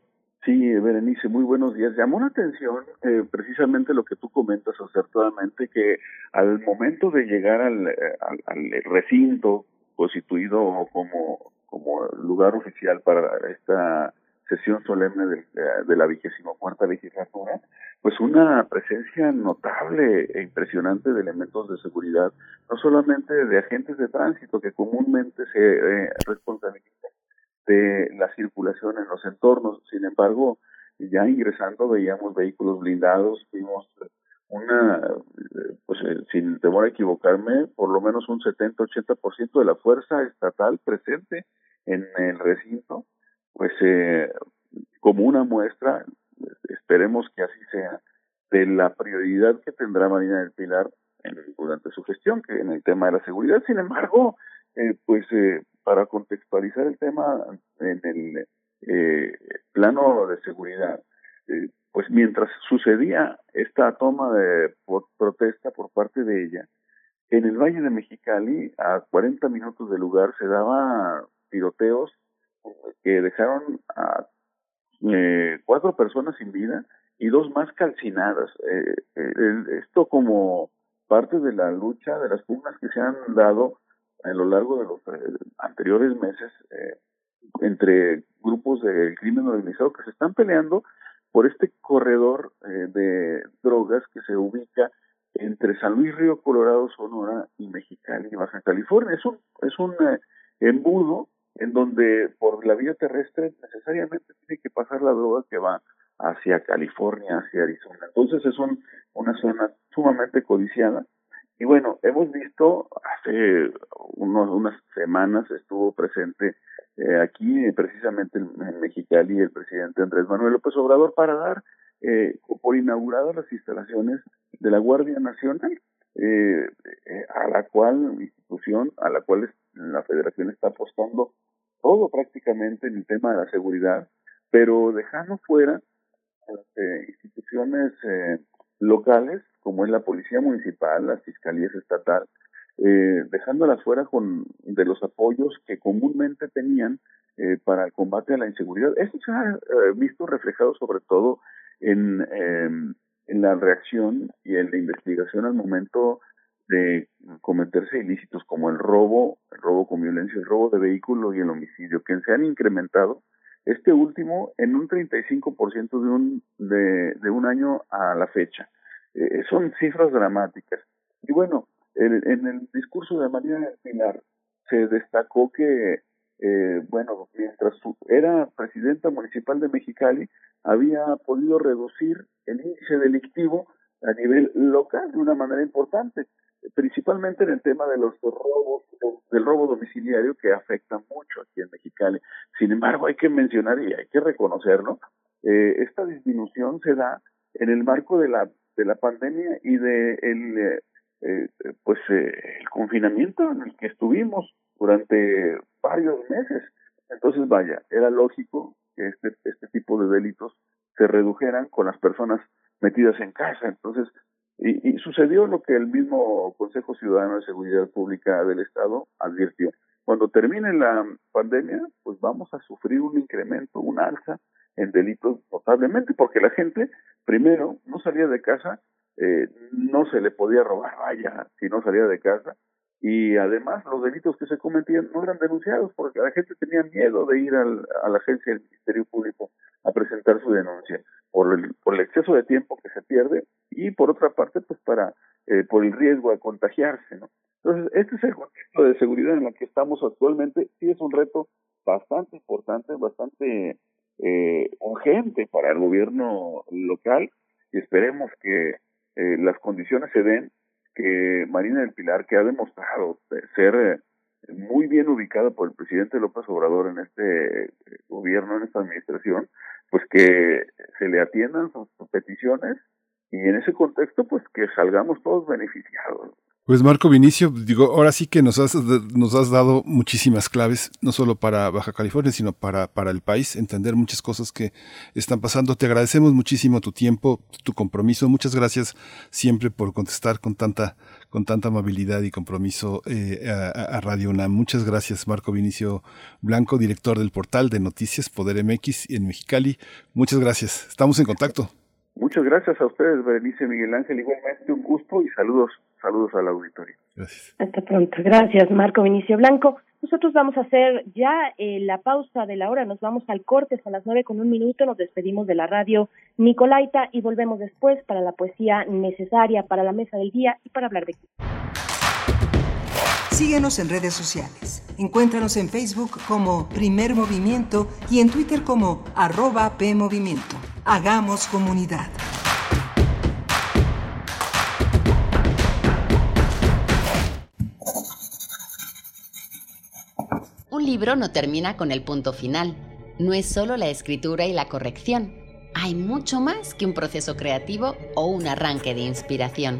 Sí, Berenice, muy buenos días. Llamó la atención eh, precisamente lo que tú comentas acertadamente, que al momento de llegar al, eh, recinto constituido como, como lugar oficial para esta sesión solemne de, de la vigésima cuarta legislatura, pues una presencia notable e impresionante de elementos de seguridad, no solamente de agentes de tránsito que comúnmente se eh, responsabilizan de la circulación en los entornos. Sin embargo, ya ingresando veíamos vehículos blindados, vimos una, pues eh, sin temor a equivocarme, por lo menos un 70-80% de la fuerza estatal presente en el recinto, pues eh, como una muestra, esperemos que así sea, de la prioridad que tendrá Marina del Pilar en, durante su gestión, que en el tema de la seguridad. Sin embargo, eh, pues eh, para contextualizar el tema en el eh, plano de seguridad, eh, pues mientras sucedía esta toma de protesta por parte de ella, en el Valle de Mexicali, a 40 minutos del lugar, se daba tiroteos que dejaron a eh, cuatro personas sin vida y dos más calcinadas. Eh, eh, esto como parte de la lucha, de las pugnas que se han dado a lo largo de los eh, anteriores meses eh, entre grupos del crimen organizado que se están peleando por este corredor eh, de drogas que se ubica entre San Luis Río Colorado, Sonora y Mexicali, Baja California. Es un, es un eh, embudo en donde por la vía terrestre necesariamente tiene que pasar la droga que va hacia California, hacia Arizona. Entonces es un, una zona sumamente codiciada. Y bueno, hemos visto hace unos, unas semanas estuvo presente eh, aquí, precisamente en, Mexicali, el presidente Andrés Manuel López Obrador para dar eh, por inauguradas las instalaciones de la Guardia Nacional, eh, eh, a la cual institución, a la cual la Federación está apostando todo prácticamente en el tema de la seguridad, pero dejando fuera las eh, instituciones locales, como es la Policía Municipal, las Fiscalías Estatal, eh, dejándolas fuera con de los apoyos que comúnmente tenían eh, para el combate a la inseguridad. Eso se ha eh, visto reflejado sobre todo en, eh, en la reacción y en la investigación al momento de cometerse ilícitos como el robo, el robo con violencia, el robo de vehículo y el homicidio, que se han incrementado, este último en un 35% de un, de, un año a la fecha. Eh, son cifras dramáticas. Y bueno, el, en el discurso de María del Pilar se destacó que, eh, bueno, mientras era presidenta municipal de Mexicali, había podido reducir el índice delictivo a nivel local de una manera importante, principalmente en el tema de los robos, del robo domiciliario que afecta mucho aquí en Mexicali. Sin embargo, hay que mencionar y hay que reconocerlo, eh, esta disminución se da en el marco de la de la pandemia y de el eh, eh, pues eh, el confinamiento en el que estuvimos durante varios meses. Entonces, vaya, era lógico que este, este tipo de delitos se redujeran con las personas metidas en casa. Entonces, y, y sucedió lo que el mismo Consejo Ciudadano de Seguridad Pública del Estado advirtió. Cuando termine la pandemia, pues vamos a sufrir un incremento, un alza en delitos notablemente, porque la gente, primero, no salía de casa, eh, no se le podía robar, vaya, si no salía de casa, y además los delitos que se cometían no eran denunciados, porque la gente tenía miedo de ir al, a la agencia del Ministerio Público a presentar su denuncia, por el, por el exceso de tiempo que se pierde, y por otra parte, eh, por el riesgo de contagiarse, ¿no? Entonces, este es el contexto de seguridad en el que estamos actualmente, sí es un reto bastante importante, bastante eh, urgente para el gobierno local y esperemos que eh, las condiciones se den que Marina del Pilar, que ha demostrado ser eh, muy bien ubicada por el presidente López Obrador en este eh, gobierno, en esta administración, pues que se le atiendan sus peticiones y en ese contexto, pues que salgamos todos beneficiados. Pues Marco Vinicio, digo, ahora sí que nos has, nos has dado muchísimas claves, no solo para Baja California, sino para, para el país, entender muchas cosas que están pasando. Te agradecemos muchísimo tu tiempo, tu compromiso. Muchas gracias siempre por contestar con tanta, con tanta amabilidad y compromiso eh, a, a, Radio UNAM. Muchas gracias, Marco Vinicio Blanco, director del portal de noticias Poder MX en Mexicali. Muchas gracias. Estamos en contacto. Muchas gracias a ustedes, Berenice Miguel Ángel. Igualmente un gusto y saludos. Saludos al auditorio. Gracias. Hasta pronto. Gracias, Marco Vinicio Blanco. Nosotros vamos a hacer ya eh, la pausa de la hora. Nos vamos al corte, son las nueve con un minuto. Nos despedimos de la radio Nicolaita y volvemos después para la poesía necesaria para la mesa del día y para hablar de. Síguenos en redes sociales. Encuéntranos en Facebook como Primer Movimiento y en Twitter como arroba PMovimiento. Hagamos comunidad. Un libro no termina con el punto final. No es solo la escritura y la corrección. Hay mucho más que un proceso creativo o un arranque de inspiración.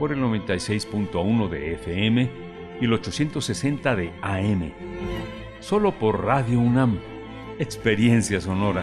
por el 96.1 de FM y el 860 de AM. Solo por Radio UNAM. Experiencia sonora.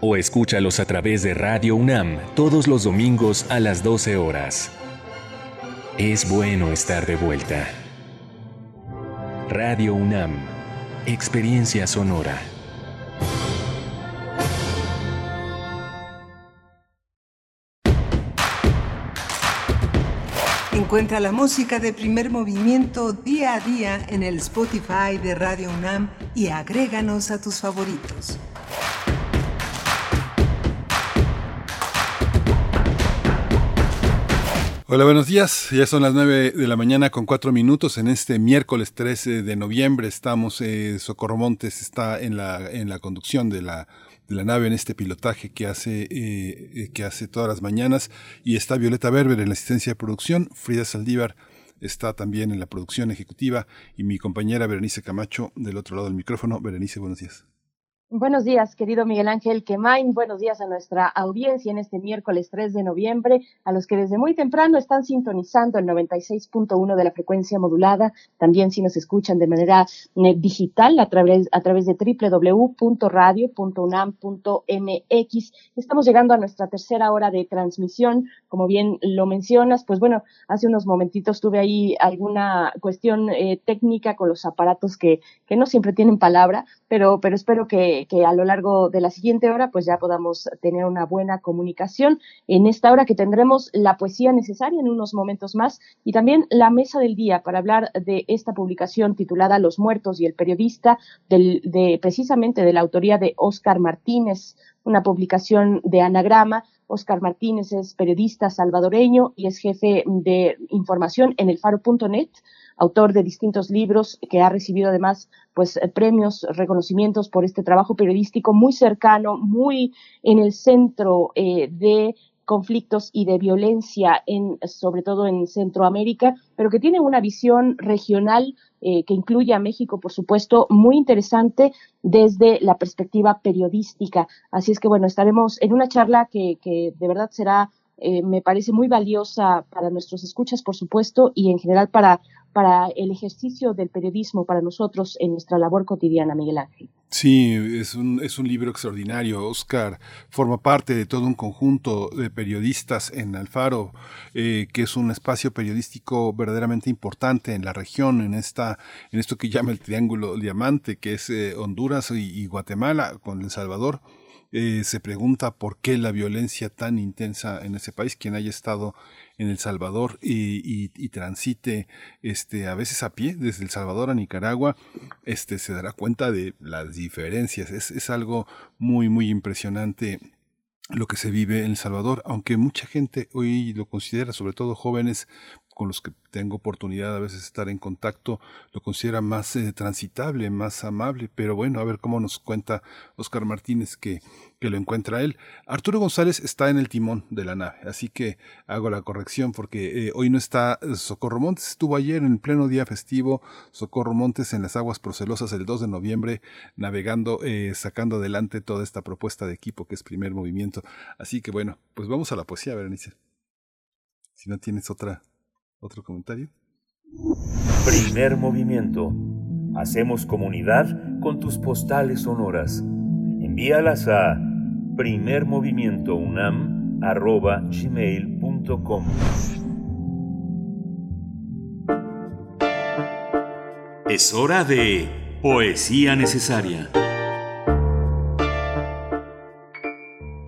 o escúchalos a través de Radio UNAM todos los domingos a las 12 horas. Es bueno estar de vuelta. Radio UNAM, Experiencia Sonora. Encuentra la música de primer movimiento día a día en el Spotify de Radio UNAM y agréganos a tus favoritos. Hola, buenos días. Ya son las 9 de la mañana con cuatro minutos. En este miércoles 13 de noviembre estamos, eh, Socorro Montes está en la, en la conducción de la, de la nave, en este pilotaje que hace, eh, que hace todas las mañanas. Y está Violeta Berber en la asistencia de producción. Frida Saldívar está también en la producción ejecutiva. Y mi compañera Berenice Camacho del otro lado del micrófono. Berenice, buenos días. Buenos días, querido Miguel Ángel Quemain. Buenos días a nuestra audiencia en este miércoles 3 de noviembre, a los que desde muy temprano están sintonizando el 96.1 de la frecuencia modulada. También si nos escuchan de manera eh, digital a través, a través de www.radio.unam.mx. Estamos llegando a nuestra tercera hora de transmisión. Como bien lo mencionas, pues bueno, hace unos momentitos tuve ahí alguna cuestión eh, técnica con los aparatos que, que no siempre tienen palabra, pero, pero espero que que, a lo largo de la siguiente hora pues ya podamos tener una buena comunicación. En esta hora que tendremos la poesía necesaria en unos momentos más y también la mesa del día para hablar de esta publicación titulada Los muertos y el periodista de precisamente de la autoría de Óscar Martínez, una publicación de anagrama Oscar Martínez es periodista salvadoreño y es jefe de información en el faro.net autor de distintos libros que ha recibido además pues eh, premios, reconocimientos por este trabajo periodístico muy cercano, muy en el centro eh, de conflictos y de violencia en sobre todo en Centroamérica, pero que tiene una visión regional eh, que incluye a México, por supuesto, muy interesante desde la perspectiva periodística. Así es que bueno, estaremos en una charla que, que de verdad será me parece muy valiosa para nuestros escuchas, por supuesto, y en general para para el ejercicio del periodismo para nosotros en nuestra labor cotidiana, Miguel Ángel. Sí, es un, es un libro extraordinario. Oscar forma parte de todo un conjunto de periodistas en Alfaro, eh, que es un espacio periodístico verdaderamente importante en la región, en esta, en esto que llama el Triángulo Diamante, que es eh, Honduras y, Guatemala con El Salvador. Eh, se pregunta por qué la violencia tan intensa en ese país. Quien haya estado en El Salvador y, transite este, a veces a pie desde El Salvador a Nicaragua, este, se dará cuenta de las diferencias. Es, es algo muy, muy impresionante lo que se vive en El Salvador, aunque mucha gente hoy lo considera, sobre todo jóvenes, con los que tengo oportunidad a veces de estar en contacto, lo considera más eh, transitable, más amable, pero bueno, a ver cómo nos cuenta Oscar Martínez que, que lo encuentra él. Arturo González está en el timón de la nave, así que hago la corrección porque eh, hoy no está Socorro Montes, estuvo ayer en pleno día festivo, Socorro Montes en las aguas procelosas el 2 de noviembre, navegando, eh, sacando adelante toda esta propuesta de equipo que es primer movimiento. Así que bueno, pues vamos a la poesía, Berenice. Si no tienes otra ¿Otro comentario? Primer movimiento. Hacemos comunidad con tus postales sonoras. Envíalas a primermovimientounam.gmail.com Es hora de Poesía Necesaria.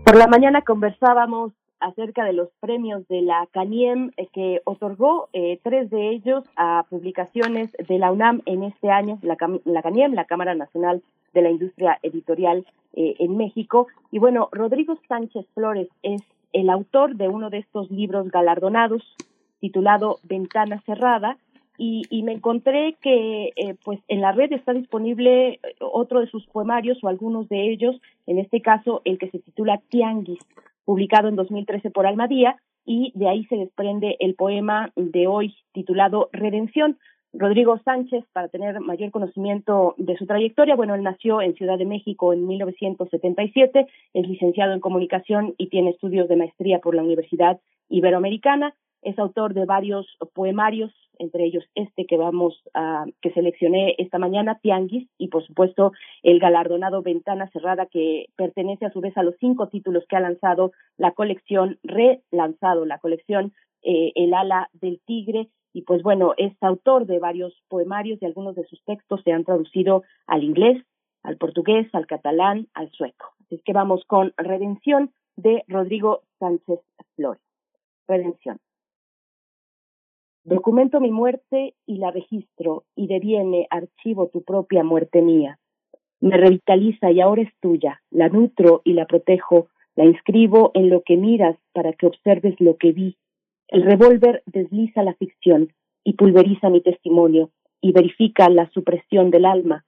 Por la mañana conversábamos acerca de los premios de la CANIEM eh, que otorgó eh, tres de ellos a publicaciones de la UNAM en este año, la, la CANIEM, la Cámara Nacional de la Industria Editorial eh, en México. Y bueno, Rodrigo Sánchez Flores es el autor de uno de estos libros galardonados titulado Ventana Cerrada y, y me encontré que eh, pues en la red está disponible otro de sus poemarios o algunos de ellos, en este caso el que se titula Tianguis, publicado en 2013 por Almadía, y de ahí se desprende el poema de hoy titulado Redención. Rodrigo Sánchez, para tener mayor conocimiento de su trayectoria, bueno, él nació en Ciudad de México en 1977, es licenciado en comunicación y tiene estudios de maestría por la Universidad Iberoamericana, es autor de varios poemarios, entre ellos este que vamos a, que seleccioné esta mañana, Tianguis, y por supuesto el galardonado Ventana Cerrada, que pertenece a su vez a los cinco títulos que ha lanzado la colección, relanzado la colección eh, El ala del tigre, y pues bueno, es autor de varios poemarios y algunos de sus textos se han traducido al inglés, al portugués, al catalán, al sueco. Así que vamos con Redención de Rodrigo Sánchez Flores. Redención. Documento mi muerte y la registro y deviene archivo tu propia muerte mía. Me revitaliza y ahora es tuya, la nutro y la protejo, la inscribo en lo que miras para que observes lo que vi. El revólver desliza la ficción y pulveriza mi testimonio y verifica la supresión del alma.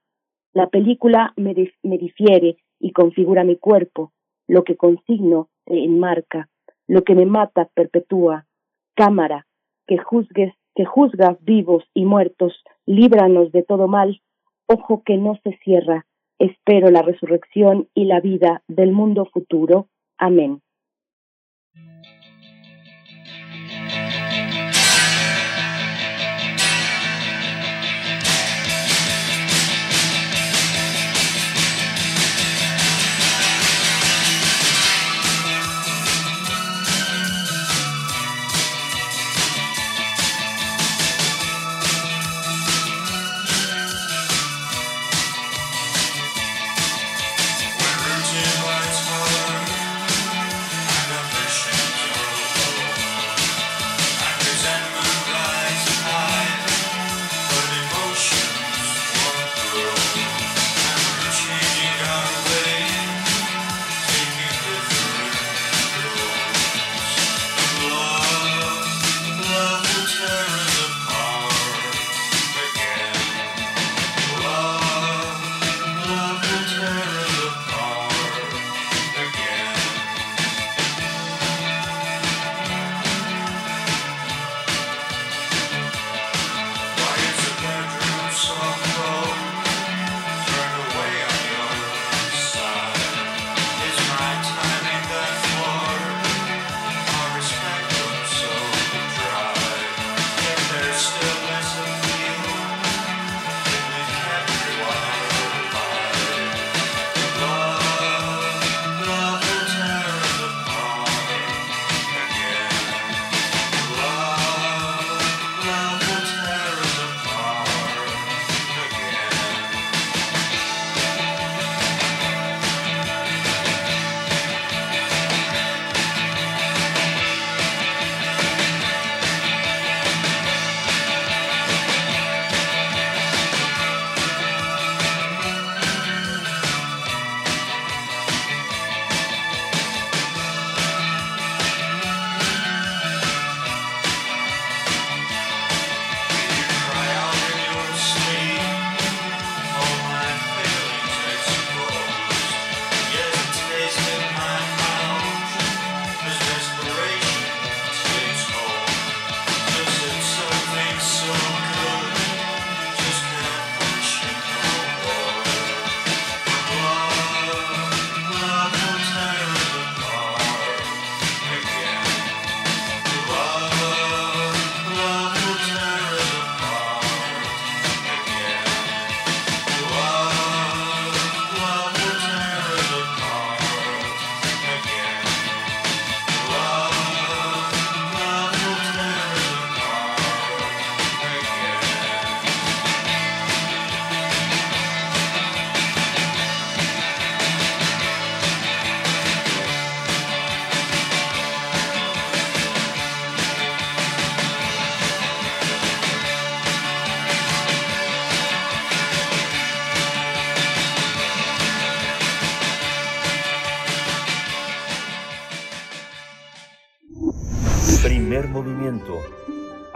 La película me, difiere y configura mi cuerpo, lo que consigno enmarca, lo que me mata perpetúa. Cámara, que juzgues, que juzgas vivos y muertos, líbranos de todo mal, ojo que no se cierra, espero la resurrección y la vida del mundo futuro. Amén.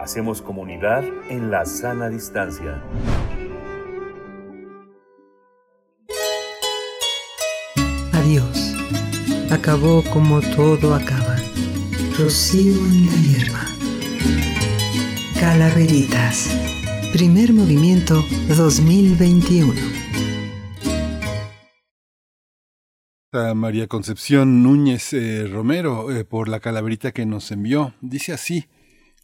Hacemos comunidad en la sana distancia. Adiós. Acabó como todo acaba. Rocío en la hierba. Calaveritas. Primer movimiento 2021. María Concepción Núñez eh, Romero eh, por la calaverita que nos envió. Dice así,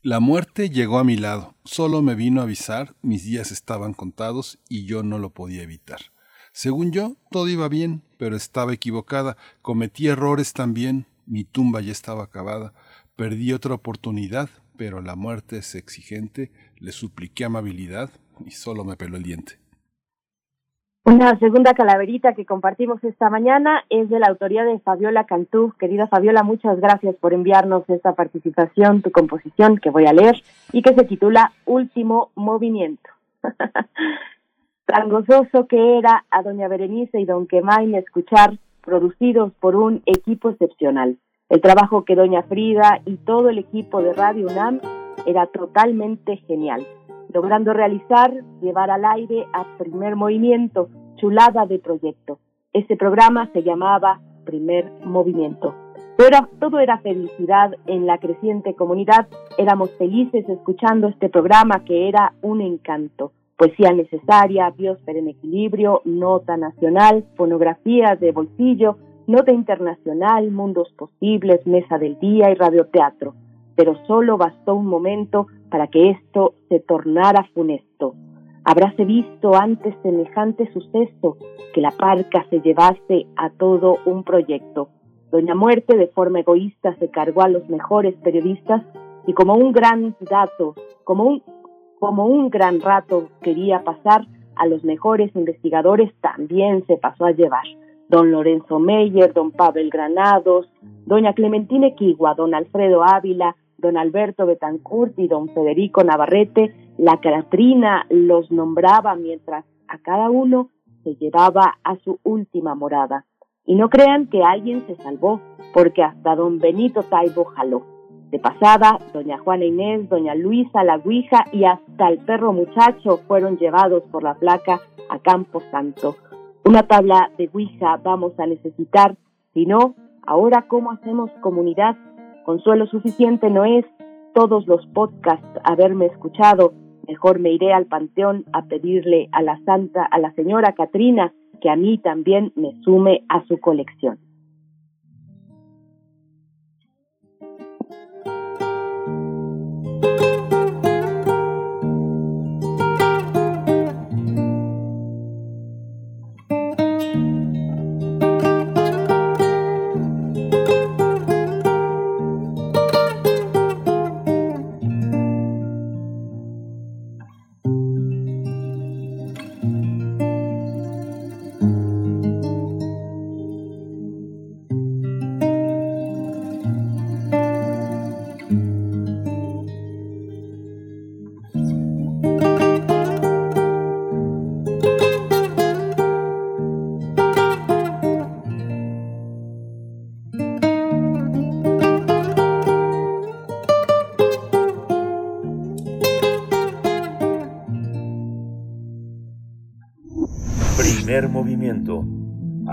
la muerte llegó a mi lado, solo me vino a avisar, mis días estaban contados y yo no lo podía evitar. Según yo, todo iba bien, pero estaba equivocada, cometí errores también, mi tumba ya estaba acabada, perdí otra oportunidad, pero la muerte es exigente, le supliqué amabilidad y solo me peló el diente. Una segunda calaverita que compartimos esta mañana es de la autoría de Fabiola Cantú. Querida Fabiola, muchas gracias por enviarnos esta participación, tu composición que voy a leer y que se titula Último Movimiento. Tan gozoso que era a doña Berenice y don Quemain escuchar, producidos por un equipo excepcional. El trabajo que doña Frida y todo el equipo de Radio UNAM era totalmente genial logrando realizar, llevar al aire a primer movimiento, chulada de proyecto. Ese programa se llamaba Primer Movimiento. Pero todo era felicidad en la creciente comunidad. Éramos felices escuchando este programa que era un encanto. Poesía necesaria, biosfera en equilibrio, nota nacional, fonografía de bolsillo, nota internacional, mundos posibles, mesa del día y radioteatro. Pero solo bastó un momento para que esto se tornara funesto. Habráse visto antes semejante suceso, que la parca se llevase a todo un proyecto. Doña Muerte de forma egoísta se cargó a los mejores periodistas y como un gran dato, como un, como un gran rato quería pasar, a los mejores investigadores también se pasó a llevar. Don Lorenzo Meyer, don Pavel Granados, doña Clementina Equigua, don Alfredo Ávila, don Alberto Betancourt y don Federico Navarrete, la Catrina los nombraba mientras a cada uno se llevaba a su última morada. Y no crean que alguien se salvó, porque hasta don Benito Taibo jaló. De pasada, doña Juana Inés, doña Luisa la Guija y hasta el perro muchacho fueron llevados por la placa a Campo Santo. Una tabla de Guija vamos a necesitar, si no, ahora cómo hacemos comunidad Consuelo suficiente no es todos los podcasts haberme escuchado. Mejor me iré al panteón a pedirle a la santa, a la señora Catrina, que a mí también me sume a su colección.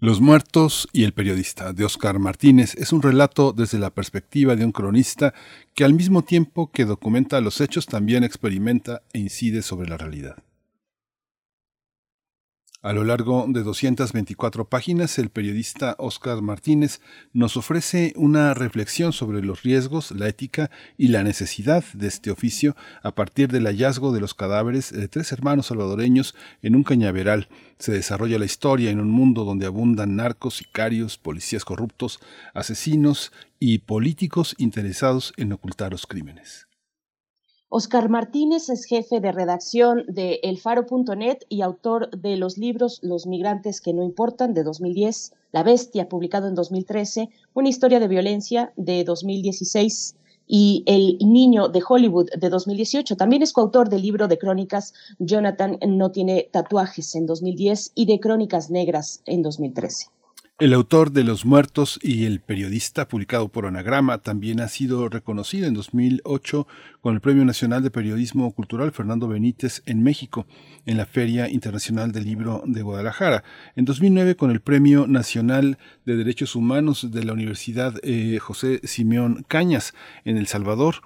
Los muertos y el periodista de Oscar Martínez es un relato desde la perspectiva de un cronista que al mismo tiempo que documenta los hechos también experimenta e incide sobre la realidad. A lo largo de 224 páginas, el periodista Oscar Martínez nos ofrece una reflexión sobre los riesgos, la ética y la necesidad de este oficio a partir del hallazgo de los cadáveres de tres hermanos salvadoreños en un cañaveral. Se desarrolla la historia en un mundo donde abundan narcos, sicarios, policías corruptos, asesinos y políticos interesados en ocultar los crímenes. Oscar Martínez es jefe de redacción de elfaro.net y autor de los libros Los migrantes que no importan de 2010, La bestia publicado en 2013, Una historia de violencia de 2016 y El niño de Hollywood de 2018. También es coautor del libro de crónicas Jonathan no tiene tatuajes en 2010 y de Crónicas Negras en 2013. El autor de Los Muertos y el periodista publicado por Anagrama también ha sido reconocido en 2008 con el Premio Nacional de Periodismo Cultural Fernando Benítez en México en la Feria Internacional del Libro de Guadalajara. En 2009 con el Premio Nacional de Derechos Humanos de la Universidad eh, José Simeón Cañas en El Salvador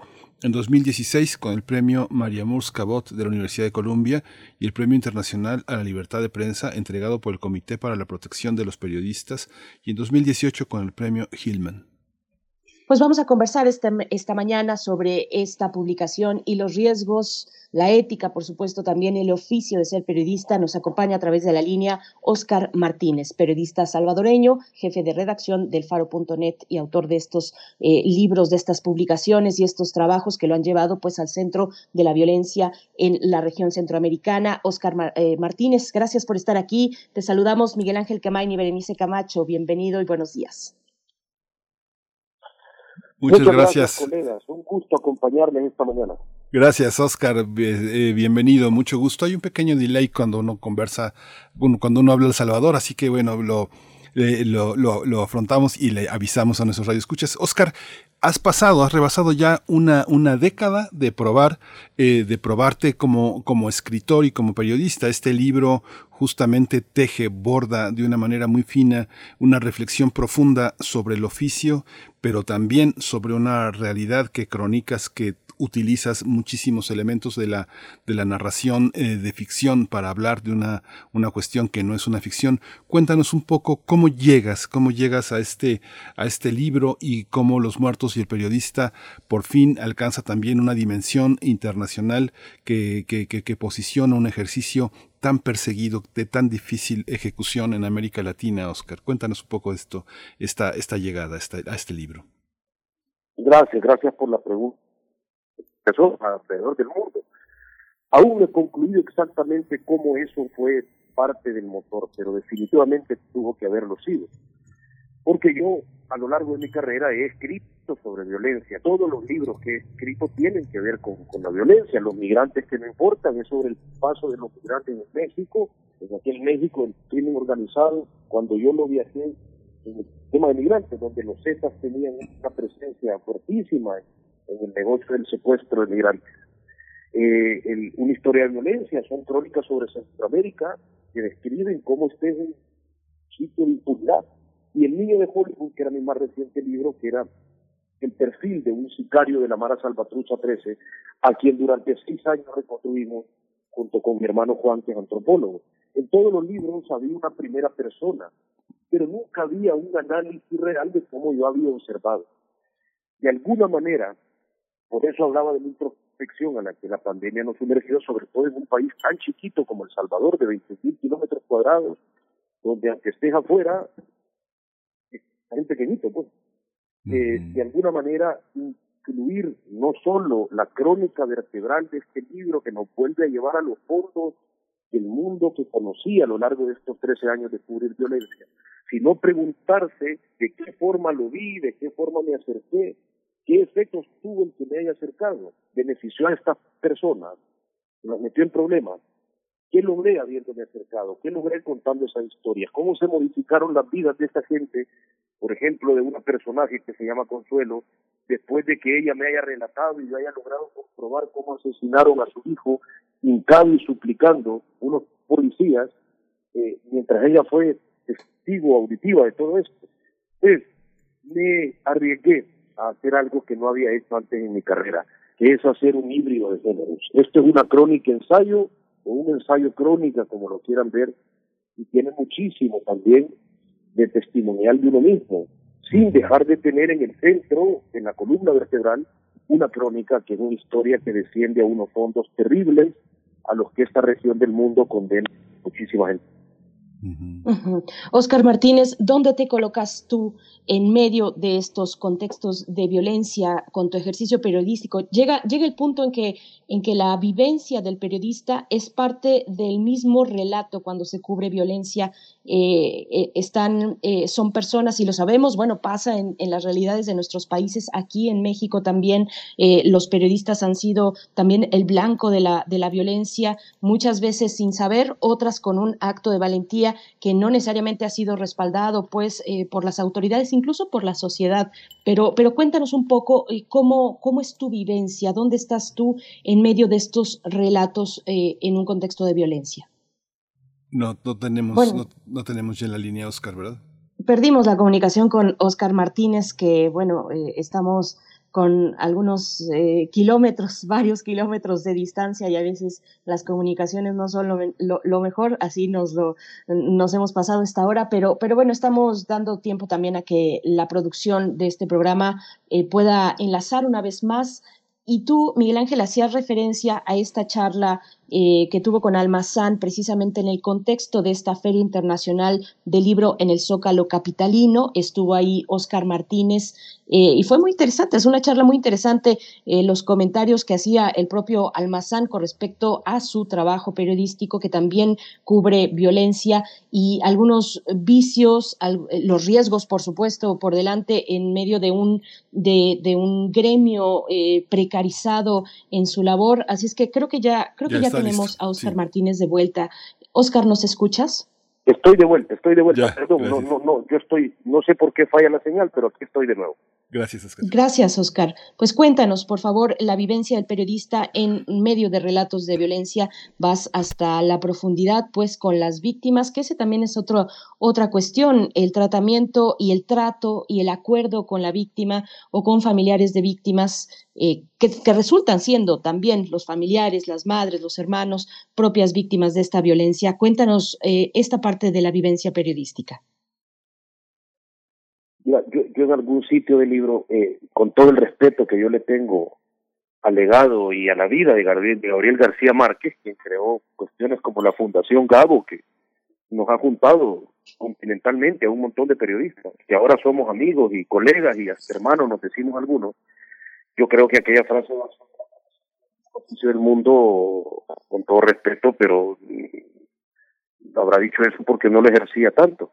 en 2016 con el premio María Cabot de la Universidad de Columbia y el Premio Internacional a la Libertad de Prensa entregado por el Comité para la Protección de los Periodistas y en 2018 con el premio Hillman. Pues vamos a conversar esta, esta mañana sobre esta publicación y los riesgos la ética, por supuesto, también el oficio de ser periodista. Nos acompaña a través de la línea Oscar Martínez, periodista salvadoreño, jefe de redacción del faro.net y autor de estos eh, libros, de estas publicaciones y estos trabajos que lo han llevado pues al centro de la violencia en la región centroamericana. Oscar eh, Martínez, gracias por estar aquí. Te saludamos Miguel Ángel Camain y Berenice Camacho. Bienvenido y buenos días. Muchas, gracias. colegas. Un gusto acompañarme esta mañana. Gracias, Oscar. Eh, bienvenido, mucho gusto. Hay un pequeño delay cuando uno conversa, bueno, cuando uno habla El Salvador, así que bueno, lo, eh, lo, lo, afrontamos y le avisamos a nuestros radioescuchas. Oscar, has pasado, has rebasado ya una, una década de probar, eh, de probarte como, como escritor y como periodista. Este libro justamente teje, borda de una manera muy fina una reflexión profunda sobre el oficio, pero también sobre una realidad que cronicas que utilizas muchísimos elementos de la, de la narración eh, de ficción para hablar de una, una cuestión que no es una ficción. Cuéntanos un poco cómo llegas, cómo llegas a este, a este libro y cómo Los Muertos y el Periodista por fin alcanza también una dimensión internacional que, que, posiciona un ejercicio tan perseguido, de tan difícil ejecución en América Latina, Oscar. Cuéntanos un poco esto, esta, esta llegada a este libro. Gracias, gracias por la pregunta empezó alrededor del mundo. Aún no he concluido exactamente cómo eso fue parte del motor, pero definitivamente tuvo que haberlo sido. Porque yo, a lo largo de mi carrera, he escrito sobre violencia. Todos los libros que he escrito tienen que ver con, la violencia. Los migrantes que no importan es sobre el paso de los migrantes en México. En aquel México, el crimen organizado, cuando yo lo viajé en el tema de migrantes, donde los Zetas tenían una presencia fuertísima en el negocio del secuestro de migrantes. Eh, una historia de violencia, son crónicas sobre Centroamérica que describen cómo este es un sitio de impunidad. Y El Niño de Hollywood, que era mi más reciente libro, que era el perfil de un sicario de la Mara Salvatrucha 13, a quien durante seis años reconstruimos junto con mi hermano Juan, que es antropólogo. En todos los libros había una primera persona, pero nunca había un análisis real de cómo yo había observado. De alguna manera, por eso hablaba de la introspección a la que la pandemia nos sumergió, sobre todo en un país tan chiquito como El Salvador, de 20.000 kilómetros cuadrados, donde aunque estés afuera, es tan pequeñito, pues. Eh, de alguna manera, incluir no solo la crónica vertebral de este libro que nos vuelve a llevar a los fondos del mundo que conocí a lo largo de estos 13 años de cubrir violencia, sino preguntarse de qué forma lo vi, de qué forma me acerqué, ¿Qué efectos tuvo el que me haya acercado? ¿Benefició a esta persona? ¿Nos metió en problemas? ¿Qué logré habiéndome acercado? ¿Qué logré contando esa historia? ¿Cómo se modificaron las vidas de esta gente? Por ejemplo, de una personaje que se llama Consuelo, después de que ella me haya relatado y yo haya logrado comprobar cómo asesinaron a su hijo, hincado y suplicando unos policías, eh, mientras ella fue testigo auditiva de todo esto. Pues me arriesgué a hacer algo que no había hecho antes en mi carrera, que es hacer un híbrido de géneros. Esto es una crónica ensayo o un ensayo crónica, como lo quieran ver, y tiene muchísimo también de testimonial de uno mismo, sin dejar de tener en el centro, en la columna vertebral, una crónica que es una historia que desciende a unos fondos terribles a los que esta región del mundo condena muchísima gente. Oscar Martínez, ¿dónde te colocas tú en medio de estos contextos de violencia con tu ejercicio periodístico? Llega, llega el punto en que, en que la vivencia del periodista es parte del mismo relato cuando se cubre violencia. Eh, eh, están, eh, son personas, y lo sabemos, bueno, pasa en, en, las realidades de nuestros países, aquí en México también los periodistas han sido también el blanco de la, de la violencia, muchas veces sin saber, otras con un acto de valentía que no necesariamente ha sido respaldado pues por las autoridades incluso por la sociedad. Pero, pero cuéntanos un poco eh, cómo, cómo es tu vivencia, dónde estás tú en medio de estos relatos eh, en un contexto de violencia. No, no tenemos, no, tenemos ya la línea Oscar, ¿verdad? Perdimos la comunicación con Oscar Martínez, que bueno, eh, estamos con algunos eh, kilómetros, varios kilómetros de distancia y a veces las comunicaciones no son lo, mejor, así nos lo nos hemos pasado esta hora, pero, pero bueno, estamos dando tiempo también a que la producción de este programa eh, pueda enlazar una vez más. Y tú, Miguel Ángel, hacías referencia a esta charla eh, que tuvo con Almazán precisamente en el contexto de esta Feria Internacional del Libro en el Zócalo Capitalino. Estuvo ahí Oscar Martínez eh, y fue muy interesante, es una charla muy interesante eh, los comentarios que hacía el propio Almazán con respecto a su trabajo periodístico que también cubre violencia y algunos vicios, los riesgos, por supuesto, por delante en medio de un, de, de un gremio precarizado en su labor. Así es que creo que ya, creo que ya tenemos a Oscar Martínez de vuelta. Oscar, ¿nos escuchas? Estoy de vuelta, estoy de vuelta. Perdón, no, no, no, yo estoy, no sé por qué falla la señal, pero aquí estoy de nuevo. Gracias, Oscar. Gracias, Oscar. Pues cuéntanos, por favor, la vivencia del periodista en medio de relatos de violencia. Vas hasta la profundidad, pues, con las víctimas, que ese también es otro, otra cuestión, el tratamiento y el trato y el acuerdo con la víctima o con familiares de víctimas eh, que, resultan siendo también los familiares, las madres, los hermanos, propias víctimas de esta violencia. Cuéntanos eh, esta parte de la vivencia periodística. Yo, en algún sitio del libro, eh, con todo el respeto que yo le tengo al legado y a la vida de Gabriel, de Gabriel García Márquez, quien creó cuestiones como la Fundación Gabo, que nos ha juntado continentalmente a un montón de periodistas, que ahora somos amigos y colegas y hasta hermanos, nos decimos algunos, yo creo que aquella frase va a del mundo con todo respeto, pero mm, habrá dicho eso porque no lo ejercía tanto.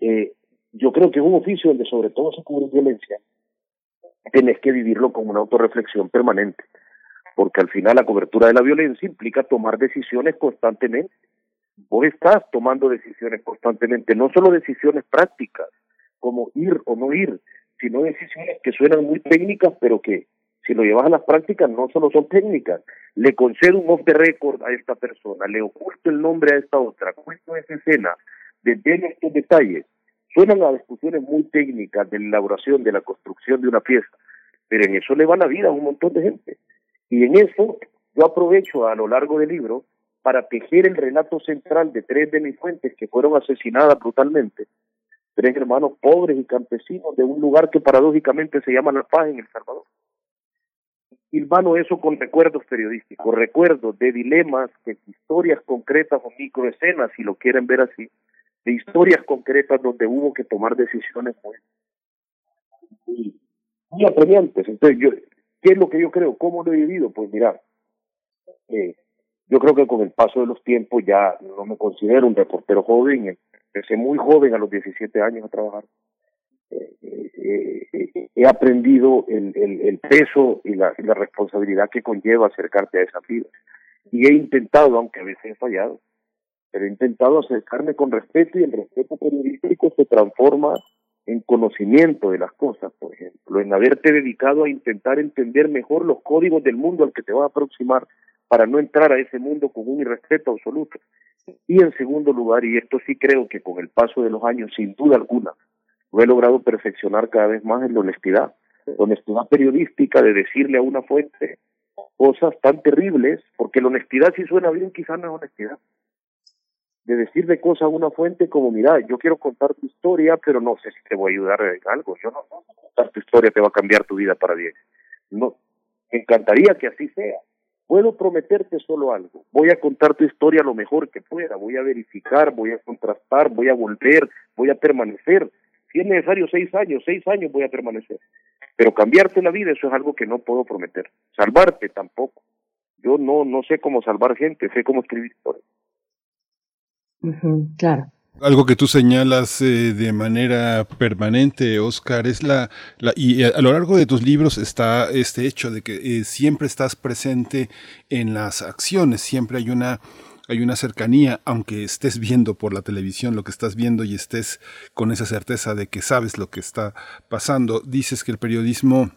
Eh, yo creo que es un oficio donde sobre todo se cubre violencia, tenés que vivirlo con una autorreflexión permanente, porque al final la cobertura de la violencia implica tomar decisiones constantemente. Vos estás tomando decisiones constantemente, no solo decisiones prácticas, como ir o no ir, sino decisiones que suenan muy técnicas, pero que si lo llevas a las prácticas no solo son técnicas. Le concedo un off the record a esta persona, le oculto el nombre a esta otra, cuento esa escena, desde estos detalles. Suenan a discusiones muy técnicas de la elaboración, de la construcción de una pieza, pero en eso le va la vida a un montón de gente. Y en eso yo aprovecho a lo largo del libro para tejer el relato central de tres de mis fuentes que fueron asesinadas brutalmente tres hermanos pobres y campesinos de un lugar que paradójicamente se llama La Paz en El Salvador. Hilvano eso con recuerdos periodísticos, recuerdos de dilemas, de historias concretas o microescenas, si lo quieren ver así, de historias concretas donde hubo que tomar decisiones muy, muy, apremiantes. Entonces, yo, ¿qué es lo que yo creo? ¿Cómo lo he vivido? Pues mira, eh, yo creo que con el paso de los tiempos ya no me considero un reportero joven, empecé muy joven, a los 17 años, a trabajar. Eh, eh, eh, he aprendido el, el, peso y la, la, responsabilidad que conlleva acercarte a esa vida. Y he intentado, aunque a veces he fallado, pero he intentado acercarme con respeto y el respeto periodístico se transforma en conocimiento de las cosas, por ejemplo, en haberte dedicado a intentar entender mejor los códigos del mundo al que te vas a aproximar para no entrar a ese mundo con un irrespeto absoluto. Y en segundo lugar, y esto sí creo que con el paso de los años, sin duda alguna, lo he logrado perfeccionar cada vez más en la honestidad. La honestidad periodística de decirle a una fuente cosas tan terribles, porque la honestidad si suena bien, quizás no es honestidad. De decirle cosas a una fuente como, mira, yo quiero contar tu historia, pero no sé si te voy a ayudar en algo. Yo no contar tu historia te va a cambiar tu vida para bien. No, me encantaría que así sea, Puedo prometerte solo algo. Voy a contar tu historia lo mejor que pueda. Voy a verificar, voy a contrastar, voy a volver, voy a permanecer. Si es necesario seis años, seis años voy a permanecer. Pero cambiarte la vida, eso es algo que no puedo prometer. Salvarte tampoco. Yo no, no sé cómo salvar gente, sé cómo escribir historias. Claro. Algo que tú señalas eh, de manera permanente, Oscar, es la, y a lo largo de tus libros está este hecho de que eh, siempre estás presente en las acciones, siempre hay una hay una cercanía, aunque estés viendo por la televisión lo que estás viendo y estés con esa certeza de que sabes lo que está pasando. Dices que el periodismo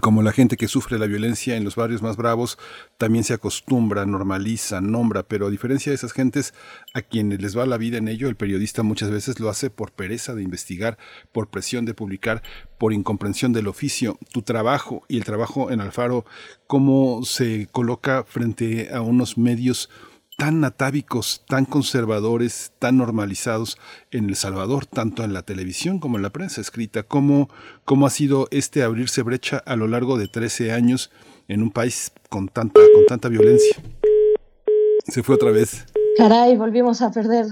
como la gente que sufre la violencia en los barrios más bravos también se acostumbra, normaliza, nombra, pero a diferencia de esas gentes a quienes les va la vida en ello, el periodista muchas veces lo hace por pereza de investigar, por presión de publicar, por incomprensión del oficio. Tu trabajo y el trabajo en Alfaro, cómo se coloca frente a unos medios tan atávicos, tan conservadores, tan normalizados en El Salvador, tanto en la televisión como en la prensa escrita. ¿Cómo, cómo ha sido este abrirse brecha a lo largo de 13 años en un país con tanta, con tanta violencia? Se fue otra vez. Caray, volvimos a perder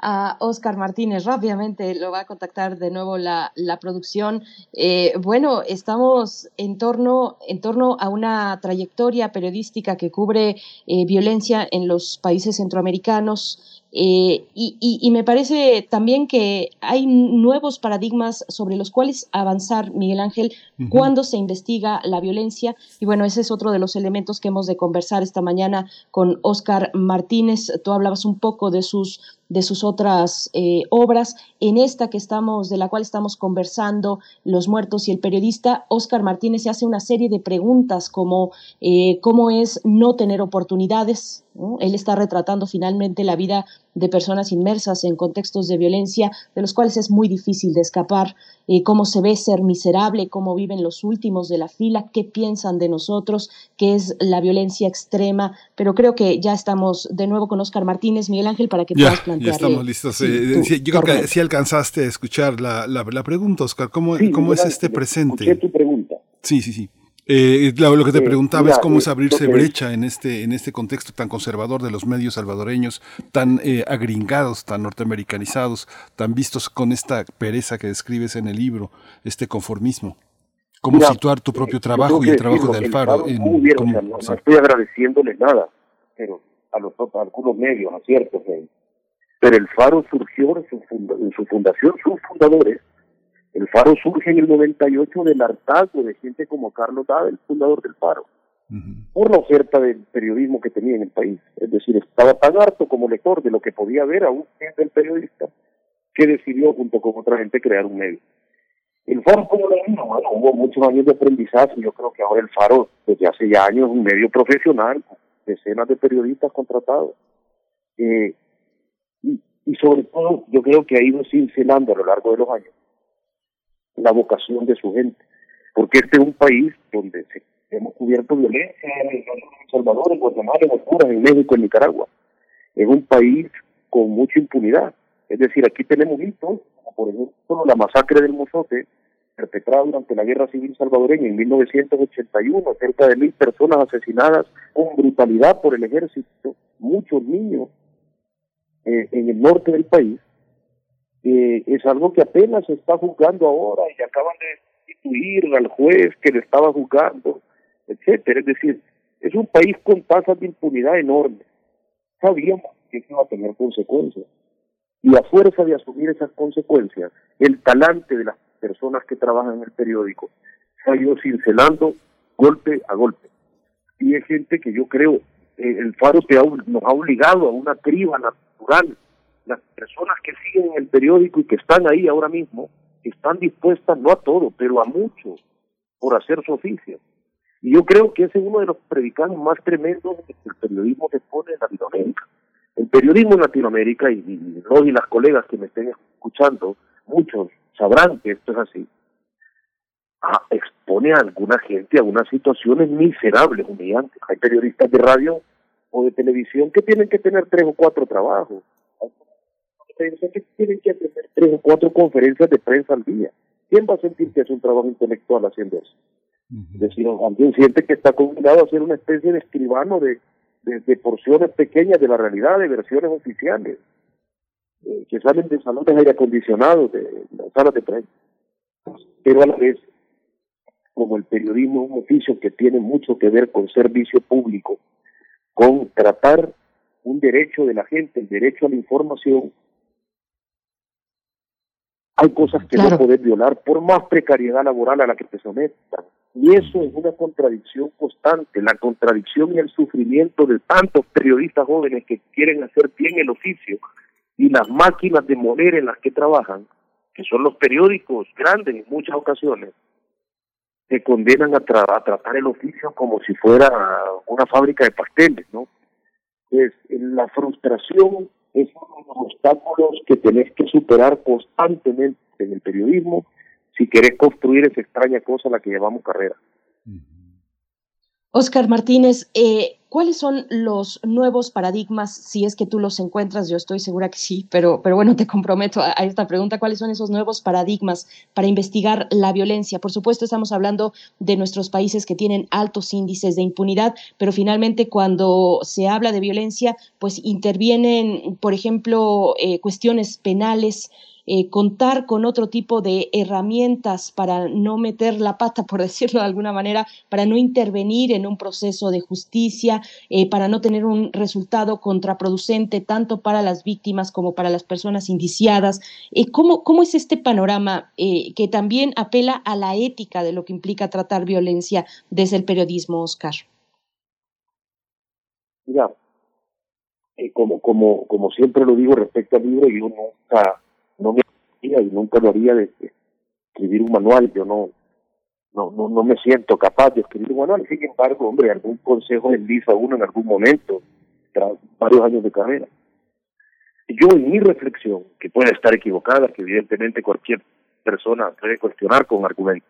a Oscar Martínez. Rápidamente lo va a contactar de nuevo la, la producción. Eh, bueno, estamos en torno, en torno a una trayectoria periodística que cubre eh, violencia en los países centroamericanos. Eh, y, y, me parece también que hay nuevos paradigmas sobre los cuales avanzar, Miguel Ángel, cuando se investiga la violencia. Y bueno, ese es otro de los elementos que hemos de conversar esta mañana con Oscar Martínez. Tú hablabas un poco de sus de sus otras eh, obras. En esta que estamos, de la cual estamos conversando, Los muertos y el periodista, Oscar Martínez se hace una serie de preguntas como eh, cómo es no tener oportunidades. Él está retratando finalmente la vida de personas inmersas en contextos de violencia, de los cuales es muy difícil de escapar, eh, cómo se ve ser miserable, cómo viven los últimos de la fila, qué piensan de nosotros, qué es la violencia extrema. Pero creo que ya estamos de nuevo con Oscar Martínez, Miguel Ángel, para que puedas plantear ya estamos listos. Eh, yo creo que sí alcanzaste a escuchar la, la, pregunta, Oscar. ¿Cómo, cómo es este presente? tu pregunta. Sí, sí, sí. Eh, lo, que te preguntaba es cómo es abrirse brecha en este, en este contexto tan conservador de los medios salvadoreños, tan eh, agringados, tan norteamericanizados, tan vistos con esta pereza que describes en el libro, este conformismo. ¿Cómo situar tu propio trabajo y el trabajo de Alfaro? no, estoy agradeciéndole nada, pero a, los, a algunos medios, a ciertos medios. Pero el Faro surgió en su, en su fundación, sus fundadores. El Faro surge en el 98 del hartazgo de gente como Carlos Dada, el fundador del Faro, por la oferta del periodismo que tenía en el país. Es decir, estaba tan harto como lector de lo que podía ver aún el periodista, que decidió junto con otra gente crear un medio. El Faro, como lo mismo, bueno, hubo muchos años de aprendizaje. Yo creo que ahora el Faro, desde hace ya años, es un medio profesional, decenas de periodistas contratados. Eh, y sobre todo yo creo que ha ido cincelando a lo largo de los años la vocación de su gente, porque este es un país donde se, hemos cubierto violencia en El Salvador, en Guatemala, en Honduras, en México, en Nicaragua. Es un país con mucha impunidad. Es decir, aquí tenemos hitos, por ejemplo la masacre del Mozote, perpetrada durante la Guerra Civil Salvadoreña en 1981, cerca de mil personas asesinadas con brutalidad por el ejército, muchos niños eh, en el norte del país, eh, es algo que apenas se está juzgando ahora y acaban de destituir al juez que le estaba juzgando, etcétera. Es decir, es un país con tasas de impunidad enormes. Sabíamos que iba a tener consecuencias. Y a fuerza de asumir esas consecuencias, el talante de las personas que trabajan en el periódico se ha ido cincelando golpe a golpe. Y es gente que yo creo, eh, el Faro te nos ha obligado a una criba las personas que siguen el periódico y que están ahí ahora mismo, están dispuestas no a todo, pero a mucho por hacer su oficio. Y yo creo que ese es uno de los predicados más tremendos que el periodismo se pone en Latinoamérica. El periodismo en Latinoamérica, y, y, y las colegas que me estén escuchando, muchos sabrán que esto es así, expone a alguna gente a unas situaciones miserables, humillantes. Hay periodistas de radio o de televisión que tienen que tener tres o cuatro trabajos. Que tienen que hacer tres o cuatro conferencias de prensa al día. ¿Quién va a sentir que es un trabajo intelectual haciendo eso? Es decir, alguien siente que está condenado a ser una especie de escribano de, de, porciones pequeñas de la realidad, de versiones oficiales, eh, que salen de salones aire acondicionados, de, las salas de prensa. Pero a la vez, como el periodismo es un oficio que tiene mucho que ver con servicio público, con tratar un derecho de la gente, el derecho a la información, hay cosas que no puedes violar por más precariedad laboral a la que te sometan. Y eso es una contradicción constante, la contradicción y el sufrimiento de tantos periodistas jóvenes que quieren hacer bien el oficio y las máquinas de moler en las que trabajan, que son los periódicos grandes en muchas ocasiones, se condenan a, a tratar el oficio como si fuera una fábrica de pasteles, ¿no? Es la frustración es uno de los obstáculos que tenés que superar constantemente en el periodismo si querés construir esa extraña cosa a la que llamamos carrera. Oscar Martínez, eh, ¿cuáles son los nuevos paradigmas, si es que tú los encuentras? Yo estoy segura que sí, pero, pero bueno, te comprometo a, esta pregunta. ¿Cuáles son esos nuevos paradigmas para investigar la violencia? Por supuesto, estamos hablando de nuestros países que tienen altos índices de impunidad, pero finalmente cuando se habla de violencia, pues intervienen, por ejemplo, eh, cuestiones penales, eh, contar con otro tipo de herramientas para no meter la pata, por decirlo de alguna manera, para no intervenir en un proceso de justicia, eh, para no tener un resultado contraproducente tanto para las víctimas como para las personas indiciadas. Eh, ¿cómo, ¿Cómo es este panorama que también apela a la ética de lo que implica tratar violencia desde el periodismo, Oscar? Mira, como, como, como siempre lo digo respecto al libro, yo nunca no me y nunca lo haría de, escribir un manual, yo no, no, no, no me siento capaz de escribir un manual, sin embargo, hombre, algún consejo desliza uno en algún momento, tras varios años de carrera. Yo en mi reflexión, que puede estar equivocada, que evidentemente cualquier persona puede cuestionar con argumentos,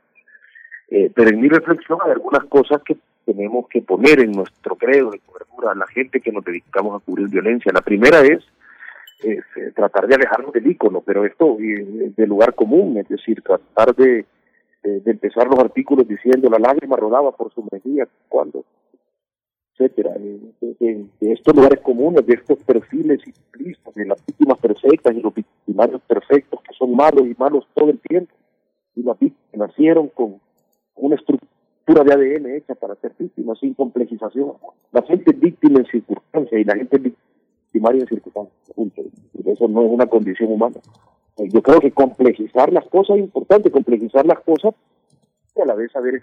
eh, pero en mi reflexión hay algunas cosas que tenemos que poner en nuestro credo de cobertura a la gente que nos dedicamos a cubrir violencia. La primera es eh, tratar de alejarnos del ícono, pero esto eh, de lugar común, es decir, tratar de, empezar los artículos diciendo la lágrima rodaba por su mejilla, cuando, etcétera, de, estos lugares comunes, de estos perfiles simplistas, de las víctimas perfectas y los victimarios perfectos que son malos y malos todo el tiempo, y las víctimas nacieron con una estructura de ADN hecha para ser víctimas sin complejización. La gente es víctima en circunstancias y la gente es primaria de circunstancias. Eso no es una condición humana. Eh, yo creo que complejizar las cosas es importante, complejizar las cosas y a la vez saber.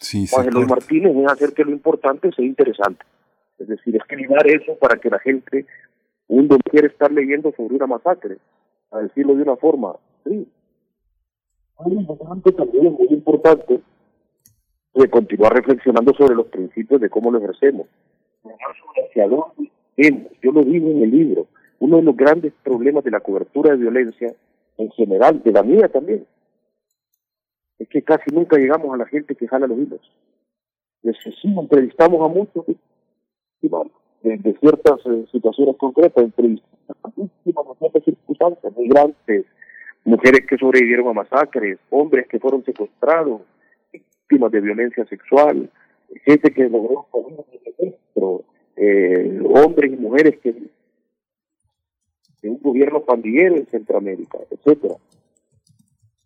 Sí, Juan Jesús Martínez es hacer que lo importante sea interesante. Es decir, escribir eso para que la gente, uno quiere estar leyendo sobre una masacre, a decirlo de una forma. Sí. También es muy importante de continuar reflexionando sobre los principios de cómo lo ejercemos. Yo lo digo en el libro, uno de los grandes problemas de la cobertura de violencia en general, de la mía también, es que casi nunca llegamos a la gente que jala los hilos. Sí, entrevistamos a muchos de, de ciertas eh, situaciones concretas, entrevistamos a víctimas de ciertas circunstancias, migrantes, mujeres que sobrevivieron a masacres, hombres que fueron secuestrados, de violencia sexual, gente que logró pero eh, hombres y mujeres que de un gobierno pandillero en Centroamérica, etcétera.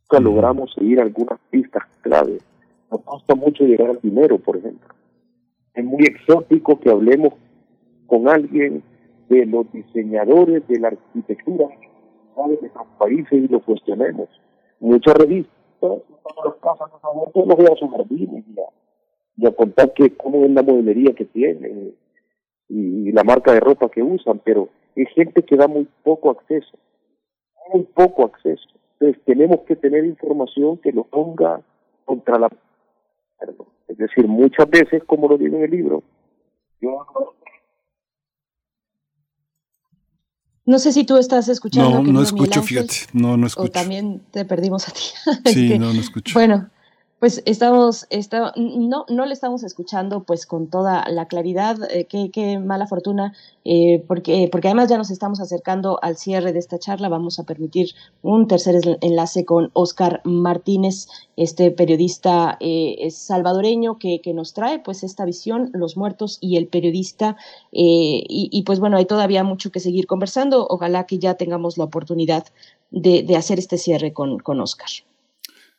Nunca logramos seguir algunas pistas claves. Nos cuesta mucho llegar al dinero, por ejemplo. Es muy exótico que hablemos con alguien de los diseñadores de la arquitectura de nuestros países y lo cuestionemos. Muchas revistas todas las casas los voy a sus jardines y a, contar que cómo es la modelería que tienen y, la marca de ropa que usan, pero es gente que da muy poco acceso, muy poco acceso. Entonces tenemos que tener información que lo ponga contra la... Es decir, muchas veces, como lo digo en el libro, yo No sé si tú estás escuchando. No, no escucho, fíjate. No, no escucho. O también te perdimos a ti. Sí, no, no escucho. Bueno, Pues estamos, no, no le estamos escuchando pues con toda la claridad, eh, qué, mala fortuna, eh, porque, porque además ya nos estamos acercando al cierre de esta charla, vamos a permitir un tercer enlace con Oscar Martínez, este periodista eh, salvadoreño que, que, nos trae pues esta visión, los muertos y el periodista, y, pues bueno, hay todavía mucho que seguir conversando, ojalá que ya tengamos la oportunidad de, de hacer este cierre con, con Oscar.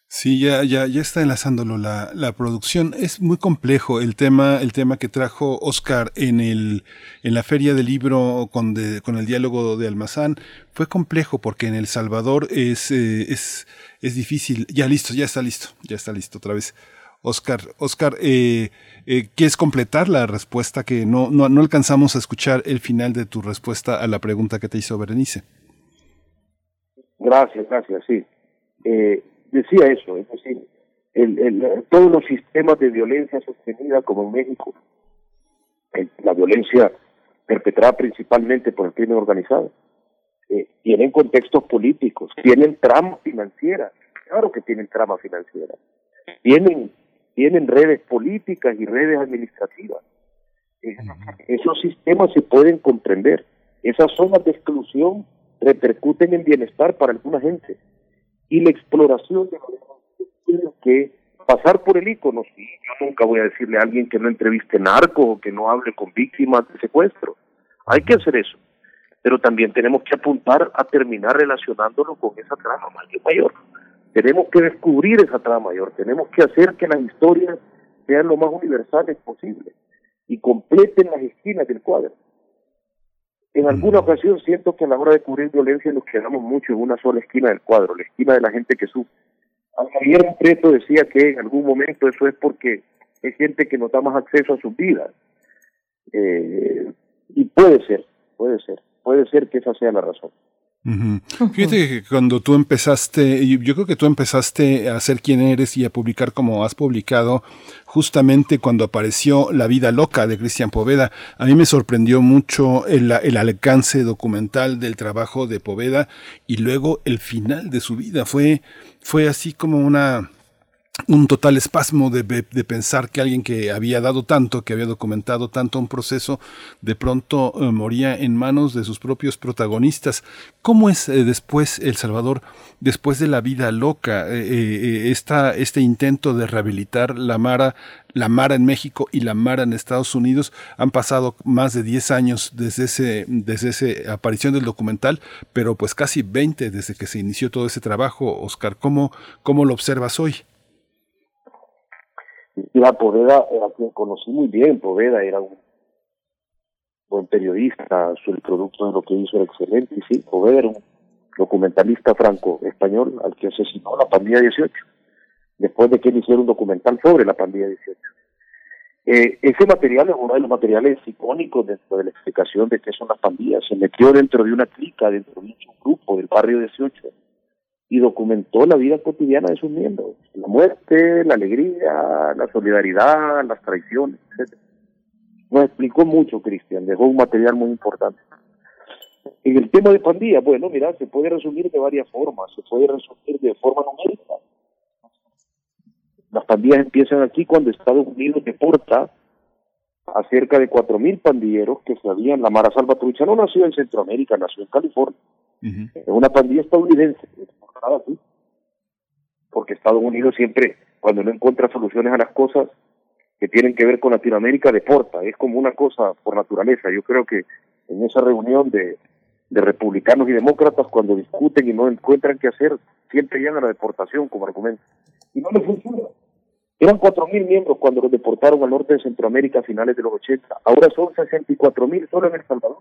Sí, ya, ya, ya está enlazándolo la, la, producción. Es muy complejo el tema, el tema que trajo Oscar en el, en la feria del libro con, con el diálogo de Almazán. Fue complejo porque en El Salvador es, eh, es, es difícil. Ya listo, ya está listo, ya está listo otra vez. Oscar, Oscar, eh, eh, ¿quieres completar la respuesta que no, no, no alcanzamos a escuchar el final de tu respuesta a la pregunta que te hizo Berenice? Gracias, gracias, sí. Eh, decía eso, es decir, el, el, todos los sistemas de violencia sostenida como en México, la violencia perpetrada principalmente por el crimen organizado, eh, tienen contextos políticos, tienen trama financiera, claro que tienen trama financiera, tienen, tienen redes políticas y redes administrativas. esos sistemas se pueden comprender. Esas zonas de exclusión repercuten en bienestar para alguna gente y la exploración de que pasar por el icono. Sí, yo nunca voy a decirle a alguien que no entreviste narcos o que no hable con víctimas de secuestro. Hay que hacer eso. Pero también tenemos que apuntar a terminar relacionándolo con esa trama mayor. Tenemos que descubrir esa trama mayor. Tenemos que hacer que las historias sean lo más universales posible y completen las esquinas del cuadro. En alguna ocasión siento que a la hora de cubrir violencia nos quedamos mucho en una sola esquina del cuadro, la esquina de la gente que sufre. Javier Preto decía que en algún momento eso es porque es gente que no da más acceso a sus vidas. Eh, y puede ser, puede ser, puede ser que esa sea la razón. Fíjate que cuando tú empezaste, yo creo que tú empezaste a ser quien eres y a publicar como has publicado, justamente cuando apareció La vida loca de Cristian Poveda. A mí me sorprendió mucho el, el alcance documental del trabajo de Poveda y luego el final de su vida. Fue, fue así como una, un total espasmo de, de, pensar que alguien que había dado tanto, que había documentado tanto un proceso, de pronto eh, moría en manos de sus propios protagonistas. ¿Cómo es eh, después El Salvador, después de la vida loca, eh, esta, este intento de rehabilitar la Mara, la Mara en México y la Mara en Estados Unidos? Han pasado más de 10 años desde ese, desde esa aparición del documental, pero pues casi 20 desde que se inició todo ese trabajo. Oscar, ¿cómo, cómo lo observas hoy? La Poveda, a quien conocí muy bien, Poveda era un buen periodista, el producto de lo que hizo era excelente, y sí, Poveda era un documentalista franco-español al que asesinó la pandilla 18, después de que él hiciera un documental sobre la pandilla 18. Eh, ese material es uno de los materiales icónicos dentro de la explicación de qué son las pandillas. Se metió dentro de una clica, dentro de un grupo del barrio 18, y documentó la vida cotidiana de sus miembros, la muerte, la alegría, la solidaridad, las traiciones, etc. Nos explicó mucho Cristian, dejó un material muy importante. En el tema de pandillas, bueno, mira, se puede resumir de varias formas, se puede resumir de forma numérica. Las pandillas empiezan aquí cuando Estados Unidos deporta a cerca de 4.000 pandilleros que se habían, la Mara Salvatrucha no nació en Centroamérica, nació en California. Es una pandilla estadounidense, porque Estados Unidos siempre, cuando no encuentra soluciones a las cosas que tienen que ver con Latinoamérica, deporta, es como una cosa por naturaleza. Yo creo que en esa reunión de, de republicanos y demócratas, cuando discuten y no encuentran qué hacer, siempre llegan a la deportación como argumento. Y no le funciona. Eran 4.000 miembros cuando los deportaron al norte de Centroamérica a finales de los 80. Ahora son 64.000 solo en El Salvador,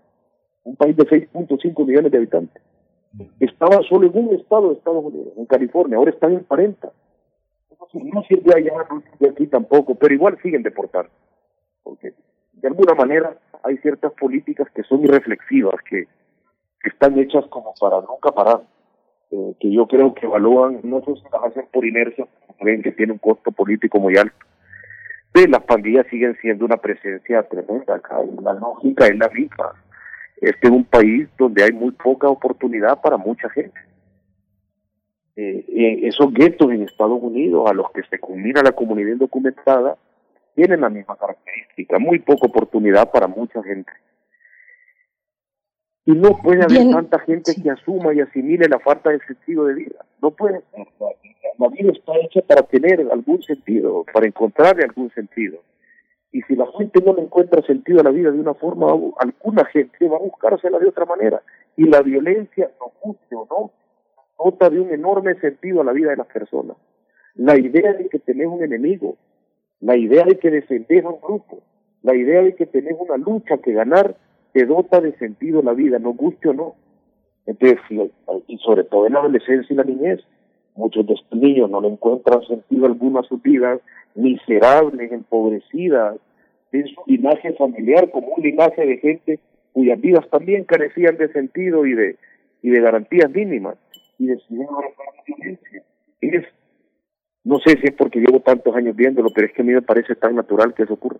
un país de 6.5 millones de habitantes. Estaba solo en un estado de Estados Unidos, en California, ahora están en 40. No sirve allá, no sirve aquí tampoco, pero igual siguen deportando. Porque de alguna manera hay ciertas políticas que son irreflexivas, que, están hechas como para nunca parar, eh, que yo creo que evalúan, no sé si las hacen por inercia, creen que tiene un costo político muy alto. Pero las pandillas siguen siendo una presencia tremenda acá, la lógica es la misma este es un país donde hay muy poca oportunidad para mucha gente. eh, esos guetos en Estados Unidos a los que se combina la comunidad indocumentada tienen la misma característica, muy poca oportunidad para mucha gente. Y no puede haber tanta gente que asuma y asimile la falta de sentido de vida. No puede ser. La vida está hecha para tener algún sentido, para encontrarle algún sentido. Y si la gente no le encuentra sentido a la vida de una forma, alguna gente va a buscársela de otra manera. Y la violencia, no guste o no, nota de un enorme sentido a la vida de las personas. La idea de que tenés un enemigo, la idea de que defendés a un grupo, la idea de que tenés una lucha que ganar, te dota de sentido la vida, no guste o no. Entonces, y sobre todo en la adolescencia y la niñez, muchos de estos niños no le encuentran sentido alguno a sus vidas, miserables, empobrecidas, en su linaje familiar como un linaje de gente cuyas vidas también carecían de sentido y de, y de garantías mínimas, y decidieron violencia. Es, no sé si es porque llevo tantos años viéndolo, pero es que a mí me parece tan natural que eso ocurra.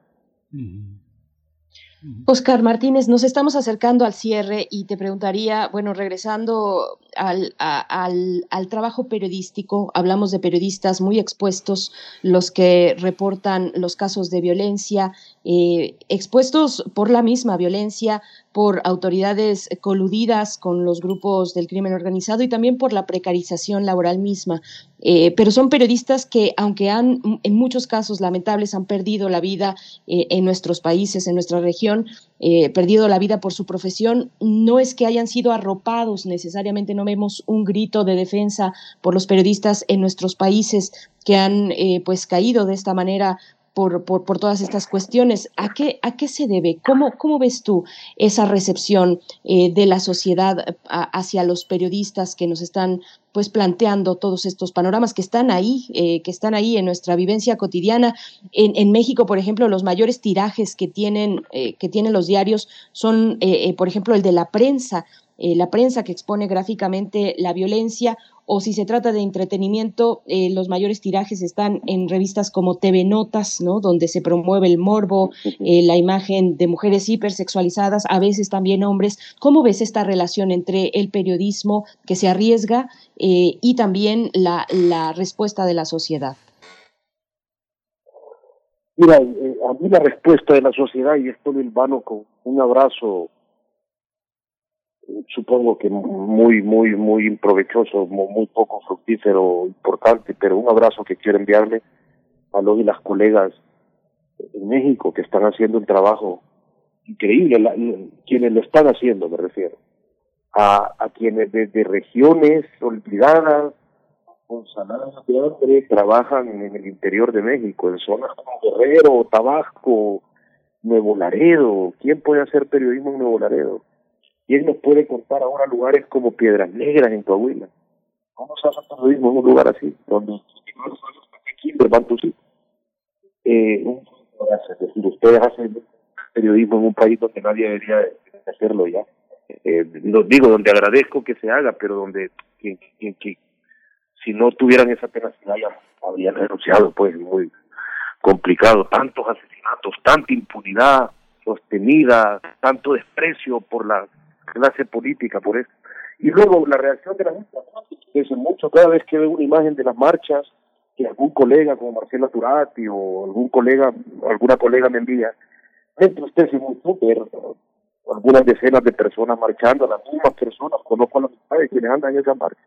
Oscar Martínez, nos estamos acercando al cierre y te preguntaría, bueno, regresando al, al, trabajo periodístico, hablamos de periodistas muy expuestos, los que reportan los casos de violencia, eh, expuestos por la misma violencia, por autoridades coludidas con los grupos del crimen organizado y también por la precarización laboral misma. Eh, pero son periodistas que, aunque han, en muchos casos lamentables, han perdido la vida eh, en nuestros países, en nuestra región, perdido la vida por su profesión, no es que hayan sido arropados necesariamente, no vemos un grito de defensa por los periodistas en nuestros países que han pues caído de esta manera por, por, todas estas cuestiones. ¿A qué, ¿A qué se debe? ¿Cómo, cómo ves tú esa recepción eh, de la sociedad hacia los periodistas que nos están pues planteando todos estos panoramas que están ahí, eh, que están ahí en nuestra vivencia cotidiana. En, en México, por ejemplo, los mayores tirajes que tienen, eh, que tienen los diarios son, por ejemplo, el de la prensa. La prensa que expone gráficamente la violencia o si se trata de entretenimiento, eh, los mayores tirajes están en revistas como TV Notas, ¿no? Donde se promueve el morbo, eh, la imagen de mujeres hipersexualizadas, a veces también hombres. ¿Cómo ves esta relación entre el periodismo que se arriesga eh, y también la, la respuesta de la sociedad? Mira, a mí la respuesta de la sociedad, y esto lo vano con un abrazo supongo que muy, muy, muy improvechoso, muy, poco fructífero, importante, pero un abrazo que quiero enviarle a los y las colegas en México que están haciendo un trabajo increíble, quienes lo están haciendo, me refiero, a, a quienes desde regiones olvidadas, con saladas de hambre, trabajan en el interior de México, en zonas como Guerrero, Tabasco, Nuevo Laredo. ¿Quién puede hacer periodismo en Nuevo Laredo? ¿Quién nos puede contar ahora lugares como Piedras Negras en Coahuila? ¿Cómo se hace periodismo en un lugar así? Donde eh, es decir, ustedes hacen periodismo en un país donde nadie debería hacerlo ya. Eh, digo, donde agradezco que se haga, pero donde que, que, si no tuvieran esa tenacidad ya habrían renunciado, pues muy complicado. Tantos asesinatos, tanta impunidad sostenida, tanto desprecio por la clase política por eso. Y luego la reacción de la gente, es mucho cada vez que veo una imagen de las marchas, que algún colega como Marcela Turati o algún colega, alguna colega me envía, entre ustedes en un súper, algunas decenas de personas marchando, las mismas personas, conozco a las de quienes andan en esa marcha.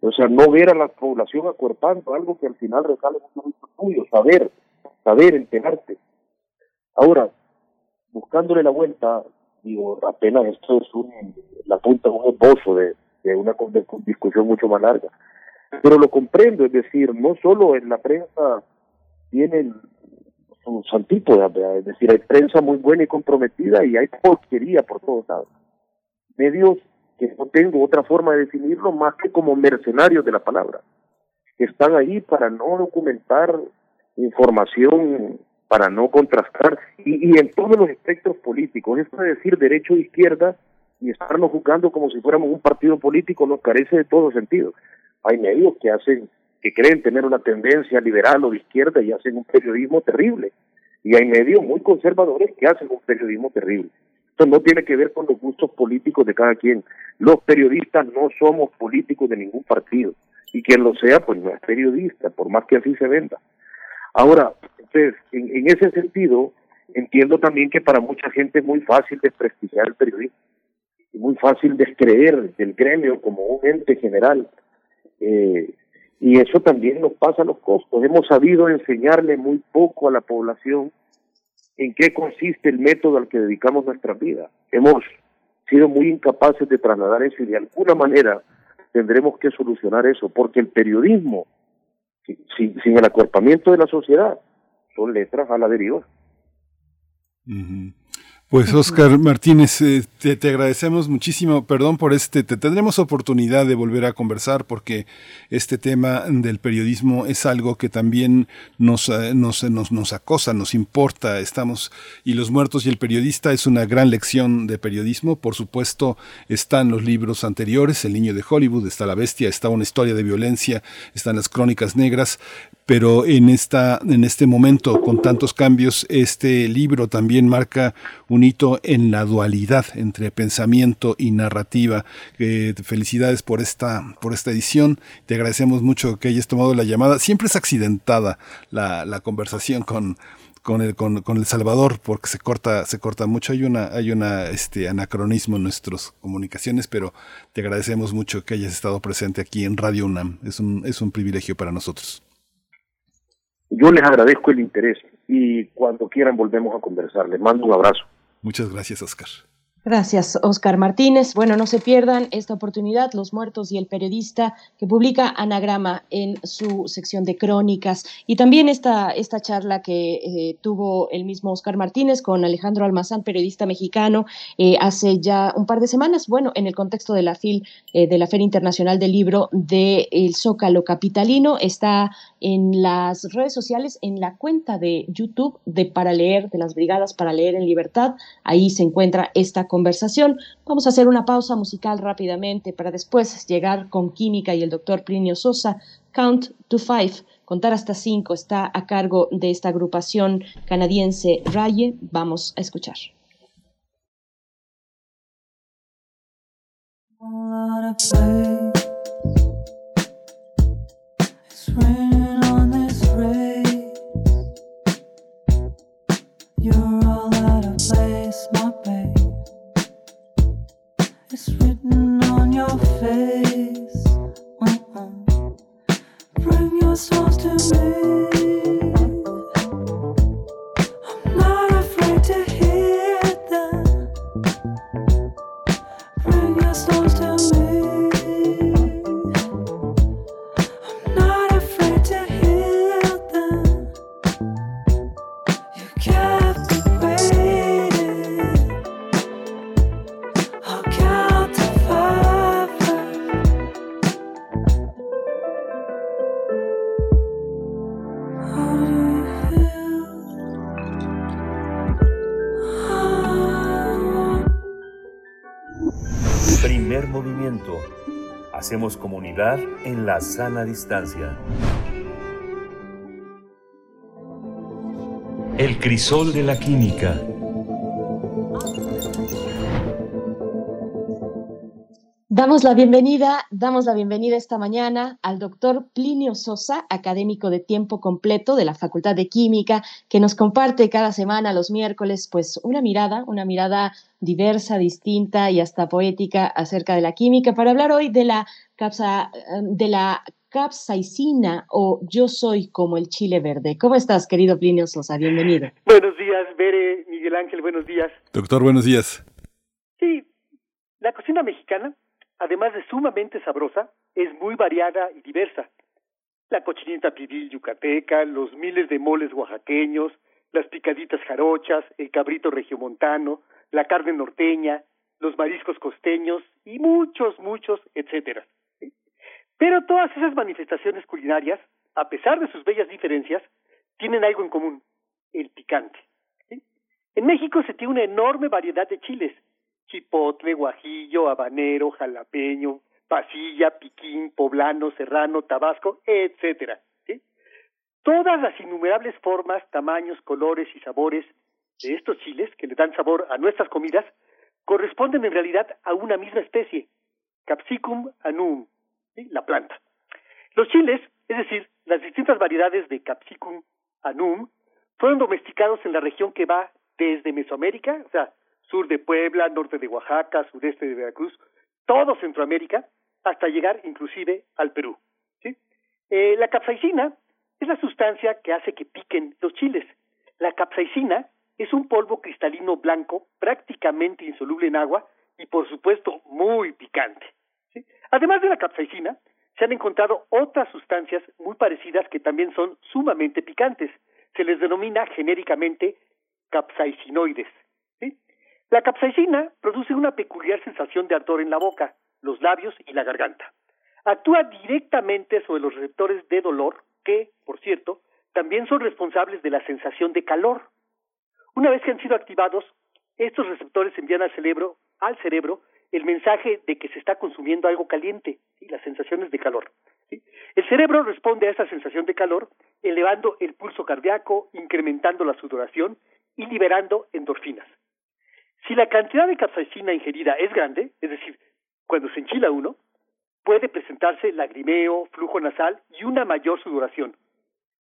O sea, no ver a la población acuerpando algo que al final recale mucho tuyo, saber, saber, enterarte. Ahora, buscándole la vuelta, digo, apenas esto es un, la punta, un esbozo de, de una discusión mucho más larga. Pero lo comprendo, es decir, no solo en la prensa tienen sus antípodas, es decir, hay prensa muy buena y comprometida y hay porquería por todos lados. Medios que no tengo otra forma de definirlo más que como mercenarios de la palabra, que están ahí para no documentar información para no contrastar, y, y en todos los espectros políticos, esto de decir derecho e izquierda y estarnos juzgando como si fuéramos un partido político nos carece de todo sentido. Hay medios que hacen, que creen tener una tendencia liberal o de izquierda y hacen un periodismo terrible, y hay medios muy conservadores que hacen un periodismo terrible. Esto no tiene que ver con los gustos políticos de cada quien. Los periodistas no somos políticos de ningún partido. y quien lo sea, pues no es periodista, por más que así se venda. Ahora, entonces, en, en ese sentido, entiendo también que para mucha gente es muy fácil desprestigiar el periodismo, y muy fácil descreer del gremio como un ente general. Eh, y eso también nos pasa los costos. Hemos sabido enseñarle muy poco a la población en qué consiste el método al que dedicamos nuestra vida. Hemos sido muy incapaces de trasladar eso y de alguna manera tendremos que solucionar eso, porque el periodismo, sin, el acuerpamiento de la sociedad, son letras a la deriva. Pues Oscar Martínez, eh, te, te, agradecemos muchísimo, perdón por este, te tendremos oportunidad de volver a conversar porque este tema del periodismo es algo que también nos, eh, nos, nos, nos acosa, nos importa, estamos, y los muertos y el periodista es una gran lección de periodismo, por supuesto están los libros anteriores, El niño de Hollywood, está La bestia, está una historia de violencia, están las crónicas negras, pero en esta en este momento con tantos cambios este libro también marca un hito en la dualidad entre pensamiento y narrativa. Eh, felicidades por esta por esta edición. Te agradecemos mucho que hayas tomado la llamada. Siempre es accidentada la, la conversación con con el, con, con, el Salvador porque se corta se corta mucho. Hay una hay una este anacronismo en nuestras comunicaciones pero te agradecemos mucho que hayas estado presente aquí en Radio UNAM. Es un es un privilegio para nosotros yo les agradezco el interés y cuando quieran volvemos a conversar. Les mando un abrazo. Muchas gracias, Oscar. Gracias, Oscar Martínez. Bueno, no se pierdan esta oportunidad, Los Muertos y el Periodista, que publica Anagrama en su sección de crónicas. Y también esta, esta charla que eh, tuvo el mismo Oscar Martínez con Alejandro Almazán, periodista mexicano, eh, hace ya un par de semanas, bueno, en el contexto de la FIL, eh, de la Feria Internacional del Libro de El Zócalo Capitalino, está en las redes sociales, en la cuenta de YouTube de Para Leer, de las Brigadas para Leer en Libertad. Ahí se encuentra esta conversación. Vamos a hacer una pausa musical rápidamente para después llegar con Química y el doctor Plinio Sosa. Count to Five, contar hasta cinco, está a cargo de esta agrupación canadiense Raye. Vamos a escuchar. To me. En la sana distancia. El crisol de la química. Damos la bienvenida, damos la bienvenida esta mañana al doctor Plinio Sosa, académico de tiempo completo de la Facultad de Química, que nos comparte cada semana, los miércoles, pues una mirada, una mirada diversa, distinta y hasta poética acerca de la química, para hablar hoy de la, capsa, de la capsaicina o yo soy como el chile verde. ¿Cómo estás, querido Plinio Sosa? Bienvenido. Buenos días, Bere, Miguel Ángel, buenos días. Doctor, buenos días. Sí, la cocina mexicana, además de sumamente sabrosa, es muy variada y diversa. La cochinita pibil yucateca, los miles de moles oaxaqueños, las picaditas jarochas, el cabrito regiomontano, la carne norteña, los mariscos costeños y muchos, muchos, etcétera. Pero todas esas manifestaciones culinarias, a pesar de sus bellas diferencias, tienen algo en común, el picante. En México se tiene una enorme variedad de chiles, chipotle, guajillo, habanero, jalapeño, pasilla, piquín, poblano, serrano, tabasco, etcétera. Todas las innumerables formas, tamaños, colores y sabores de estos chiles que le dan sabor a nuestras comidas corresponden en realidad a una misma especie, Capsicum annuum, la planta. Los chiles, es decir, las distintas variedades de Capsicum anum, fueron domesticados en la región que va desde Mesoamérica, o sea, sur de Puebla, norte de Oaxaca, sureste de Veracruz, todo Centroamérica, hasta llegar inclusive al Perú. Eh, la capsaicina es la sustancia que hace que piquen los chiles. La capsaicina es un polvo cristalino blanco prácticamente insoluble en agua y por supuesto muy picante. Además de la capsaicina, se han encontrado otras sustancias muy parecidas que también son sumamente picantes. Se les denomina genéricamente capsaicinoides. La capsaicina produce una peculiar sensación de ardor en la boca, los labios y la garganta. Actúa directamente sobre los receptores de dolor que, por cierto, también son responsables de la sensación de calor. Una vez que han sido activados, estos receptores envían al cerebro, al cerebro el mensaje de que se está consumiendo algo caliente, y las sensaciones de calor. El cerebro responde a esa sensación de calor elevando el pulso cardíaco, incrementando la sudoración y liberando endorfinas. Si la cantidad de capsaicina ingerida es grande, es decir, cuando se enchila uno, puede presentarse lagrimeo, flujo nasal y una mayor sudoración.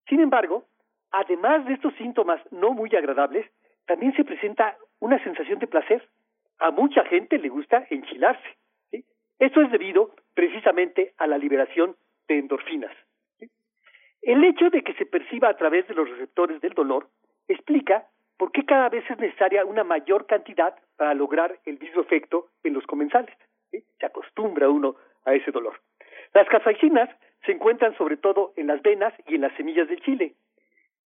Sin embargo, además de estos síntomas no muy agradables, también se presenta una sensación de placer. A mucha gente le gusta enchilarse. ¿sí? Esto es debido precisamente a la liberación de endorfinas. ¿sí? El hecho de que se perciba a través de los receptores del dolor explica por qué cada vez es necesaria una mayor cantidad para lograr el mismo efecto en los comensales. Se acostumbra uno a ese dolor. Las capsaicinas se encuentran sobre todo en las venas y en las semillas del chile.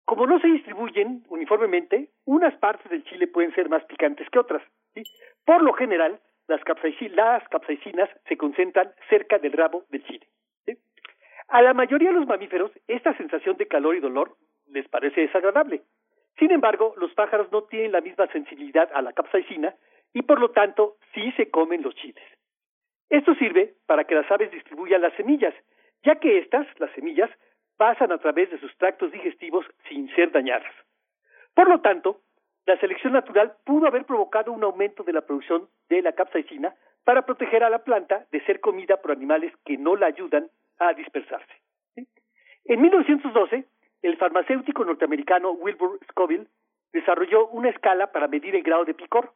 Como no se distribuyen uniformemente, unas partes del chile pueden ser más picantes que otras. Por lo general, las, capsaicinas se concentran cerca del rabo del chile. A la mayoría de los mamíferos, esta sensación de calor y dolor les parece desagradable. Sin embargo, los pájaros no tienen la misma sensibilidad a la capsaicina y por lo tanto sí se comen los chiles. Esto sirve para que las aves distribuyan las semillas, ya que estas, las semillas, pasan a través de sus tractos digestivos sin ser dañadas. Por lo tanto, la selección natural pudo haber provocado un aumento de la producción de la capsaicina para proteger a la planta de ser comida por animales que no la ayudan a dispersarse. En 1912, el farmacéutico norteamericano Wilbur Scoville desarrolló una escala para medir el grado de picor.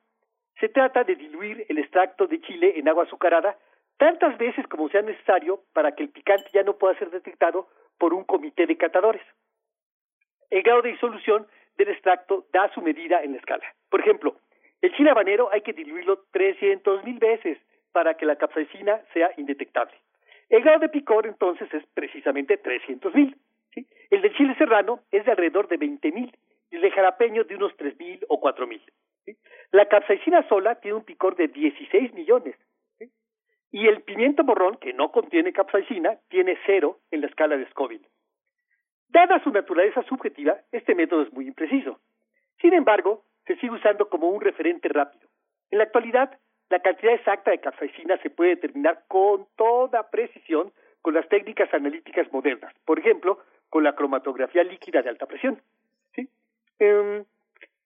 Se trata de diluir el extracto de chile en agua azucarada tantas veces como sea necesario para que el picante ya no pueda ser detectado por un comité de catadores. El grado de disolución del extracto da su medida en la escala. Por ejemplo, el chile habanero hay que diluirlo 300 mil veces para que la capsaicina sea indetectable. El grado de picor entonces es precisamente 300 mil. El del chile serrano es de alrededor de 20 mil y el de jalapeño de unos 3 mil o 4 mil. ¿sí? La capsaicina sola tiene un picor de 16 millones. Y el pimiento morrón, que no contiene capsaicina, tiene cero en la escala de Scoville. Dada su naturaleza subjetiva, este método es muy impreciso. Sin embargo, se sigue usando como un referente rápido. En la actualidad, la cantidad exacta de capsaicina se puede determinar con toda precisión con las técnicas analíticas modernas, por ejemplo, con la cromatografía líquida de alta presión. ¿sí? Eh,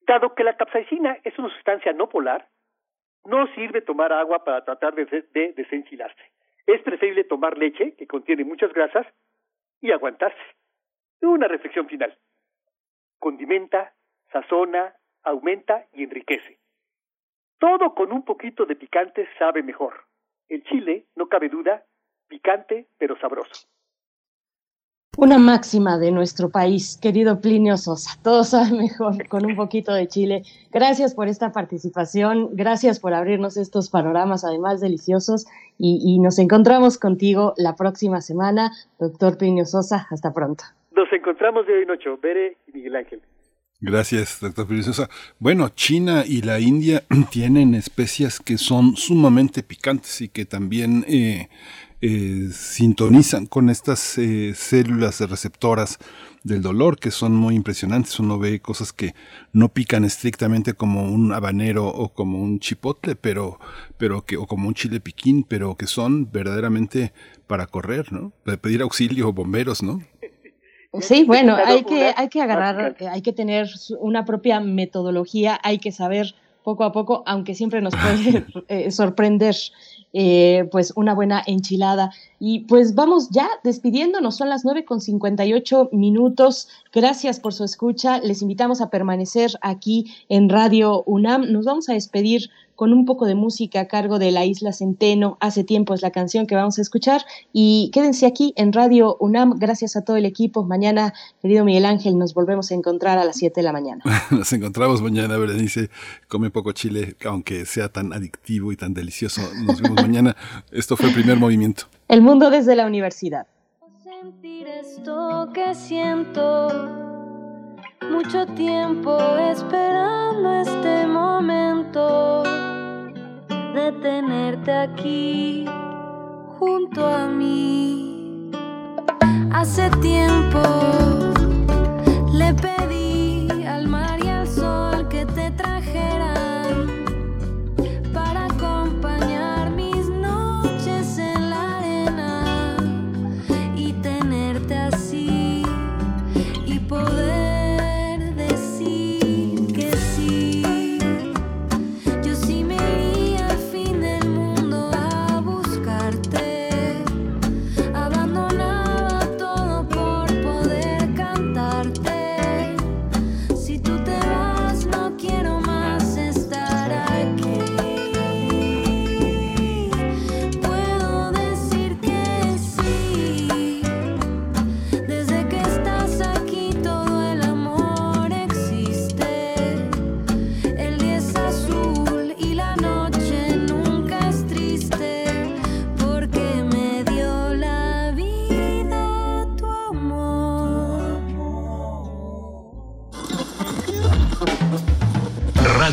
dado que la capsaicina es una sustancia no polar, no sirve tomar agua para tratar de, de desenchilarse. Es preferible tomar leche, que contiene muchas grasas, y aguantarse. Una reflexión final. Condimenta, sazona, aumenta y enriquece. Todo con un poquito de picante sabe mejor. El chile, no cabe duda, picante pero sabroso. Una máxima de nuestro país, querido Plinio Sosa. Todo sabe mejor con un poquito de chile. Gracias por esta participación, gracias por abrirnos estos panoramas, además deliciosos, y, y nos encontramos contigo la próxima semana. Doctor Plinio Sosa, hasta pronto. Nos encontramos de hoy en ocho, Bere y Miguel Ángel. Gracias, doctor Sosa. Bueno, China y la India tienen especias que son sumamente picantes y que también eh, eh, sintonizan con estas eh, células receptoras del dolor que son muy impresionantes. Uno ve cosas que no pican estrictamente como un habanero o como un chipotle, pero, pero que, o como un chile piquín, pero que son verdaderamente para correr, ¿no? Para pedir auxilio, bomberos, ¿no? Sí, bueno, hay que, hay que agarrar, hay que tener una propia metodología, hay que saber poco a poco, aunque siempre nos puede eh, sorprender eh, pues una buena enchilada. Y pues vamos ya despidiéndonos, son las 9 con 58 minutos. Gracias por su escucha. Les invitamos a permanecer aquí en Radio UNAM. Nos vamos a despedir con un poco de música a cargo de la Isla Centeno. Hace tiempo es la canción que vamos a escuchar. Y quédense aquí en Radio UNAM. Gracias a todo el equipo. Mañana, querido Miguel Ángel, nos volvemos a encontrar a las 7 de la mañana. Nos encontramos mañana, Berenice. Come poco chile, aunque sea tan adictivo y tan delicioso. Nos vemos mañana. Esto fue el primer movimiento. El mundo desde la universidad. sentir esto que siento. Mucho tiempo esperando este momento de tenerte aquí junto a mí. Hace tiempo